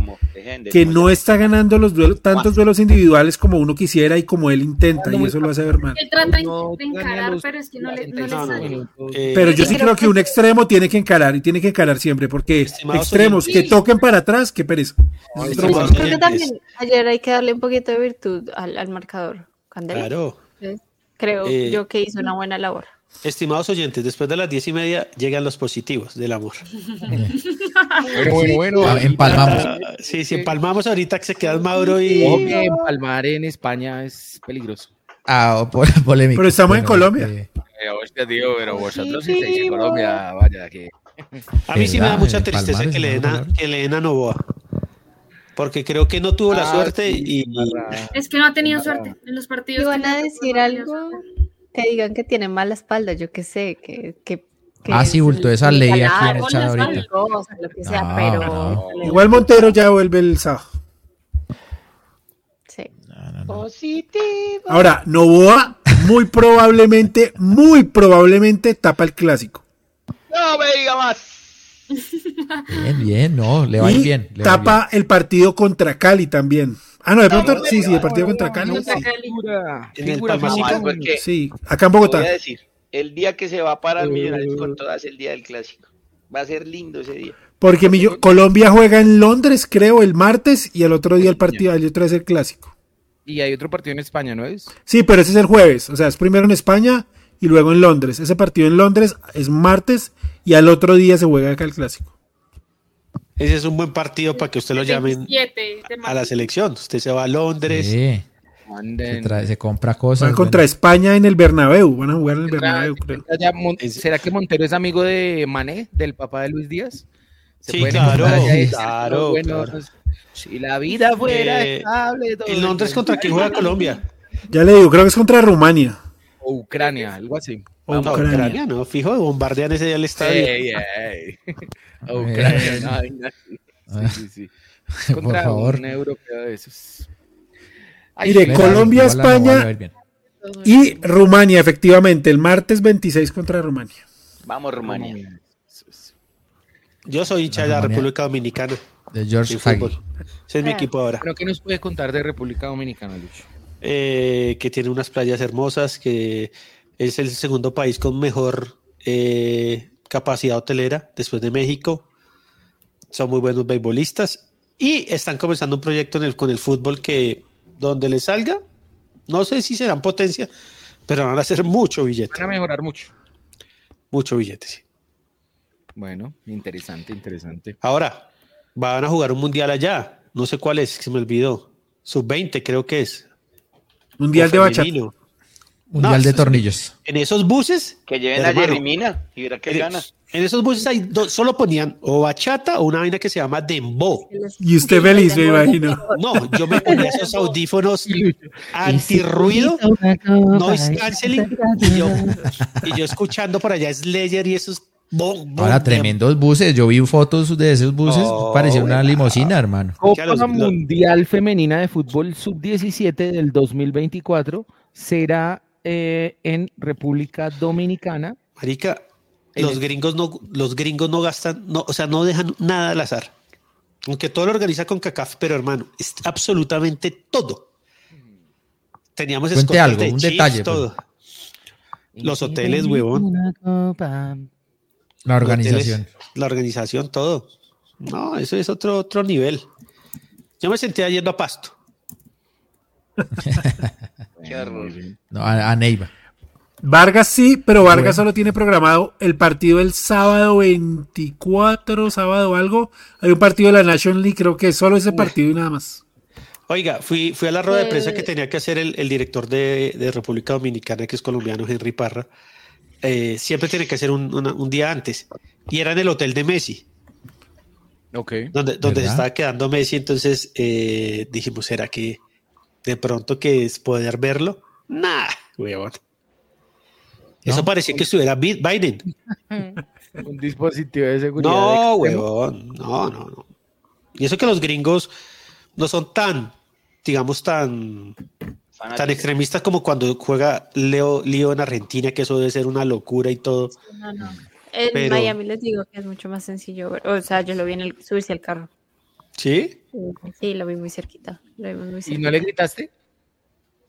que no está ganando los duelos, tantos duelos individuales como uno quisiera y como él intenta, y eso lo hace ver mal. Él trata de encarar, pero es que no le, no le 45 sale. Pero yo sí creo que un extremo tiene que encarar y tiene que encarar siempre, porque extremos que toquen para atrás, qué pereza. estimados creo que también ayer hay que darle un poquito de virtud al, al marcador. Candela. Claro. Entonces, Creo Eh, yo que hizo una buena labor. Estimados oyentes, después de las diez y media llegan los positivos del amor. Bueno, bueno, bueno. Ah, empalmamos. Ah, sí, si empalmamos ahorita que se quedan Mauro y... Ojo que empalmar en España es peligroso. Ah, po- polémico. Pero estamos en Colombia. eh, Eh, hostia, tío, pero vosotros si estáis en Colombia, vaya, que... A mí sí me da mucha tristeza que le, den ¿no? a, que le den a Novoa. Porque creo que no tuvo la Ah, suerte sí, y... Es que no ha tenido suerte en los partidos. Y van a decir algo suerte. Que digan que tiene mala espalda, yo qué sé, que... que, que Ah, sí, bulto, esa el ley aquí en ganar, el chat las ahorita. cosas, lo que sea, No, pero... no. Igual Montero ya vuelve el sábado. Sí. Ahora, Novoa muy probablemente, muy probablemente tapa el clásico. No me diga más. Bien, bien, no, le va a ir y bien. le tapa el partido contra Cali también. Ah, no, de pronto, sí, sí, el partido contra Cali. Contra Sí, Cali. Figura, En el figura. Porque sí, acá en Bogotá. voy a decir, el día que se va para el Millonarios con todas el día del clásico. Va a ser lindo ese día. Porque Millo- Colombia juega en Londres, creo, el martes y el otro día el partido, el otro es el clásico. Y hay otro partido en España, ¿no es? Sí, pero ese es el jueves. O sea, es primero en España y luego en Londres. Ese partido en Londres es martes y al otro día se juega acá el clásico. Ese es un buen partido para que usted lo llamen 27 de a la selección. Usted se va a Londres. Sí, se, Manden. trae- se compra cosas. Van contra bueno. España en el Bernabéu. Van a jugar en el Bernabéu, creo. ¿Será que Montero es amigo de Mané, del papá de Luis Díaz? ¿Se Sí, claro, claro, "Oh, bueno, claro. Si la vida fuera Eh, estable. todo ¿En Londres bien". contra quién juega Colombia? Ya le digo, creo que es contra Rumania. O Ucrania, algo así. O Ucrania. Ucrania, no, fijo, bombardean ese día el estadio. Ey, ey. O Ucrania, no. Sí, sí, sí. Por Contra favor. un europeo de esos. Ay, Mire, Colombia, no España. a. Y Rumania, efectivamente, el martes 26 contra Rumania. Vamos, Rumania. Yo soy hincha de la. República Dominicana. De George de fútbol. Ese es mi Ah. equipo ahora. Bueno, ¿qué nos puede contar de República Dominicana, Lucho? Eh, que tiene unas playas hermosas, que es el segundo país con mejor eh, capacidad hotelera después de México. Son muy buenos beisbolistas y están comenzando un proyecto en el, con el fútbol que donde les salga, no sé si serán potencia, pero van a hacer mucho billete, Van a mejorar mucho. mucho billete. sí. Bueno, interesante, interesante. Ahora, van a jugar un mundial allá, no sé cuál es, se me olvidó. Sub-20 creo que es. Mundial de bachata. Mundial No, de tornillos. En esos buses Que lleven a. Jerry Mina y verá que En, gana. en esos buses hay dos- solo ponían o bachata o una vaina que se llama dembow. Y usted feliz, me imagino. No, yo me ponía esos audífonos antirruido, noise canceling, y yo, y yo escuchando por allá Slayer y esos bom, bom, Ahora, tremendos buses. Yo vi fotos de esos buses. Oh, parecía una limusina, hermano. Copa los- los- Mundial Femenina de Fútbol Sub-17 del 2024 será eh, en República Dominicana. Marica, los el- gringos no, los gringos no gastan, no, o sea, no dejan nada al azar. Aunque todo lo organiza con CACAF, pero hermano, es absolutamente todo. Teníamos Cuente algo, de un chips, detalle, todo. Los hoteles, huevón. La organización. Hoteles, la organización, todo. No, eso es otro, otro nivel. Yo me sentía yendo a Pasto. Qué horror. No, a, a Neiva. Vargas sí, pero Vargas Bueno. solo tiene programado el partido el sábado 24, sábado algo. Hay un partido de la National League, creo que solo ese partido y nada más. Oiga, fui, fui a la rueda de prensa que tenía que hacer el, el director de, de República Dominicana, que es colombiano, Henry Parra. Eh, siempre tiene que hacer un, una- un día antes. Y era en el hotel de Messi, Ok. donde, donde se estaba quedando Messi. Entonces eh, dijimos, ¿será que de pronto que es poder verlo? Nah, huevón. Eso ¿No? parecía que estuviera Bi- Biden. Un dispositivo de seguridad. No, huevón. No, no, no. Y eso que los gringos no son tan, digamos, tan, tan extremistas como cuando juega Leo Lío en Argentina, que eso debe ser una locura y todo. No, no. En Pero- Miami les digo que es mucho más sencillo. ver- O sea, yo lo vi en el subirse al carro. ¿Sí? Sí, lo vi muy cerquita. Lo vi muy ¿Y no le gritaste?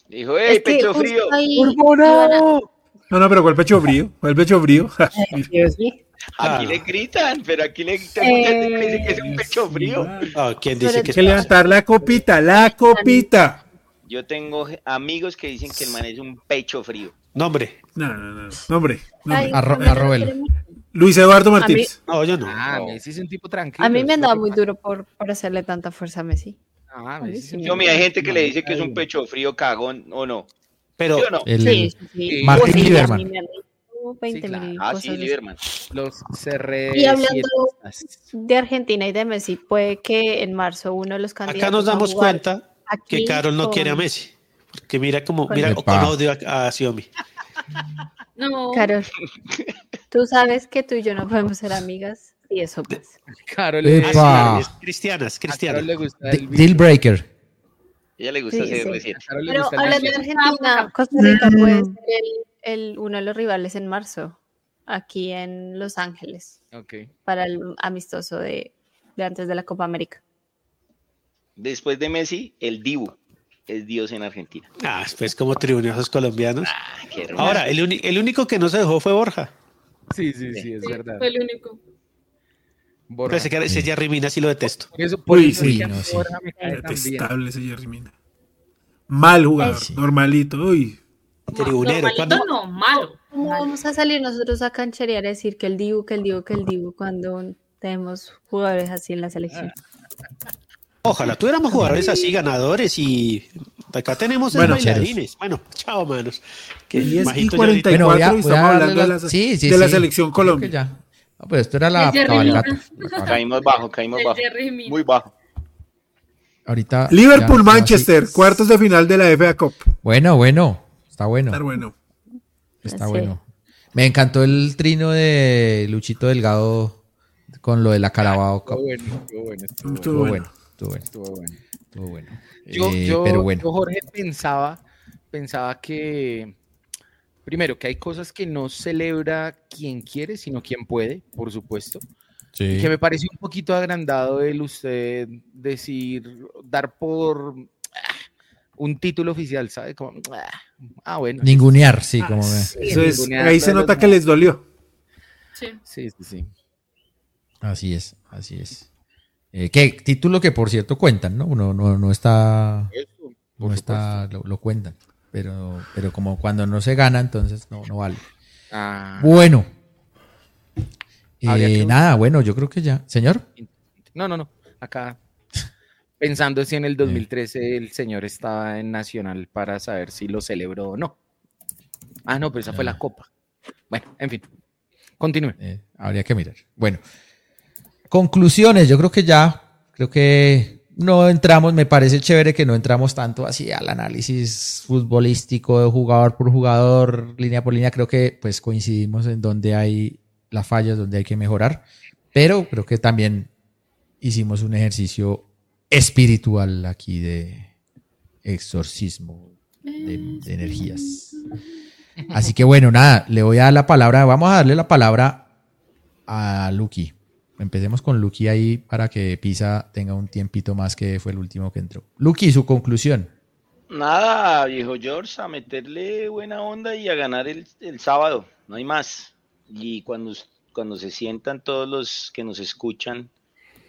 Dijo, Es que pecho frío. ahí No, no, pero ¿cuál pecho frío? ¿Cuál pecho frío? Aquí Ah. le gritan, pero aquí le tengo mucha gente que dice que es un pecho frío. Ah, ¿Quién dice que Hay que levantar la copita, la copita. Yo tengo amigos que dicen que el man es un pecho frío. No, hombre. No, no, no. no, hombre. no, Ay. Arro- no Luis Eduardo Martínez. No, yo no. Ah, No. Messi es un tipo tranquilo. A mí me andaba muy duro por, por hacerle tanta fuerza a Messi. Ah, Messi es un Yo, mira, hay gente que le dice que es un pecho frío cagón o no. Pero ¿Sí o no? El, Sí, sí, sí. Sí. Martín Lieberman. 20 claro. mil Ah, sí, Lieberman. Los CR. Y hablando de Argentina y de Messi, puede que en marzo uno de los candidatos. acá nos damos cuenta que Carol no con- quiere a Messi. Porque mira como, mira con odio a, a Xiaomi. No, Carol, tú sabes que tú y yo no podemos ser amigas y eso pasa. Carol Epa. le. Es cristiana, es a Carol cristiana. le gusta Di- el Deal breaker. Ella le gusta Sí, hacer sí. recién. A Carol le Pero gusta el hablando de bicho. Argentina, Costa Rica puede ser el, el- uno de los rivales en marzo, aquí en Los Ángeles, Ok. para el amistoso de, de antes de la Copa América. Después de Messi, el Dibu es Dios en Argentina. Ah, pues como triunfos colombianos. Ah, qué hermoso. Ahora, el, uni- el único que no se dejó fue Borja. Sí, sí, sí, es sí, verdad. fue el único. Borja. Pero ese, que- ese Jerry Mina sí lo detesto. Por eso, por Uy, eso sí, no, sí. Detestable ese Jerry Mina. Mal jugador, Sí. normalito. Uy. Tribunero. Normalito ¿Cuándo, no, malo. ¿Cómo vamos a salir nosotros a cancherear a decir que el Dibu, que el Dibu, que el Dibu, cuando tenemos jugadores así en la selección? Ojalá tuviéramos jugadores así, ganadores y acá tenemos Bueno, bailarines. Bueno, chao, manos. Que 10 y Majito ya 44 Bueno, voy a- y voy a estamos hablando de la- sí, sí, de la sí. selección Colombia. No, pues esto era la cabalgata. Caímos bajo, caímos bajo. Muy bajo. Ahorita. Liverpool, ya- Manchester, cuartos de final de la FA Cup. Bueno, bueno. Está bueno. Estar bueno. Está bueno. Me encantó el trino de Luchito Delgado con lo de la Carabao Cup. Estuvo bueno, estuvo bueno, Estuvo bueno. Estuvo bueno. Estuvo bueno. Estuvo bueno. Yo, Eh, yo- pero bueno. yo, Jorge, pensaba, pensaba que, primero, que hay cosas que no celebra quien quiere, sino quien puede, por supuesto. Sí. Que me pareció un poquito agrandado el usted decir, dar por ah, un título oficial, ¿sabe? Como, ah, ah, bueno. Ningunear, sí, como me- Eso es, ningunear ahí se nota que les dolió. Sí. Sí, sí, sí. Así es, así es. Eh, ¿qué? Título que por cierto cuentan, ¿no? Uno no, no está. No está, lo, lo cuentan. Pero, pero como cuando no se gana, entonces no, no vale. Ah, Bueno. Eh, que- nada, bueno, yo creo que ya. Señor. no, no, no. Acá, pensando si en el 2013 el señor estaba en Nacional para saber si lo celebró o no. Ah, no, pero esa fue la copa. Bueno, en fin. Continúe. Eh, habría que mirar. Bueno, conclusiones. Yo creo que ya, creo que no entramos, me parece chévere que no entramos tanto así al análisis futbolístico de jugador por jugador, línea por línea. Creo que pues coincidimos en donde hay las fallas, donde hay que mejorar. Pero creo que también hicimos un ejercicio espiritual aquí de exorcismo de, de energías. Así que bueno, nada, le voy a dar la palabra, vamos a darle la palabra a Lucky. Empecemos con Lucky ahí para que Pisa tenga un tiempito más que fue el último que entró. Lucky, su conclusión. Nada, viejo George, a meterle buena onda y a ganar el, el sábado, no hay más. Y cuando, cuando se sientan todos los que nos escuchan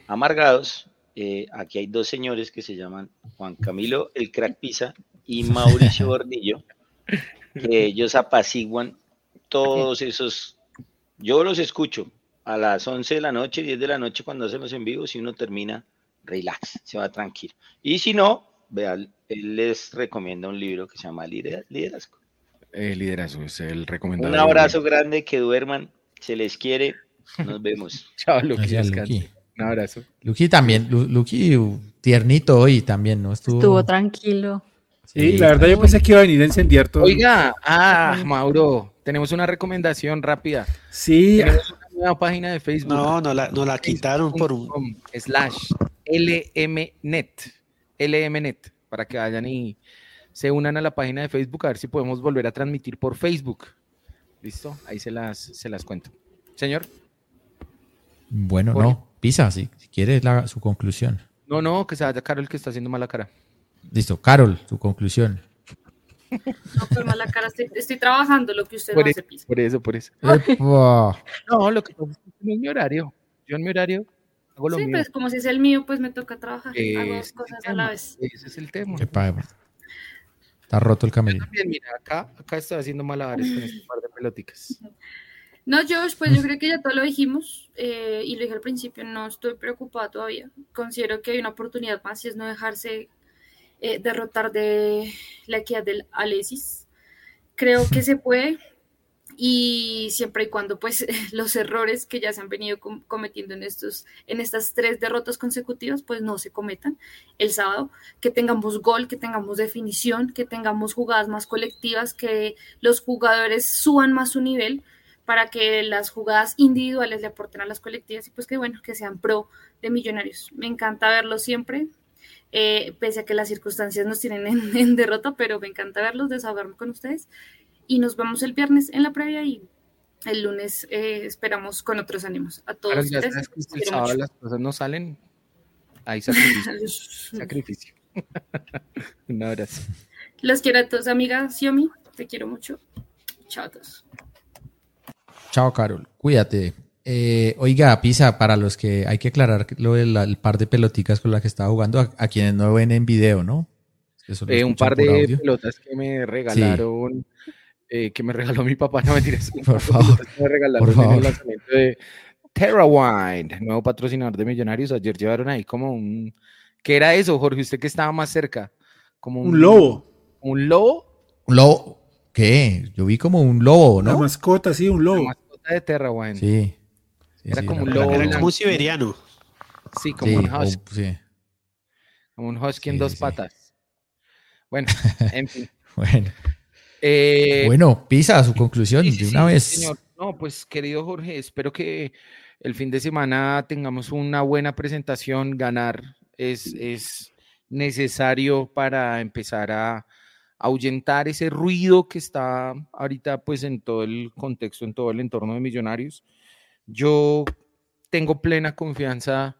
amargados, eh, aquí hay dos señores que se llaman Juan Camilo el Crack Pisa y Mauricio Gordillo, que ellos apaciguan todos esos. Yo los escucho a las 11 de la noche, 10 de la noche cuando hacen los en vivo, si uno termina, relax, se va tranquilo. Y si no, vean, él les recomienda un libro que se llama Lider- Liderazgo. El liderazgo es el recomendado. Un abrazo grande, que duerman, se les quiere, nos vemos. Chao, Luqui. Luqui. Un abrazo. Lucky también, Lu- Lucky uh, tiernito hoy también, ¿no? Estuvo, Estuvo tranquilo. Sí, la verdad yo pensé que iba a venir a incendiar todo. Oiga, ah, Mauro, tenemos una recomendación rápida. Sí, Tenemos nueva página de Facebook. No, no la, no la quitaron por un. slash lmnet lmnet para que vayan y se unan a la página de Facebook a ver si podemos volver a transmitir por Facebook listo ahí se las se las cuento señor Bueno, Oye. no, Pisa, si, si quiere la- su conclusión. no no que se vaya Carol que está haciendo mala cara Listo, Carol, su conclusión. No, pues mala cara, estoy, estoy trabajando lo que usted por no hace pisa. por eso por eso Epa. no lo que pasa es que no es mi horario yo en mi horario hago lo Sí, mío pues como si es el mío, pues me toca trabajar. Hago dos cosas a la vez. ese es el tema Epa, Está roto el camerino. También, mira acá acá estoy haciendo malabares con este par de peloticas No, Josh, pues yo creo que ya todo lo dijimos eh, y lo dije al principio, no estoy preocupada todavía. Considero que hay una oportunidad más y es no dejarse eh, derrotar de la equidad del Alesis. Creo que se puede y siempre y cuando pues los errores que ya se han venido com- cometiendo en estos en estas tres derrotas consecutivas pues no se cometan el sábado. Que tengamos gol que tengamos definición que tengamos jugadas más colectivas que los jugadores suban más su nivel para que las jugadas individuales le aporten a las colectivas y pues que bueno que sean pro de millonarios. Me encanta verlos siempre eh, pese a que las circunstancias nos tienen en, en derrota pero me encanta verlos desahogarme con ustedes y nos vemos el viernes en la previa y el lunes eh, esperamos con otros ánimos. A todos ya ustedes, que el sábado las cosas no salen hay sacrificio sacrificio un abrazo Los quiero a todos, amiga Xiaomi, te quiero mucho. Chao a todos. Chao, Carol. Cuídate. Eh, oiga, Pisa, para los que hay que aclarar lo del el par de peloticas con las que estaba jugando, a, a quienes no ven en video, ¿no? Eh, un par de audio. pelotas que me regalaron, eh, que me regaló mi papá, no mentiras. Por favor, me regalaron por en el favor. lanzamiento de TerraWind, nuevo patrocinador de Millonarios. Ayer llevaron ahí como un. ¿Qué era eso, Jorge? Usted que estaba más cerca. Como un lobo. ¿Un lobo? Un lobo. ¿Qué? Yo vi como un lobo, Una ¿no? mascota, sí, un La lobo. mascota de TerraWind. Sí. Era sí, como un lobo Era como un siberiano. Sí, como Sí, un o- husky. sí. Como un husky en dos sí. patas. Bueno, en fin. Bueno. Eh, Bueno, Pisa, su conclusión de sí, una vez. señor. No, pues querido Jorge, espero que el fin de semana tengamos una buena presentación. Ganar es, es necesario para empezar a ahuyentar ese ruido que está ahorita pues en todo el contexto, en todo el entorno de Millonarios. Yo tengo plena confianza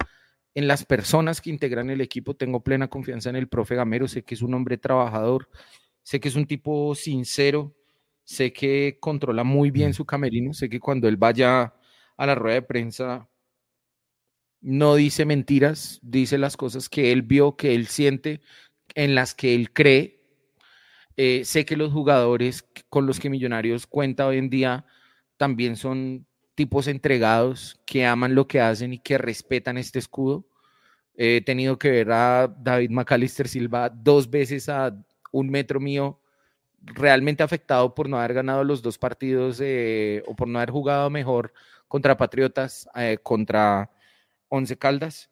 en las personas que integran el equipo, tengo plena confianza en el profe Gamero, sé que es un hombre trabajador, sé que es un tipo sincero, sé que controla muy bien su camerino, sé que cuando él vaya a la rueda de prensa no dice mentiras, dice las cosas que él vio, que él siente, en las que él cree. Eh, sé que los jugadores con los que Millonarios cuenta hoy en día también son tipos entregados, que aman lo que hacen y que respetan este escudo. He tenido que ver a David McAllister Silva dos veces a un metro mío realmente afectado por no haber ganado los dos partidos eh, o por no haber jugado mejor contra Patriotas, eh, contra Once Caldas.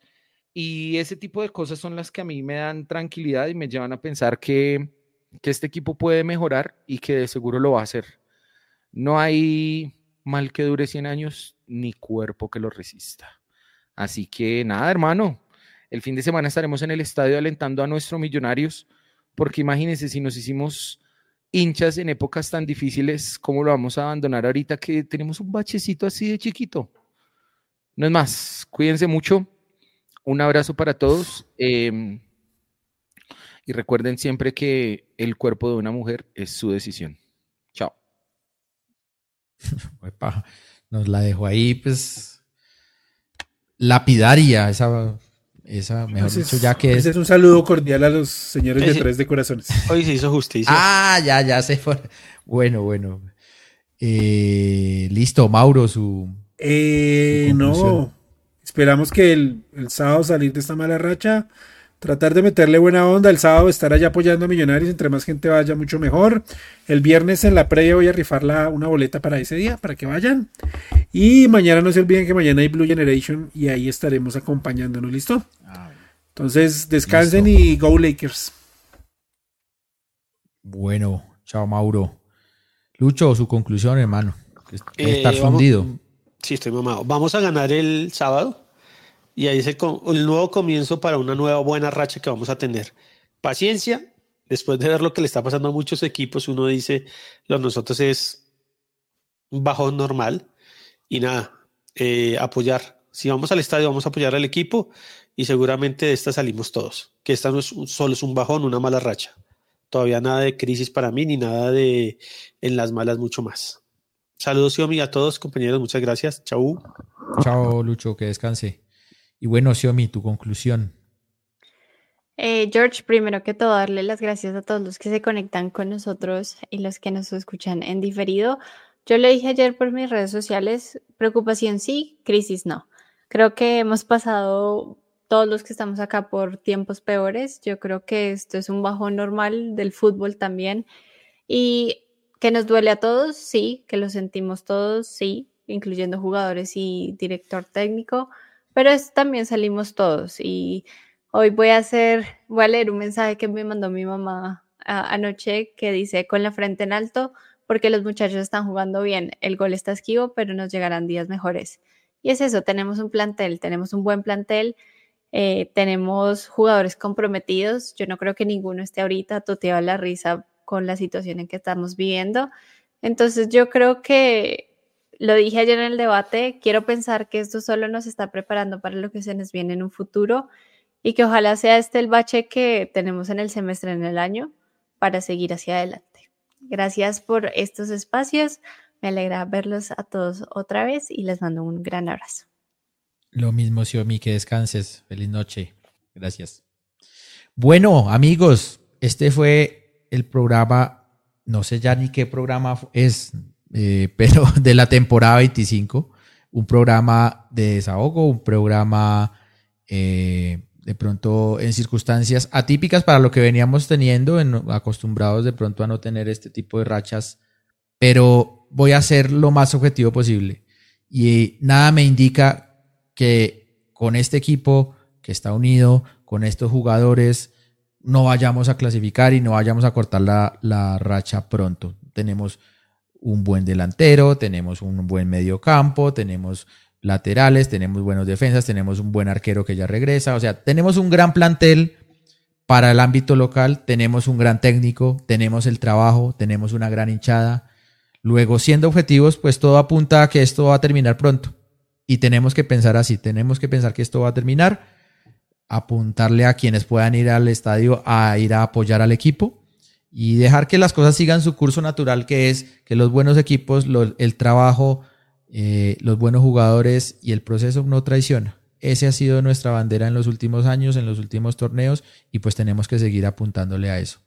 Y ese tipo de cosas son las que a mí me dan tranquilidad y me llevan a pensar que, que este equipo puede mejorar y que de seguro lo va a hacer. No hay mal que dure 100 años ni cuerpo que lo resista. Así que nada, hermano. El fin de semana estaremos en el estadio alentando a nuestros millonarios, porque imagínense si nos hicimos hinchas en épocas tan difíciles, ¿cómo lo vamos a abandonar ahorita que tenemos un bachecito así de chiquito? No es más, cuídense mucho. Un abrazo para todos. Em, y recuerden siempre que el cuerpo de una mujer es su decisión. Nos la dejo ahí, pues, lapidaria, esa, esa mejor dicho, ya que es... es un saludo cordial a los señores de Tres de Corazones. Hoy se hizo justicia. Ah, ya, ya se fue. Bueno, bueno. Eh, listo, Mauro, su... Eh, no, esperamos que el, el sábado salir de esta mala racha tratar de meterle buena onda. El sábado estar allá apoyando a Millonarios, entre más gente vaya, mucho mejor. El viernes en la previa voy a rifar una boleta para ese día, para que vayan. Y mañana no se olviden que mañana hay Blue Generation y ahí estaremos acompañándonos, ¿listo? Entonces descansen y go Lakers. Bueno, chao Mauro. Lucho, su conclusión, hermano. Está eh, fundido. sí, estoy mamado. Vamos a ganar el sábado. Y ahí es el, nuevo comienzo para una nueva buena racha que vamos a tener. Paciencia, después de ver lo que le está pasando a muchos equipos, uno dice, lo nosotros es un bajón normal. Y nada, eh, apoyar. Si vamos al estadio, vamos a apoyar al equipo y seguramente de esta salimos todos. Que esta no es solo es un bajón, una mala racha. Todavía nada de crisis para mí, ni nada de en las malas, mucho más. Saludos y a todos, compañeros. Muchas gracias. Chau. Chao, Lucho. Que descanse. Y bueno, Xiaomi, tu conclusión. Eh, George, primero que todo, darle las gracias a todos los que se conectan con nosotros y los que nos escuchan en diferido. Yo le dije ayer por mis redes sociales, preocupación sí, crisis no. Creo que hemos pasado todos los que estamos acá por tiempos peores. Yo creo que esto es un bajón normal del fútbol también. Y que nos duele a todos, sí, que lo sentimos todos, sí, incluyendo jugadores y director técnico pero también salimos todos y hoy voy a hacer, voy a leer un mensaje que me mandó mi mamá anoche que dice con la frente en alto porque los muchachos están jugando bien, el gol está esquivo, pero nos llegarán días mejores. Y es eso, tenemos un plantel, tenemos un buen plantel, eh, tenemos jugadores comprometidos, yo no creo que ninguno esté ahorita toteado la risa con la situación en que estamos viviendo. Entonces yo creo que lo dije ayer en el debate, quiero pensar que esto solo nos está preparando para lo que se nos viene en un futuro y que ojalá sea este el bache que tenemos en el semestre en el año para seguir hacia adelante. Gracias por estos espacios. Me alegra verlos a todos otra vez y les mando un gran abrazo. Lo mismo, Xiomi, que descanses. Feliz noche. Gracias. Bueno, amigos, este fue el programa, no sé ya ni qué programa es, eh, pero de la temporada 25, un programa de desahogo, un programa eh, de pronto en circunstancias atípicas para lo que veníamos teniendo, acostumbrados de pronto a no tener este tipo de rachas, pero voy a ser lo más objetivo posible. Y nada me indica que con este equipo que está unido, con estos jugadores, no vayamos a clasificar y no vayamos a cortar la, la racha pronto. Tenemos un buen delantero, tenemos un buen medio campo, tenemos laterales, tenemos buenos defensas, tenemos un buen arquero que ya regresa, o sea, tenemos un gran plantel para el ámbito local, tenemos un gran técnico, tenemos el trabajo, tenemos una gran hinchada. Luego, siendo objetivos, pues todo apunta a que esto va a terminar pronto. Y tenemos que pensar así, tenemos que pensar que esto va a terminar, apuntarle a quienes puedan ir al estadio a ir a apoyar al equipo y dejar que las cosas sigan su curso natural, que es que los buenos equipos, el trabajo, eh, los buenos jugadores y el proceso no traiciona. Ese ha sido nuestra bandera en los últimos años, en los últimos torneos, y pues tenemos que seguir apuntándole a eso.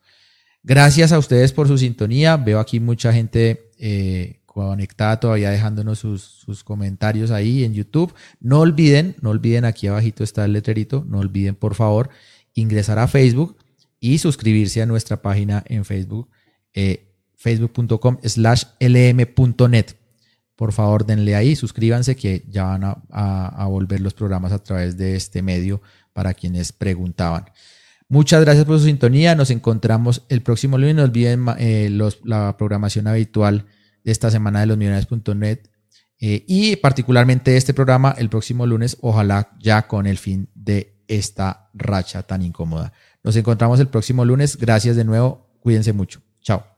Gracias a ustedes por su sintonía. Veo aquí mucha gente eh, conectada todavía dejándonos sus, sus, comentarios ahí en YouTube. No olviden, no olviden, aquí abajito está el letrerito, no olviden por favor ingresar a Facebook y suscribirse a nuestra página en Facebook, eh, facebook.com slash lm.net. Por favor, denle ahí, suscríbanse que ya van a, volver los programas a través de este medio para quienes preguntaban. Muchas gracias por su sintonía. Nos encontramos el próximo lunes. No olviden eh, la programación habitual de esta semana de los eh, y particularmente este programa el próximo lunes, ojalá ya con el fin de esta racha tan incómoda. Nos encontramos el próximo lunes. Gracias de nuevo. Cuídense mucho. Chao.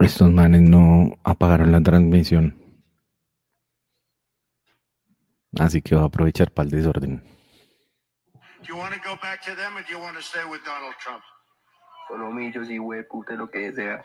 Estos manes no apagaron la transmisión. Así que voy a aprovechar para el desorden. Do you want to go back to them or do you want to stay with Donald Trump? Solo millos y puta lo que sea.